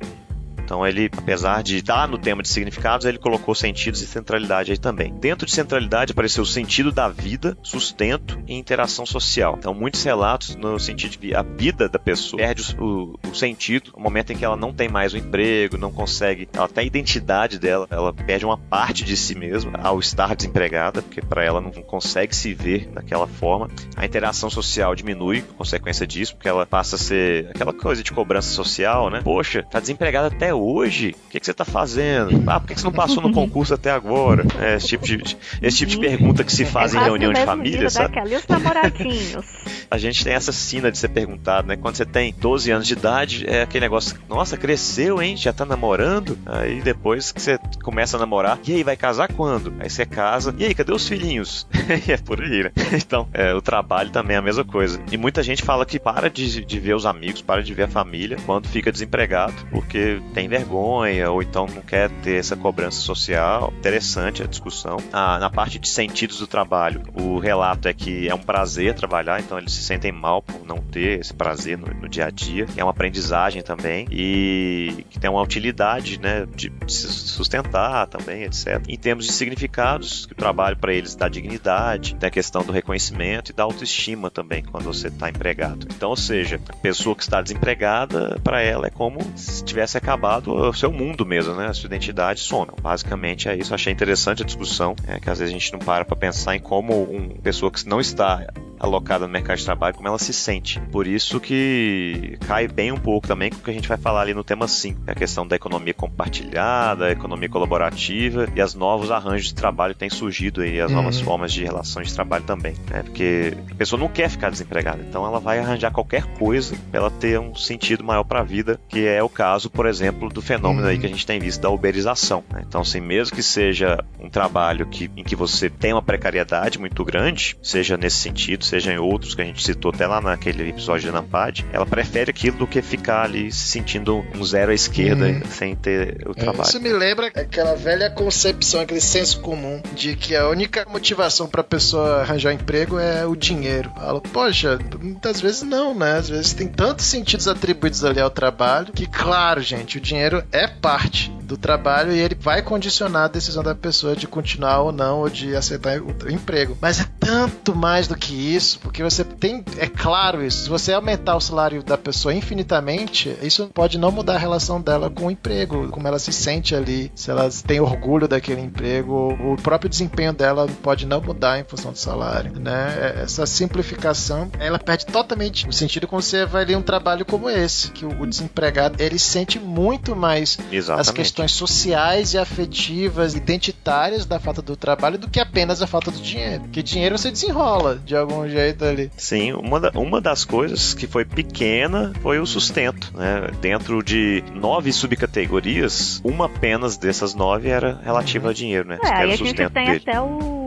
Então ele, apesar de estar no tema de significados, ele colocou sentidos e centralidade aí também. Dentro de centralidade apareceu o sentido da vida, sustento e interação social. Então muitos relatos no sentido de que a vida da pessoa perde o, o sentido no momento em que ela não tem mais o emprego, não consegue, tem a identidade dela, ela perde uma parte de si mesma ao estar desempregada, porque para ela não consegue se ver daquela forma. A interação social diminui, consequência disso, porque ela passa a ser aquela coisa de cobrança social, né? Poxa, tá desempregada até hoje? O que, que você está fazendo? Ah, por que, que você não passou no concurso até agora? É, esse, tipo de, esse tipo de pergunta que se faz é em reunião de família, sabe? Ali os namoradinhos. a gente tem essa sina de ser perguntado, né? Quando você tem 12 anos de idade, é aquele negócio, nossa, cresceu, hein? Já tá namorando? Aí depois que você começa a namorar, e aí, vai casar quando? Aí você casa, e aí, cadê os filhinhos? e é por aí, né? Então, é, o trabalho também é a mesma coisa. E muita gente fala que para de, de ver os amigos, para de ver a família quando fica desempregado, porque tem tem vergonha ou então não quer ter essa cobrança social. Interessante a discussão. Ah, na parte de sentidos do trabalho, o relato é que é um prazer trabalhar, então eles se sentem mal por não ter esse prazer no, no dia a dia. É uma aprendizagem também e que tem uma utilidade, né, de se sustentar também, etc. Em termos de significados, que o trabalho para eles dá dignidade, tem a questão do reconhecimento e da autoestima também quando você está empregado. Então, ou seja, a pessoa que está desempregada, para ela é como se tivesse acabado lado o seu mundo mesmo, né? A sua identidade some. Basicamente é isso. Achei interessante a discussão, é, que às vezes a gente não para para pensar em como uma pessoa que não está alocada no mercado de trabalho, como ela se sente. Por isso que cai bem um pouco também com o que a gente vai falar ali no tema 5, é a questão da economia compartilhada, a economia colaborativa e os novos arranjos de trabalho que têm surgido aí, as novas uhum. formas de relações de trabalho também. Né? Porque a pessoa não quer ficar desempregada, então ela vai arranjar qualquer coisa para ela ter um sentido maior para a vida, que é o caso, por exemplo, do fenômeno aí que a gente tem visto da uberização. Né? Então, assim, mesmo que seja um trabalho que, em que você tem uma precariedade muito grande, seja nesse sentido, seja em outros que a gente citou até lá naquele episódio de Nampad, ela prefere aquilo do que ficar ali se sentindo um zero à esquerda hum. sem ter o é, trabalho. Isso me lembra aquela velha concepção, aquele senso comum de que a única motivação para a pessoa arranjar emprego é o dinheiro. Fala, poxa, muitas vezes não, né? Às vezes tem tantos sentidos atribuídos ali ao trabalho que, claro, gente, o dinheiro é parte do trabalho e ele vai condicionar a decisão da pessoa de continuar ou não, ou de aceitar o emprego. Mas é tanto mais do que isso, porque você tem, é claro isso, se você aumentar o salário da pessoa infinitamente, isso pode não mudar a relação dela com o emprego, como ela se sente ali, se ela tem orgulho daquele emprego, o próprio desempenho dela pode não mudar em função do salário, né? É, essa simplificação, ela perde totalmente o sentido quando você vai ler um trabalho como esse, que o desempregado, ele sente muito mais Exatamente. as questões sociais e afetivas, identitárias da falta do trabalho do que apenas a falta do dinheiro. Que dinheiro você desenrola de algum jeito ali. Sim, uma, da- uma das coisas que foi pequena foi o sustento. Né? Dentro de nove subcategorias, uma apenas dessas nove era relativa a dinheiro, né? É, aí a gente sustento tem dele. até o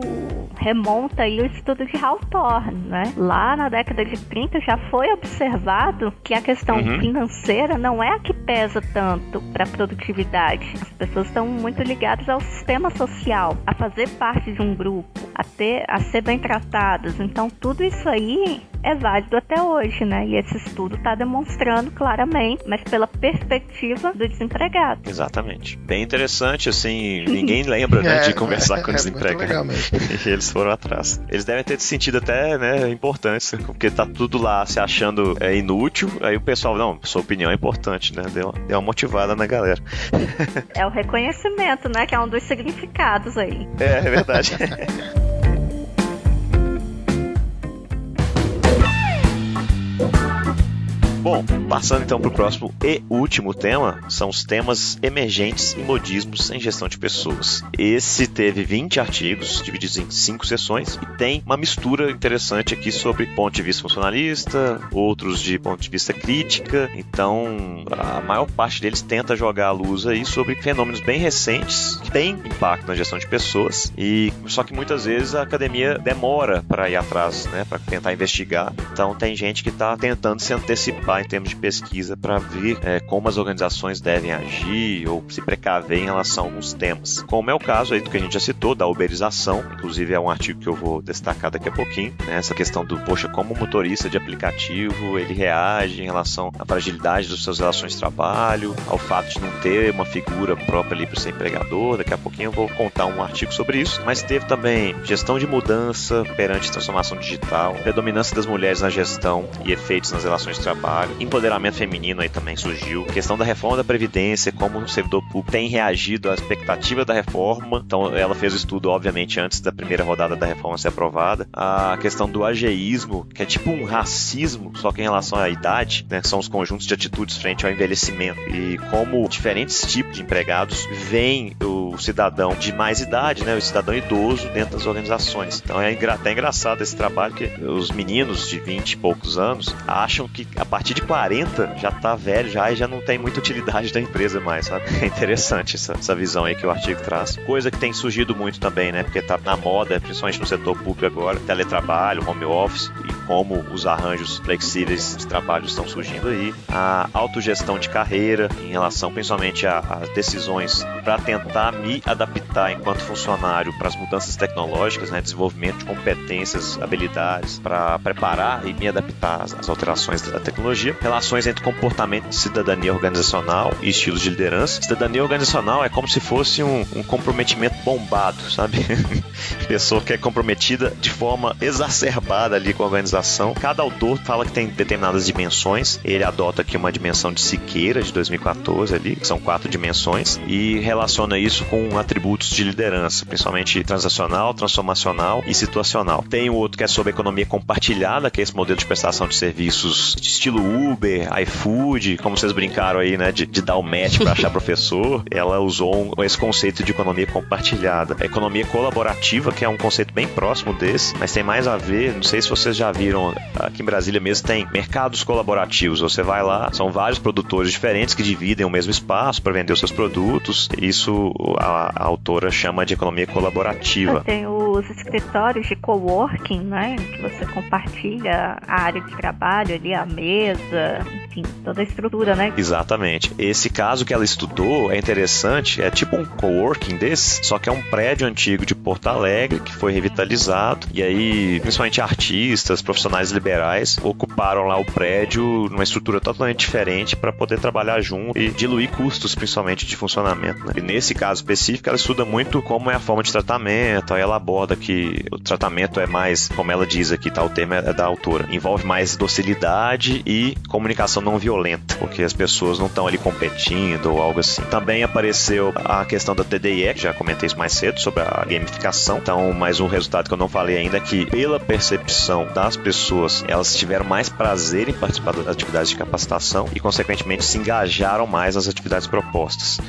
remonta aí o estudo de Hawthorne, né? Lá na década de 30 já foi observado que a questão Uhum. financeira não é a que pesa tanto para a produtividade. As pessoas estão muito ligadas ao sistema social, a fazer parte de um grupo, a ter, a ser bem tratadas. Então tudo isso aí é válido até hoje, né? E esse estudo está demonstrando claramente, mas pela perspectiva do desempregado. Exatamente. Bem interessante, assim, ninguém lembra né, de conversar com é, o muito legal desempregado. mesmo. E eles foram atrás. Eles devem ter se sentido até, né, importantes, porque tá tudo lá se achando é, inútil. Aí o pessoal, não, sua opinião é importante, né? Deu, deu uma motivada na galera. É o reconhecimento, né? Que é um dos significados aí. É, é verdade. Bye. Bom, passando então para o próximo e último tema, são os temas emergentes e modismos em gestão de pessoas. Esse teve 20 artigos, divididos em 5 sessões, e tem uma mistura interessante aqui sobre ponto de vista funcionalista, outros de ponto de vista crítica. Então, a maior parte deles tenta jogar a luz aí sobre fenômenos bem recentes que têm impacto na gestão de pessoas, e só que muitas vezes a academia demora para ir atrás, né, para tentar investigar. Então, tem gente que está tentando se antecipar em termos de pesquisa para ver é, como as organizações devem agir ou se precaver em relação a alguns temas. Como é o caso aí do que a gente já citou, da uberização, inclusive é um artigo que eu vou destacar daqui a pouquinho, né, essa questão do, poxa, como o motorista de aplicativo ele reage em relação à fragilidade das suas relações de trabalho, ao fato de não ter uma figura própria ali para ser empregador. Daqui a pouquinho eu vou contar um artigo sobre isso, mas teve também gestão de mudança perante transformação digital, predominância das mulheres na gestão e efeitos nas relações de trabalho, empoderamento feminino aí também surgiu, questão da reforma da previdência, como o servidor público tem reagido à expectativa da reforma. Então ela fez o estudo obviamente antes da primeira rodada da reforma ser aprovada. A questão do ageísmo, que é tipo um racismo, só que em relação à idade, né, são os conjuntos de atitudes frente ao envelhecimento e como diferentes tipos de empregados veem o cidadão de mais idade, né, o cidadão idoso dentro das organizações. Então é até engraçado esse trabalho que os meninos de 20 e poucos anos acham que a partir de 40 já tá velho já e já não tem muita utilidade da empresa mais, sabe? É interessante essa, essa visão aí que o artigo traz. Coisa que tem surgido muito também, né? Porque tá na moda, principalmente no setor público agora, teletrabalho, home office e como os arranjos flexíveis de trabalho estão surgindo aí. A autogestão de carreira em relação principalmente às decisões para tentar me adaptar enquanto funcionário para as mudanças tecnológicas, né? Desenvolvimento de competências, habilidades para preparar e me adaptar às alterações da tecnologia. Relações entre comportamento cidadania organizacional e estilos de liderança. Cidadania organizacional é como se fosse um, um comprometimento bombado, sabe? Pessoa que é comprometida de forma exacerbada ali com a organização. Cada autor fala que tem determinadas dimensões. Ele adota aqui uma dimensão de Siqueira, de 2014 ali, que são quatro dimensões, e relaciona isso com atributos de liderança, principalmente transacional, transformacional e situacional. Tem o outro que é sobre economia compartilhada, que é esse modelo de prestação de serviços de estilo Uber, iFood, como vocês brincaram aí, né, de, de dar o match para achar professor. Ela usou um- esse conceito de economia compartilhada. A economia colaborativa, que é um conceito bem próximo desse, mas tem mais a ver, não sei se vocês já viram, aqui em Brasília mesmo tem mercados colaborativos. Você vai lá, são vários produtores diferentes que dividem o mesmo espaço para vender os seus produtos. Isso a, a autora chama de economia colaborativa. Tem os escritórios de coworking, né? Que você compartilha a área de trabalho ali, a mesa, enfim, toda a estrutura, né? Exatamente. Esse caso que ela estudou é interessante, é tipo um coworking desse, só que é um prédio antigo de Porto Alegre que foi revitalizado e aí, principalmente artistas, profissionais liberais ocuparam lá o prédio numa estrutura totalmente diferente para poder trabalhar junto e diluir custos, principalmente de funcionamento. né? E nesse caso específico, ela estuda muito como é a forma de tratamento, aí ela aborda que o tratamento é mais, como ela diz aqui, tá? O tema é da autora. Envolve mais docilidade e comunicação não violenta, porque as pessoas não estão ali competindo ou algo assim. Também apareceu a questão da TDIE, que já comentei isso mais cedo, sobre a gamificação. Então, mais um resultado que eu não falei ainda é que, pela percepção das pessoas, elas tiveram mais prazer em participar das atividades de capacitação e, consequentemente, se engajaram mais nas atividades propostas.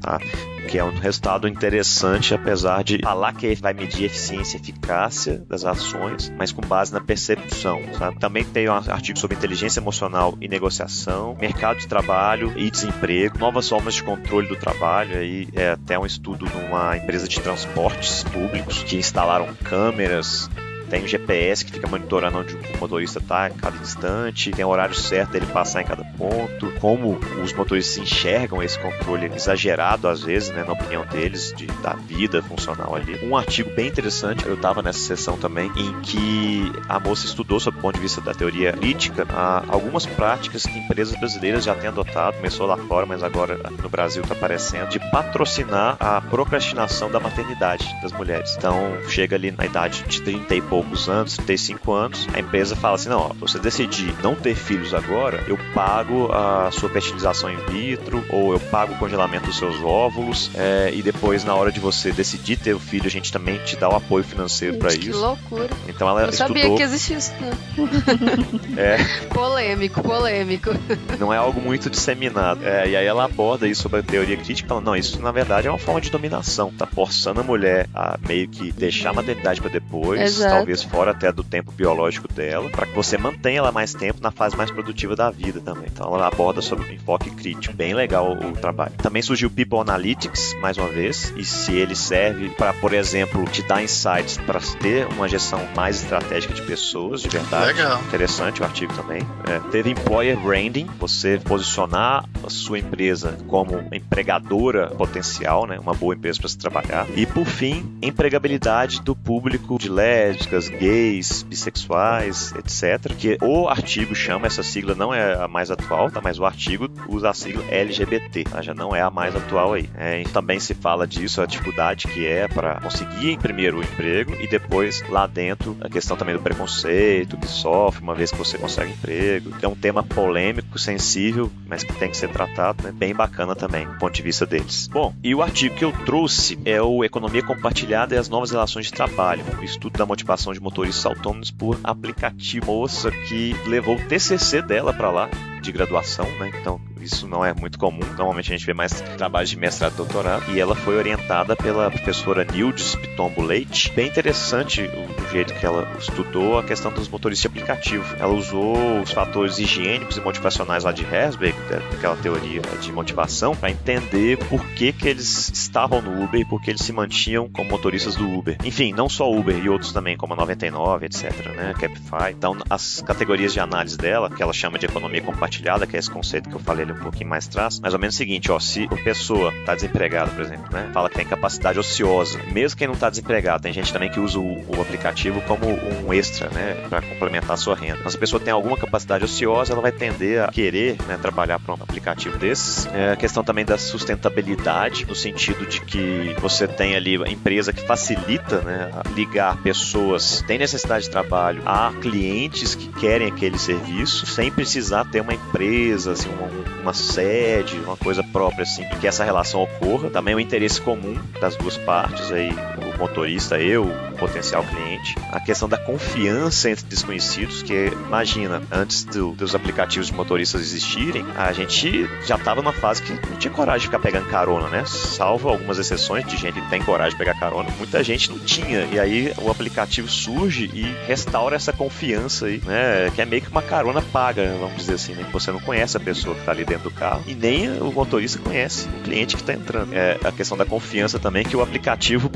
Tá? Que é um resultado interessante, apesar de falar que vai medir eficiência e eficácia das ações, mas com base na percepção. Sabe? Também tem um artigo sobre inteligência emocional e negociação, mercado de trabalho e desemprego, novas formas de controle do trabalho. Aí é até um estudo numa empresa de transportes públicos que instalaram câmeras tem um GPS que fica monitorando onde o motorista está em cada instante, tem o horário certo dele passar em cada ponto, como os motoristas enxergam esse controle exagerado às vezes, né, na opinião deles, de, da vida funcional ali. Um artigo bem interessante, eu estava nessa sessão também, em que a moça estudou, sob o ponto de vista da teoria crítica, algumas práticas que empresas brasileiras já têm adotado, começou lá fora, mas agora no Brasil está aparecendo, de patrocinar a procrastinação da maternidade das mulheres. Então, chega ali na idade de 30 e poucos anos, 35 anos, a empresa fala assim: não, ó, você decidir não ter filhos agora, eu pago a sua fertilização in vitro, ou eu pago o congelamento dos seus óvulos, é, e depois, na hora de você decidir ter o filho, a gente também te dá o apoio financeiro para isso. Que loucura. Então ela eu estudou... sabia que existia isso, né? é. Polêmico, polêmico. Não é algo muito disseminado. É, e aí ela aborda isso sobre a teoria crítica, falando: não, isso na verdade é uma forma de dominação, tá forçando a mulher a meio que deixar a maternidade para depois, Exato. Talvez fora até do tempo biológico dela, para que você mantenha ela mais tempo na fase mais produtiva da vida também. Então ela aborda sobre o enfoque crítico. Bem legal o, trabalho. Também surgiu o People Analytics, mais uma vez, e se ele serve para, por exemplo, te dar insights para ter uma gestão mais estratégica de pessoas, de verdade. Legal. Interessante o artigo também. É, teve Employer Branding, você posicionar a sua empresa como empregadora potencial, né, uma boa empresa para se trabalhar. E por fim, empregabilidade do público de lésbicas, lésbicas, gays, bissexuais, etc. Que o artigo chama, essa sigla não é a mais atual, tá? mas o artigo usa a sigla LGBT, tá? já não é a mais atual aí. É, também se fala disso, a dificuldade que é para conseguir primeiro o emprego e depois lá dentro a questão também do preconceito que sofre uma vez que você consegue emprego. É um tema polêmico, sensível, mas que tem que ser tratado, né? bem bacana também, do ponto de vista deles. Bom, e o artigo que eu trouxe é o Economia Compartilhada e as Novas Relações de Trabalho, o estudo da motivação de motoristas autônomos por aplicativo. Moça que levou o TCC dela para lá de graduação, né? Então isso não é muito comum. Normalmente a gente vê mais trabalhos de mestrado e doutorado. E ela foi orientada pela professora Nildes Pitombo Leite. Bem interessante o, jeito que ela estudou a questão dos motoristas de aplicativo. Ela usou os fatores higiênicos e motivacionais lá de Herzberg, daquela teoria de motivação, para entender por que, que eles estavam no Uber e por que eles se mantinham como motoristas do Uber. Enfim, não só Uber e outros também, como a 99, etc, né? Capify. Então, as categorias de análise dela, que ela chama de economia compartilhada, que é esse conceito que eu falei ali um pouquinho mais atrás, mais ou menos o seguinte, ó, se a pessoa está desempregada, por exemplo, né, fala que tem capacidade ociosa, mesmo quem não está desempregado, tem gente também que usa o, o aplicativo como um extra, né, para complementar a sua renda. Mas se a pessoa tem alguma capacidade ociosa, ela vai tender a querer, né, trabalhar para um aplicativo desses. É a questão também da sustentabilidade, no sentido de que você tem ali a empresa que facilita, né, ligar pessoas que têm necessidade de trabalho a clientes que querem aquele serviço, sem precisar ter uma empresa, assim, uma, uma sede, uma coisa própria, assim, que essa relação ocorra. Também o interesse comum das duas partes, aí, motorista, eu, o potencial cliente. A questão da confiança entre desconhecidos, que imagina, antes do, dos aplicativos de motoristas existirem, a gente já estava numa fase que não tinha coragem de ficar pegando carona, né? Salvo algumas exceções de gente que tem coragem de pegar carona, muita gente não tinha. E aí o aplicativo surge e restaura essa confiança aí, né? Que é meio que uma carona paga, vamos dizer assim, né? Você não conhece a pessoa que está ali dentro do carro e nem o motorista conhece o cliente que está entrando. É a questão da confiança também que o aplicativo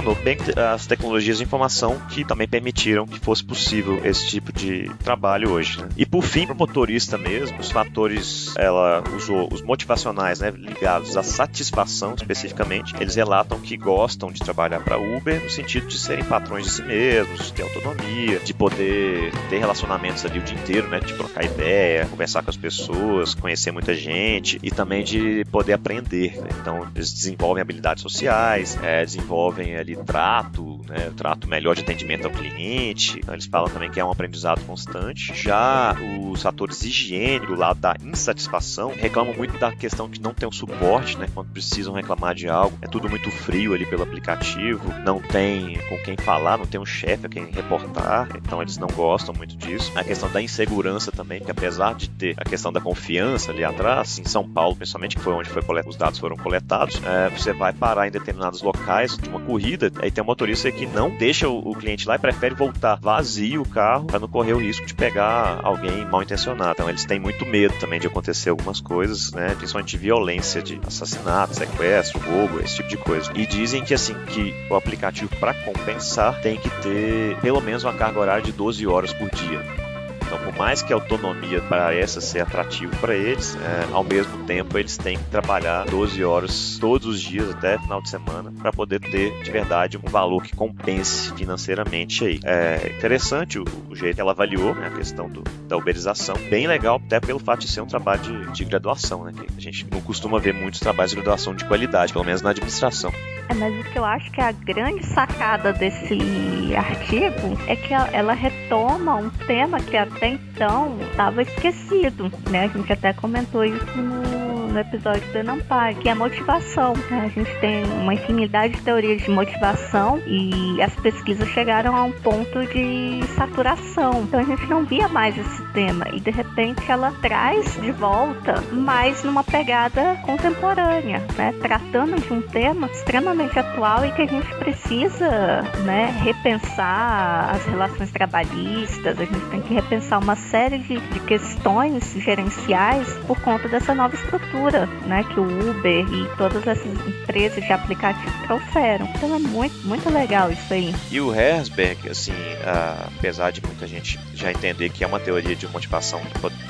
proporcionou. Bem as tecnologias de informação que também permitiram que fosse possível esse tipo de trabalho hoje. Né? E por fim, para o motorista mesmo, os fatores, ela usou os motivacionais, né, ligados à satisfação especificamente. Eles relatam que gostam de trabalhar para Uber no sentido de serem patrões de si mesmos, de ter autonomia, de poder ter relacionamentos ali o dia inteiro, né, de trocar ideia, conversar com as pessoas, conhecer muita gente e também de poder aprender. Né? Então, eles desenvolvem habilidades sociais, é, desenvolvem envolvem trato, né, trato melhor de atendimento ao cliente. Então, eles falam também que é um aprendizado constante. Já os fatores higiênicos, do lado da insatisfação, reclamam muito da questão que não tem o suporte, né, quando precisam reclamar de algo. É tudo muito frio ali pelo aplicativo, não tem com quem falar, não tem um chefe a quem reportar, então eles não gostam muito disso. A questão da insegurança também, que apesar de ter a questão da confiança ali atrás, em São Paulo, principalmente, que foi onde foi os dados foram coletados, é, você vai parar em determinados locais de uma corrida, aí tem um motorista que não deixa o, o cliente lá e prefere voltar vazio o carro para não correr o risco de pegar alguém mal intencionado. Então eles têm muito medo também de acontecer algumas coisas, né? Principalmente de violência, de assassinato, sequestro, roubo, esse tipo de coisa. E dizem que assim que o aplicativo para compensar tem que ter pelo menos uma carga horária de 12 horas por dia. Então, por mais que a autonomia pareça ser atrativo para eles, é, ao mesmo tempo eles têm que trabalhar 12 horas todos os dias até final de semana para poder ter de verdade um valor que compense financeiramente aí. É interessante o, o jeito que ela avaliou né, a questão do, da uberização, bem legal até pelo fato de ser um trabalho de, de graduação, né, a gente não costuma ver muitos trabalhos de graduação de qualidade, pelo menos na administração. É, mas o que eu acho que é a grande sacada desse artigo é que ela retoma um tema que até então estava esquecido, né? A gente até comentou isso no, no episódio do Enampar, que é a motivação. Né? A gente tem uma infinidade de teorias de motivação e as pesquisas chegaram a um ponto de saturação. Então a gente não via mais esse tema e de repente ela traz de volta, mas numa pegada contemporânea, né? Tratando de um tema extremamente atual e que a gente precisa, né, repensar as relações trabalhistas, a gente tem que repensar uma série de, de questões gerenciais por conta dessa nova estrutura, né, que o Uber e todas essas empresas de aplicativo trouxeram. Então é muito, muito legal isso aí. E o Herzberg, assim, uh, apesar de muita gente já entender que é uma teoria de motivação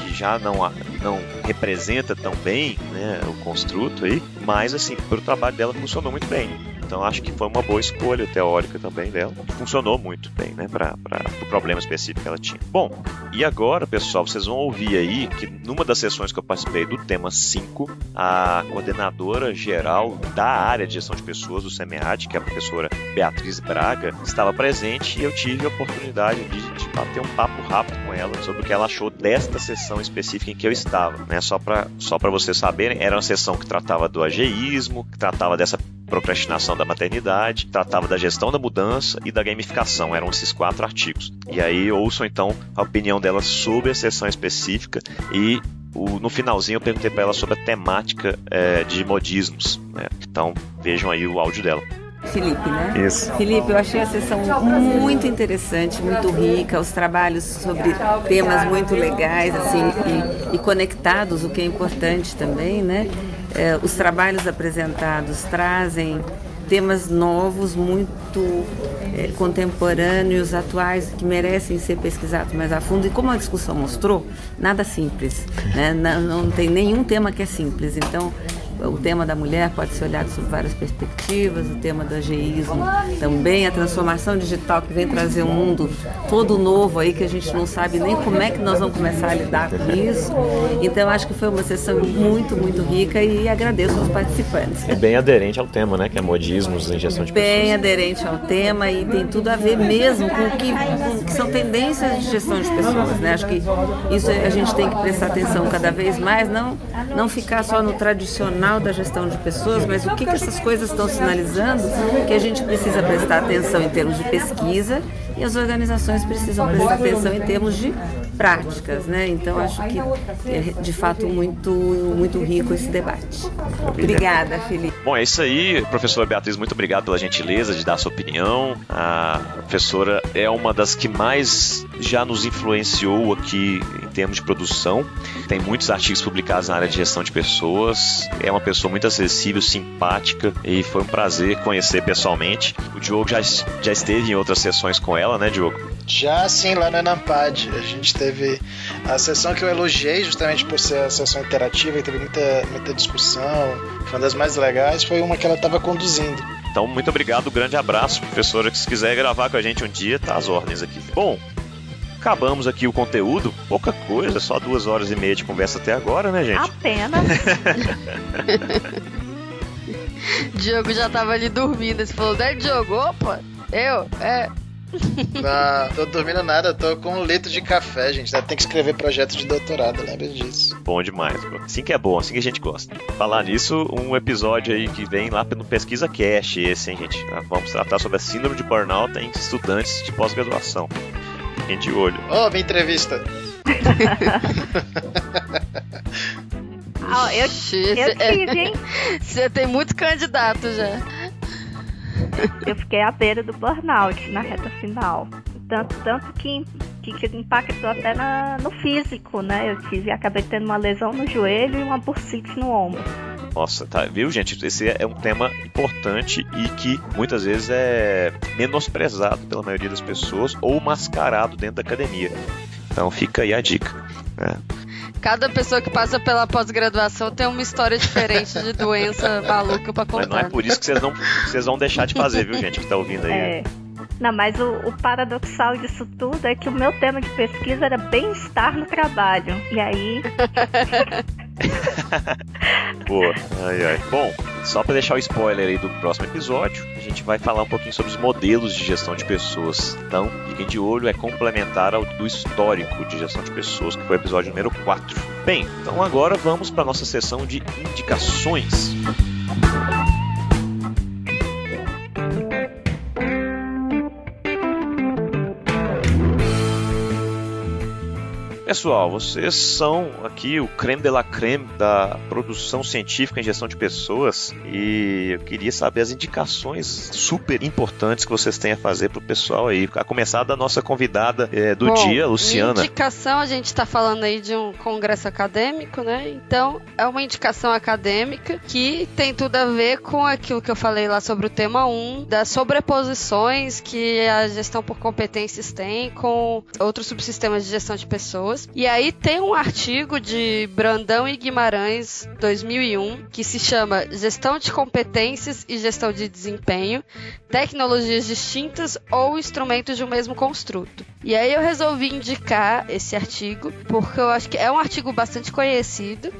que já não, não representa tão bem né, o construto aí, mas assim, o trabalho dela funcionou muito bem. Então acho que foi uma boa escolha teórica também dela. Funcionou muito bem, né, para o problema específico que ela tinha. Bom, e agora, pessoal, vocês vão ouvir aí que numa das sessões que eu participei do tema 5, a coordenadora geral da área de gestão de pessoas do SEMEAD, que é a professora Beatriz Braga, estava presente e eu tive a oportunidade de, de bater um papo rápido com ela sobre o que ela achou desta sessão específica em que eu estava. Né? Só para só vocês saberem, era uma sessão que tratava do ageísmo, que tratava dessa procrastinação da maternidade, tratava da gestão da mudança e da gamificação. Eram esses quatro artigos. E aí ouçam então a opinião dela sobre a sessão específica e o, no finalzinho eu perguntei para ela sobre a temática é, de modismos. Né? Então vejam aí o áudio dela. Felipe, né? Isso. Felipe, eu achei a sessão muito interessante, muito rica, os trabalhos sobre temas muito legais, assim, e, e conectados, o que é importante também, né? É, os trabalhos apresentados trazem temas novos, muito é, contemporâneos, atuais, que merecem ser pesquisados mais a fundo. E como a discussão mostrou, nada simples. Né? Não, não tem nenhum tema que é simples. Então, o tema da mulher pode ser olhado sob várias perspectivas, o tema do ageísmo também, a transformação digital que vem trazer um mundo todo novo aí que a gente não sabe nem como é que nós vamos começar a lidar com isso. Então acho que foi uma sessão muito, muito rica e agradeço aos participantes. É bem aderente ao tema, né? Que é modismos em gestão de pessoas. Bem aderente ao tema e tem tudo a ver mesmo com o que, com, que são tendências de gestão de pessoas, né? Acho que isso a gente tem que prestar atenção cada vez mais, não, não ficar só no tradicional da gestão de pessoas, mas o que, que essas coisas estão sinalizando que a gente precisa prestar atenção em termos de pesquisa e as organizações precisam prestar atenção em termos de práticas, né? Então acho que é de fato muito muito rico esse debate. Obrigada, Felipe. Bom, é isso aí, professora Beatriz, muito obrigado pela gentileza de dar a sua opinião. A professora é uma das que mais já nos influenciou aqui em termos de produção. Tem muitos artigos publicados na área de gestão de pessoas. É uma pessoa muito acessível, simpática e foi um prazer conhecer pessoalmente. O Diogo já, já esteve em outras sessões com ela, né, Diogo? Já sim, lá no Enampad. A gente teve a sessão que eu elogiei justamente por ser a sessão interativa e teve muita, muita discussão. Foi uma das mais legais, foi uma que ela estava conduzindo. Então, muito obrigado, um grande abraço, professora. Que se quiser gravar com a gente um dia, tá às ordens aqui. Bom, acabamos aqui o conteúdo. Pouca coisa, só duas horas e meia de conversa até agora, né, gente? Apenas. Diogo já tava ali dormindo. Você falou, né, Diogo? Opa, eu? É. Não, tô dormindo nada, tô com um litro de café, gente. Tem que escrever projeto de doutorado, lembra disso. Bom demais, pô. Assim que é bom, assim que a gente gosta. Falar nisso, um episódio aí que vem lá no Pesquisa Cash, esse, hein, gente? Ah, vamos tratar sobre a síndrome de burnout em estudantes de pós-graduação. Fiquem de olho. Ô, oh, minha entrevista. oh, eu, eu tive, hein? Você tem muito candidato já. Eu fiquei à beira do burnout na reta final. Tanto, tanto que, que, impactou até na, no físico, né? Eu tive, acabei tendo uma lesão no joelho e uma bursite no ombro. Nossa, tá, viu, gente? Esse é um tema importante e que muitas vezes é menosprezado pela maioria das pessoas ou mascarado dentro da academia. Então fica aí a dica. Né? Cada pessoa que passa pela pós-graduação tem uma história diferente de doença maluca pra contar. Mas não é por isso que vocês, não, vocês vão deixar de fazer, viu, gente, que tá ouvindo aí. É. Não, mas o, o, paradoxal disso tudo é que o meu tema de pesquisa era bem-estar no trabalho. E aí. Boa. Ai, ai. Bom, só para deixar o spoiler aí do próximo episódio, a gente vai falar um pouquinho sobre os modelos de gestão de pessoas. Então, fiquem de olho, é complementar ao do histórico de gestão de pessoas, que foi o episódio número 4. Bem, então agora vamos para nossa sessão de indicações. Música Pessoal, vocês são aqui o creme de la creme da produção científica em gestão de pessoas e eu queria saber as indicações super importantes que vocês têm a fazer pro pessoal aí. A começar da nossa convidada é, do Bom, dia, Luciana. Indicação, a gente está falando aí de um congresso acadêmico, né? Então, é uma indicação acadêmica que tem tudo a ver com aquilo que eu falei lá sobre o tema 1, das sobreposições que a gestão por competências tem com outros subsistemas de gestão de pessoas. E aí tem um artigo de Brandão e Guimarães, 2001, que se chama Gestão de Competências e Gestão de Desempenho, Tecnologias Distintas ou Instrumentos de um Mesmo Construto. E aí eu resolvi indicar esse artigo, porque eu acho que é um artigo bastante conhecido,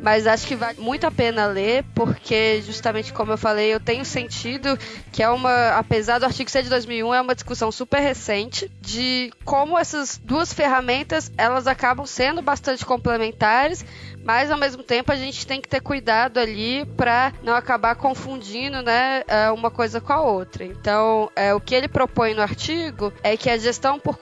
mas acho que vale muito a pena ler, porque justamente como eu falei, eu tenho sentido que é uma, apesar do artigo ser de 2001, é uma discussão super recente de como essas duas ferramentas, elas acabam sendo bastante complementares, mas ao mesmo tempo a gente tem que ter cuidado ali para não acabar confundindo, né, é, uma coisa com a outra. Então, é, o que ele propõe no artigo é que a gestão por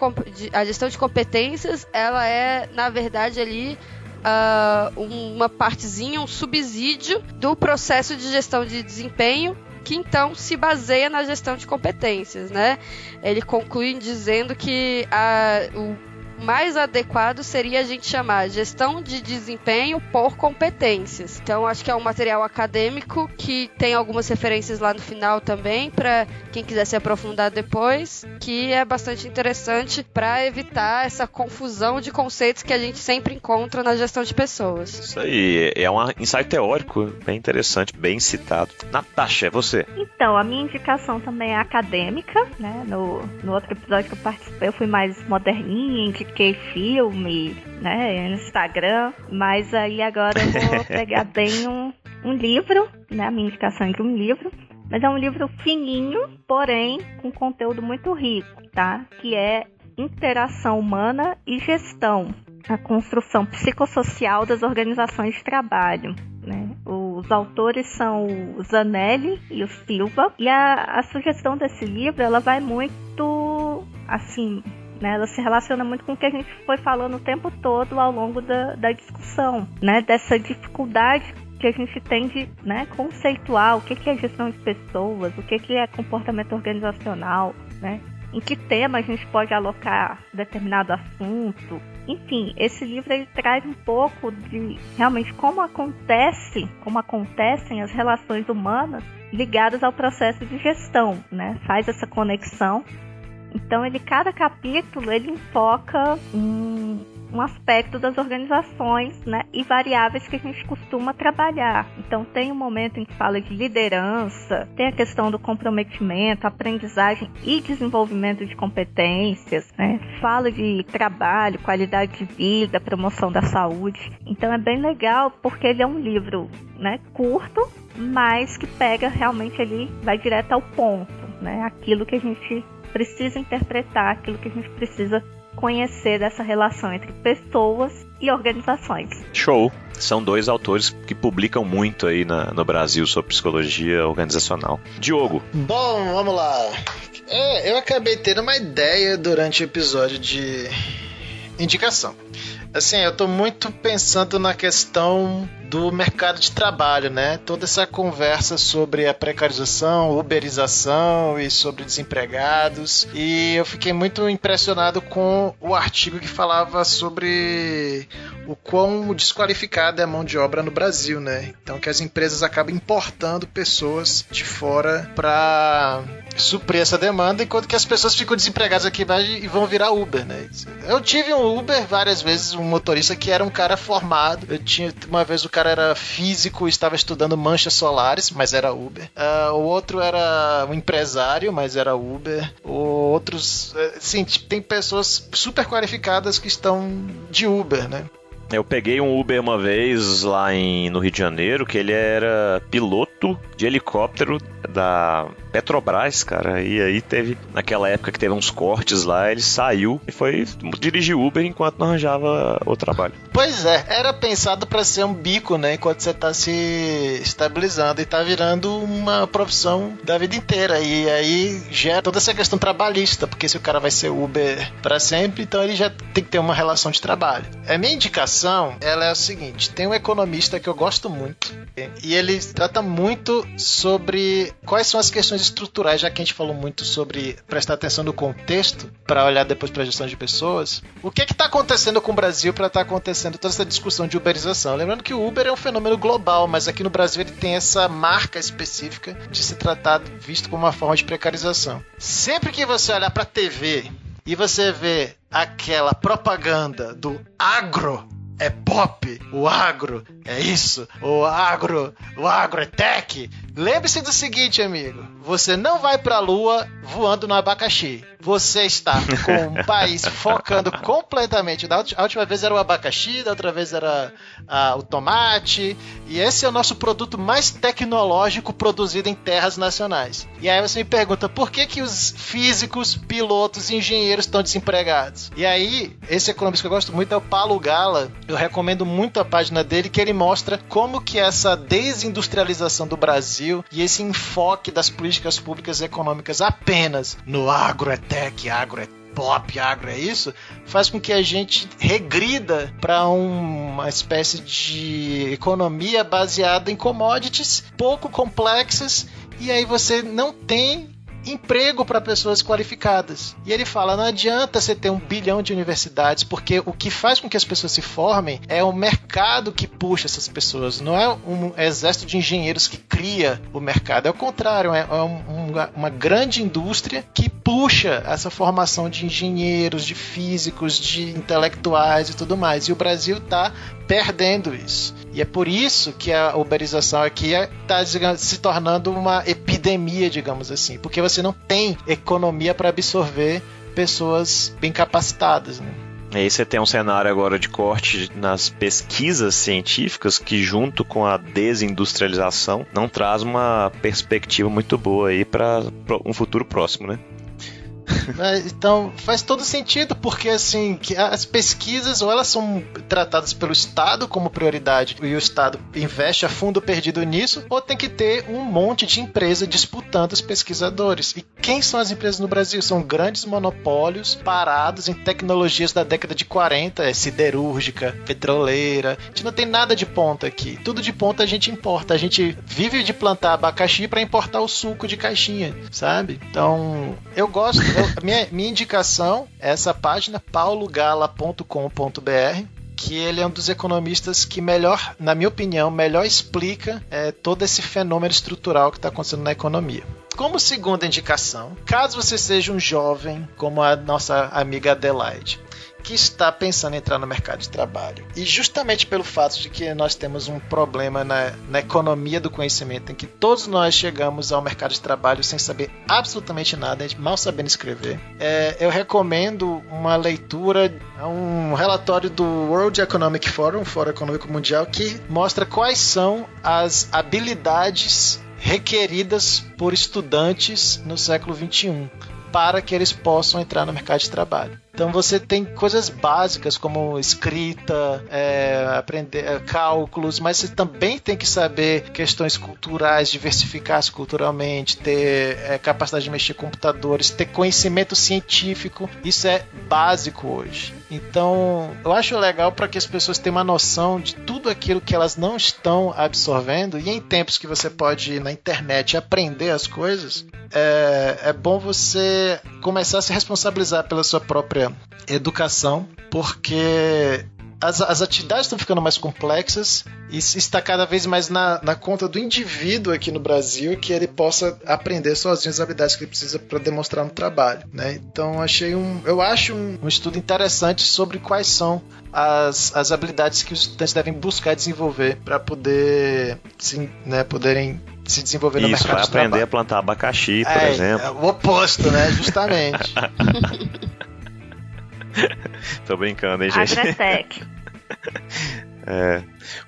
a gestão de competências, ela é na verdade ali uh, uma partezinha, um subsídio do processo de gestão de desempenho que então se baseia na gestão de competências, né? Ele conclui dizendo que a, o mais adequado seria a gente chamar gestão de desempenho por competências. Então, acho que é um material acadêmico que tem algumas referências lá no final também, para quem quiser se aprofundar depois, que é bastante interessante para evitar essa confusão de conceitos que a gente sempre encontra na gestão de pessoas. Isso aí, é um ensaio teórico bem interessante, bem citado. Natasha, é você. Então, a minha indicação também é acadêmica, né? No, no outro episódio que eu participei, eu fui mais moderninha, indiquei filme, né, Instagram, mas aí agora eu vou pegar bem um, um livro, né, a minha indicação é de um livro, mas é um livro fininho, porém com conteúdo muito rico, tá? Que é Interação Humana e Gestão, a construção psicossocial das organizações de trabalho. Né? Os autores são o Zanelli e o Silva, e a, a sugestão desse livro ela vai muito assim né? Ela se relaciona muito com o que a gente foi falando o tempo todo ao longo da, da discussão, né? Dessa dificuldade que a gente tem de né, conceituar o que, que é gestão de pessoas, o que, que é comportamento organizacional, né? Em que tema a gente pode alocar determinado assunto. Enfim, esse livro ele traz um pouco de realmente como acontece, como acontecem as relações humanas ligadas ao processo de gestão, né? Faz essa conexão então ele cada capítulo ele enfoca um, um aspecto das organizações né, e variáveis que a gente costuma trabalhar. Então, tem um momento em que fala de liderança, tem a questão do comprometimento, aprendizagem e desenvolvimento de competências, né, fala de trabalho, qualidade de vida, promoção da saúde. Então, é bem legal porque ele é um livro né, curto, mas que pega realmente ali, vai direto ao ponto, né, aquilo que a gente precisa interpretar, aquilo que a gente precisa conhecer dessa relação entre pessoas e organizações. Show! São dois autores que publicam muito aí na, no Brasil sobre psicologia organizacional. Diogo. Bom, vamos lá. É, eu acabei tendo uma ideia durante o episódio de indicação. Assim, eu tô muito pensando na questão do mercado de trabalho, né? Toda essa conversa sobre a precarização, uberização e sobre desempregados. E eu fiquei muito impressionado com o artigo que falava sobre o quão desqualificada é a mão de obra no Brasil, né? Então que as empresas acabam importando pessoas de fora para suprir essa demanda, enquanto que as pessoas ficam desempregadas aqui e vão virar Uber, né? Eu tive um Uber várias vezes, um motorista que era um cara formado. Eu tinha uma vez o cara era físico, estava estudando manchas solares, mas era Uber. Uh, o outro era um empresário, mas era Uber. O outros, sim, tem pessoas super qualificadas que estão de Uber, né? Eu peguei um Uber uma vez lá em, no Rio de Janeiro, que ele era piloto de helicóptero da Petrobras, cara. E aí teve, naquela época que teve uns cortes lá, ele saiu e foi dirigir Uber enquanto não arranjava o trabalho. Pois é, era pensado para ser um bico, né? Enquanto você tá se estabilizando e tá virando uma profissão da vida inteira. E aí gera toda essa questão trabalhista, porque se o cara vai ser Uber para sempre, então ele já tem que ter uma relação de trabalho. A minha indicação, ela é o seguinte: tem um economista que eu gosto muito e ele trata muito sobre quais são as questões estruturais, já que a gente falou muito sobre prestar atenção no contexto para olhar depois para a gestão de pessoas. O que é está acontecendo com o Brasil para estar tá acontecendo toda essa discussão de uberização? Lembrando que o Uber é um fenômeno global, mas aqui no Brasil ele tem essa marca específica de ser tratado, visto como uma forma de precarização. Sempre que você olhar para a TV e você vê aquela propaganda do agro é pop, o agro é isso, o agro, o agro é tech. Lembre-se do seguinte, amigo: você não vai para a lua voando no abacaxi. Você está com um país focando completamente. Da a última vez era o abacaxi, da outra vez era o tomate. E esse é o nosso produto mais tecnológico produzido em terras nacionais. E aí você me pergunta por que, que os físicos, pilotos e engenheiros estão desempregados? E aí, esse economista que eu gosto muito é o Paulo Gala. Eu recomendo muito a página dele que ele mostra como que essa desindustrialização do Brasil e esse enfoque das políticas públicas econômicas apenas no agro é tech, agro é pop, agro é isso, faz com que a gente regrida para uma espécie de economia baseada em commodities pouco complexas e aí você não tem emprego para pessoas qualificadas. E ele fala: não adianta você ter um bilhão de universidades, porque o que faz com que as pessoas se formem é o mercado que puxa essas pessoas, não é um exército de engenheiros que cria o mercado, é o contrário, é uma, uma grande indústria que puxa essa formação de engenheiros, de físicos, de intelectuais e tudo mais. E o Brasil está perdendo isso. E é por isso que a uberização aqui está é, se tornando uma epidemia, digamos assim, porque você não tem economia para absorver pessoas bem capacitadas. Né? Aí você tem um cenário agora de corte nas pesquisas científicas que, junto com a desindustrialização, não traz uma perspectiva muito boa aí para um futuro próximo, né? Né? Então faz todo sentido, porque assim, as pesquisas ou elas são tratadas pelo Estado como prioridade e o Estado investe a fundo perdido nisso, ou tem que ter um monte de empresa disputando os pesquisadores. E quem são as empresas no Brasil? São grandes monopólios parados em tecnologias da década de 40, é siderúrgica, petroleira. A gente não tem nada de ponta aqui. Tudo de ponta a gente importa. A gente vive de plantar abacaxi para importar o suco de caixinha, sabe? Então, eu gosto eu, minha, minha indicação é essa página, paulogala.com.br que ele é um dos economistas que melhor, na minha opinião, melhor explica é, todo esse fenômeno estrutural que está acontecendo na economia. Como segunda indicação, caso você seja um jovem como a nossa amiga Adelaide, que está pensando em entrar no mercado de trabalho. E justamente pelo fato de que nós temos um problema na, na economia do conhecimento, em que todos nós chegamos ao mercado de trabalho sem saber absolutamente nada, mal sabendo escrever, é, eu recomendo uma leitura, um relatório do World Economic Forum, Fórum Econômico Mundial, que mostra quais são as habilidades requeridas por estudantes no século 21 para que eles possam entrar no mercado de trabalho. Então você tem coisas básicas como escrita, é, aprender é, cálculos, mas você também tem que saber questões culturais, diversificar-se culturalmente, ter é, capacidade de mexer com computadores, ter conhecimento científico. Isso é básico hoje. Então, eu acho legal para que as pessoas tenham uma noção de tudo aquilo que elas não estão absorvendo. E em tempos que você pode ir na internet aprender as coisas, é, é bom você começar a se responsabilizar pela sua própria educação, porque as, as atividades estão ficando mais complexas e está cada vez mais na, na conta do indivíduo aqui no Brasil que ele possa aprender sozinho as habilidades que ele precisa para demonstrar no trabalho. Né? Então achei um, eu acho um, um estudo interessante sobre quais são as, as habilidades que os estudantes devem buscar desenvolver para poder sim, né, poderem se desenvolver no Isso, mercado vai de aprender a plantar abacaxi, por É, exemplo. é o oposto, né? Justamente. Tô brincando, hein, gente? Agretec. É,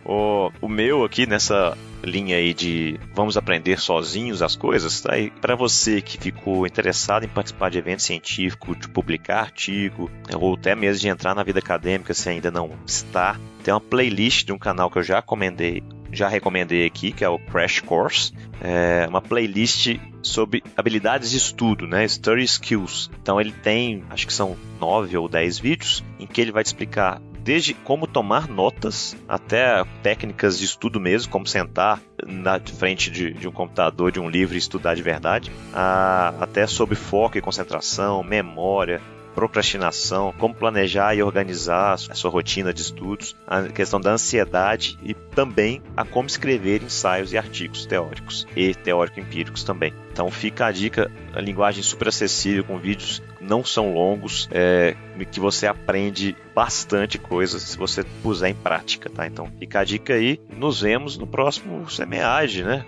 o, o meu aqui nessa linha aí de vamos aprender sozinhos as coisas, tá para você que ficou interessado em participar de evento científico, de publicar artigo, ou até mesmo de entrar na vida acadêmica se ainda não está, tem uma playlist de um canal que eu já recomendei, já recomendei aqui, que é o Crash Course, é uma playlist sobre habilidades de estudo, né, study skills. Então ele tem, acho que são nove ou dez vídeos em que ele vai te explicar desde como tomar notas até técnicas de estudo mesmo, como sentar na frente de, de um computador, de um livro e estudar de verdade, a, até sobre foco e concentração, memória, procrastinação, como planejar e organizar a sua rotina de estudos, a questão da ansiedade e também a como escrever ensaios e artigos teóricos e teórico-empíricos também. Então fica a dica, a linguagem super acessível com vídeos não são longos, é, que você aprende bastante coisas se você puser em prática, tá? Então fica a dica aí. Nos vemos no próximo Semeage, né?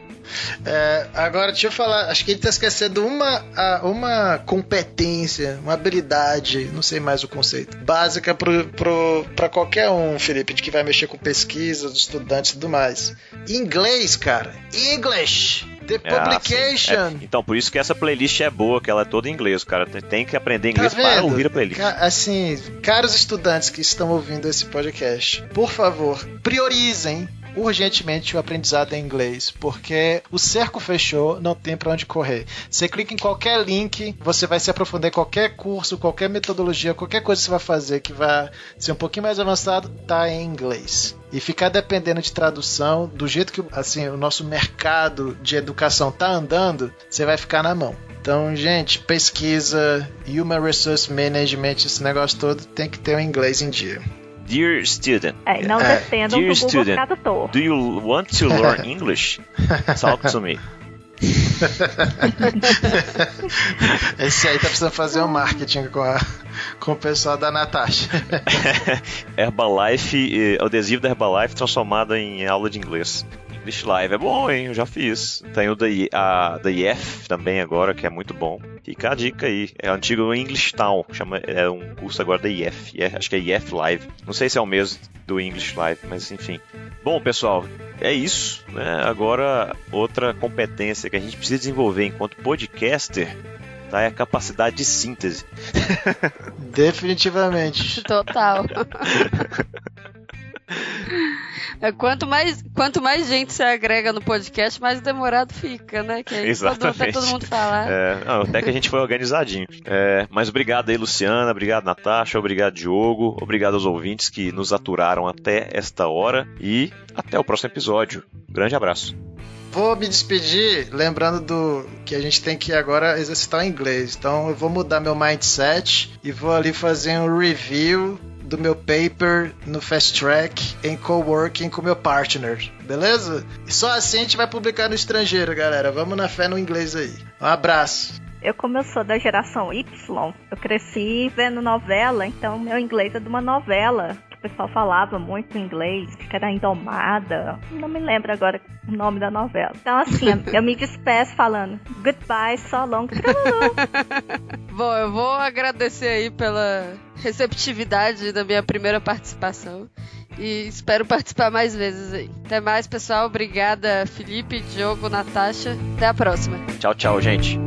É, agora, deixa eu falar, acho que ele tá esquecendo uma, uma competência, uma habilidade, não sei mais o conceito, básica pra qualquer um, Felipe, de que vai mexer com pesquisa, estudantes e tudo mais. Inglês, cara. English! The É, assim, publication! é, então, por isso que essa playlist é boa, que ela é toda em inglês. O cara tem- que aprender Tá inglês para vendo? ouvir a playlist. Ca- assim, caros estudantes que estão ouvindo esse podcast, por favor, priorizem urgentemente o aprendizado em inglês, porque o cerco fechou, não tem para onde correr. Você clica em qualquer link, você vai se aprofundar em qualquer curso, qualquer metodologia, qualquer coisa que você vai fazer que vai ser um pouquinho mais avançado, tá em inglês. E ficar dependendo de tradução, do jeito que assim, o nosso mercado de educação tá andando, você vai ficar na mão. Então, gente, pesquisa, Human Resource Management, esse negócio todo tem que ter o inglês em dia. Dear student, É, não É, dependam do dear Google student, Tradutor. do you want to learn English? Talk to me. Esse aí tá precisando fazer um marketing com, a- com o pessoal da Natasha. Herbalife, eh, adesivo da Herbalife transformado em aula de inglês. English Live é bom, hein? Eu já fiz. Tem o da, I- a, da IF também agora, que é muito bom. Fica a dica aí. É o antigo English Town. Chama, é um curso agora da IF. é- acho que é IF Live. Não sei se é o mesmo do English Live, mas enfim. Bom, pessoal, é isso. Né? Agora, outra competência que a gente precisa desenvolver enquanto podcaster tá? é a capacidade de síntese. Definitivamente. Total. É, quanto, mais, quanto mais gente você agrega no podcast, mais demorado fica, né? Que aí todo, Exatamente. até todo mundo falar. É, não, até que a gente foi organizadinho. É, mas obrigado aí, Luciana. Obrigado, Natasha. Obrigado, Diogo. Obrigado aos ouvintes que nos aturaram até esta hora. E até o próximo episódio. Grande abraço. Vou me despedir lembrando do que a gente tem que agora exercitar o inglês. Então eu vou mudar meu mindset e vou ali fazer um review do meu paper no Fast Track em coworking com meu partner, beleza? Só assim a gente vai publicar no estrangeiro, galera. Vamos na fé no inglês aí. Um abraço. Eu, como eu sou da geração Y, eu cresci vendo novela, então meu inglês é de uma novela o pessoal falava muito inglês, que era Indomada. Não me lembro agora o nome da novela. Então, assim, eu me despeço falando goodbye, so long. Bom, eu vou agradecer aí pela receptividade da minha primeira participação. E espero participar mais vezes aí. Até mais, pessoal. Obrigada, Felipe, Diogo, Natasha. Até a próxima. Tchau, tchau, gente.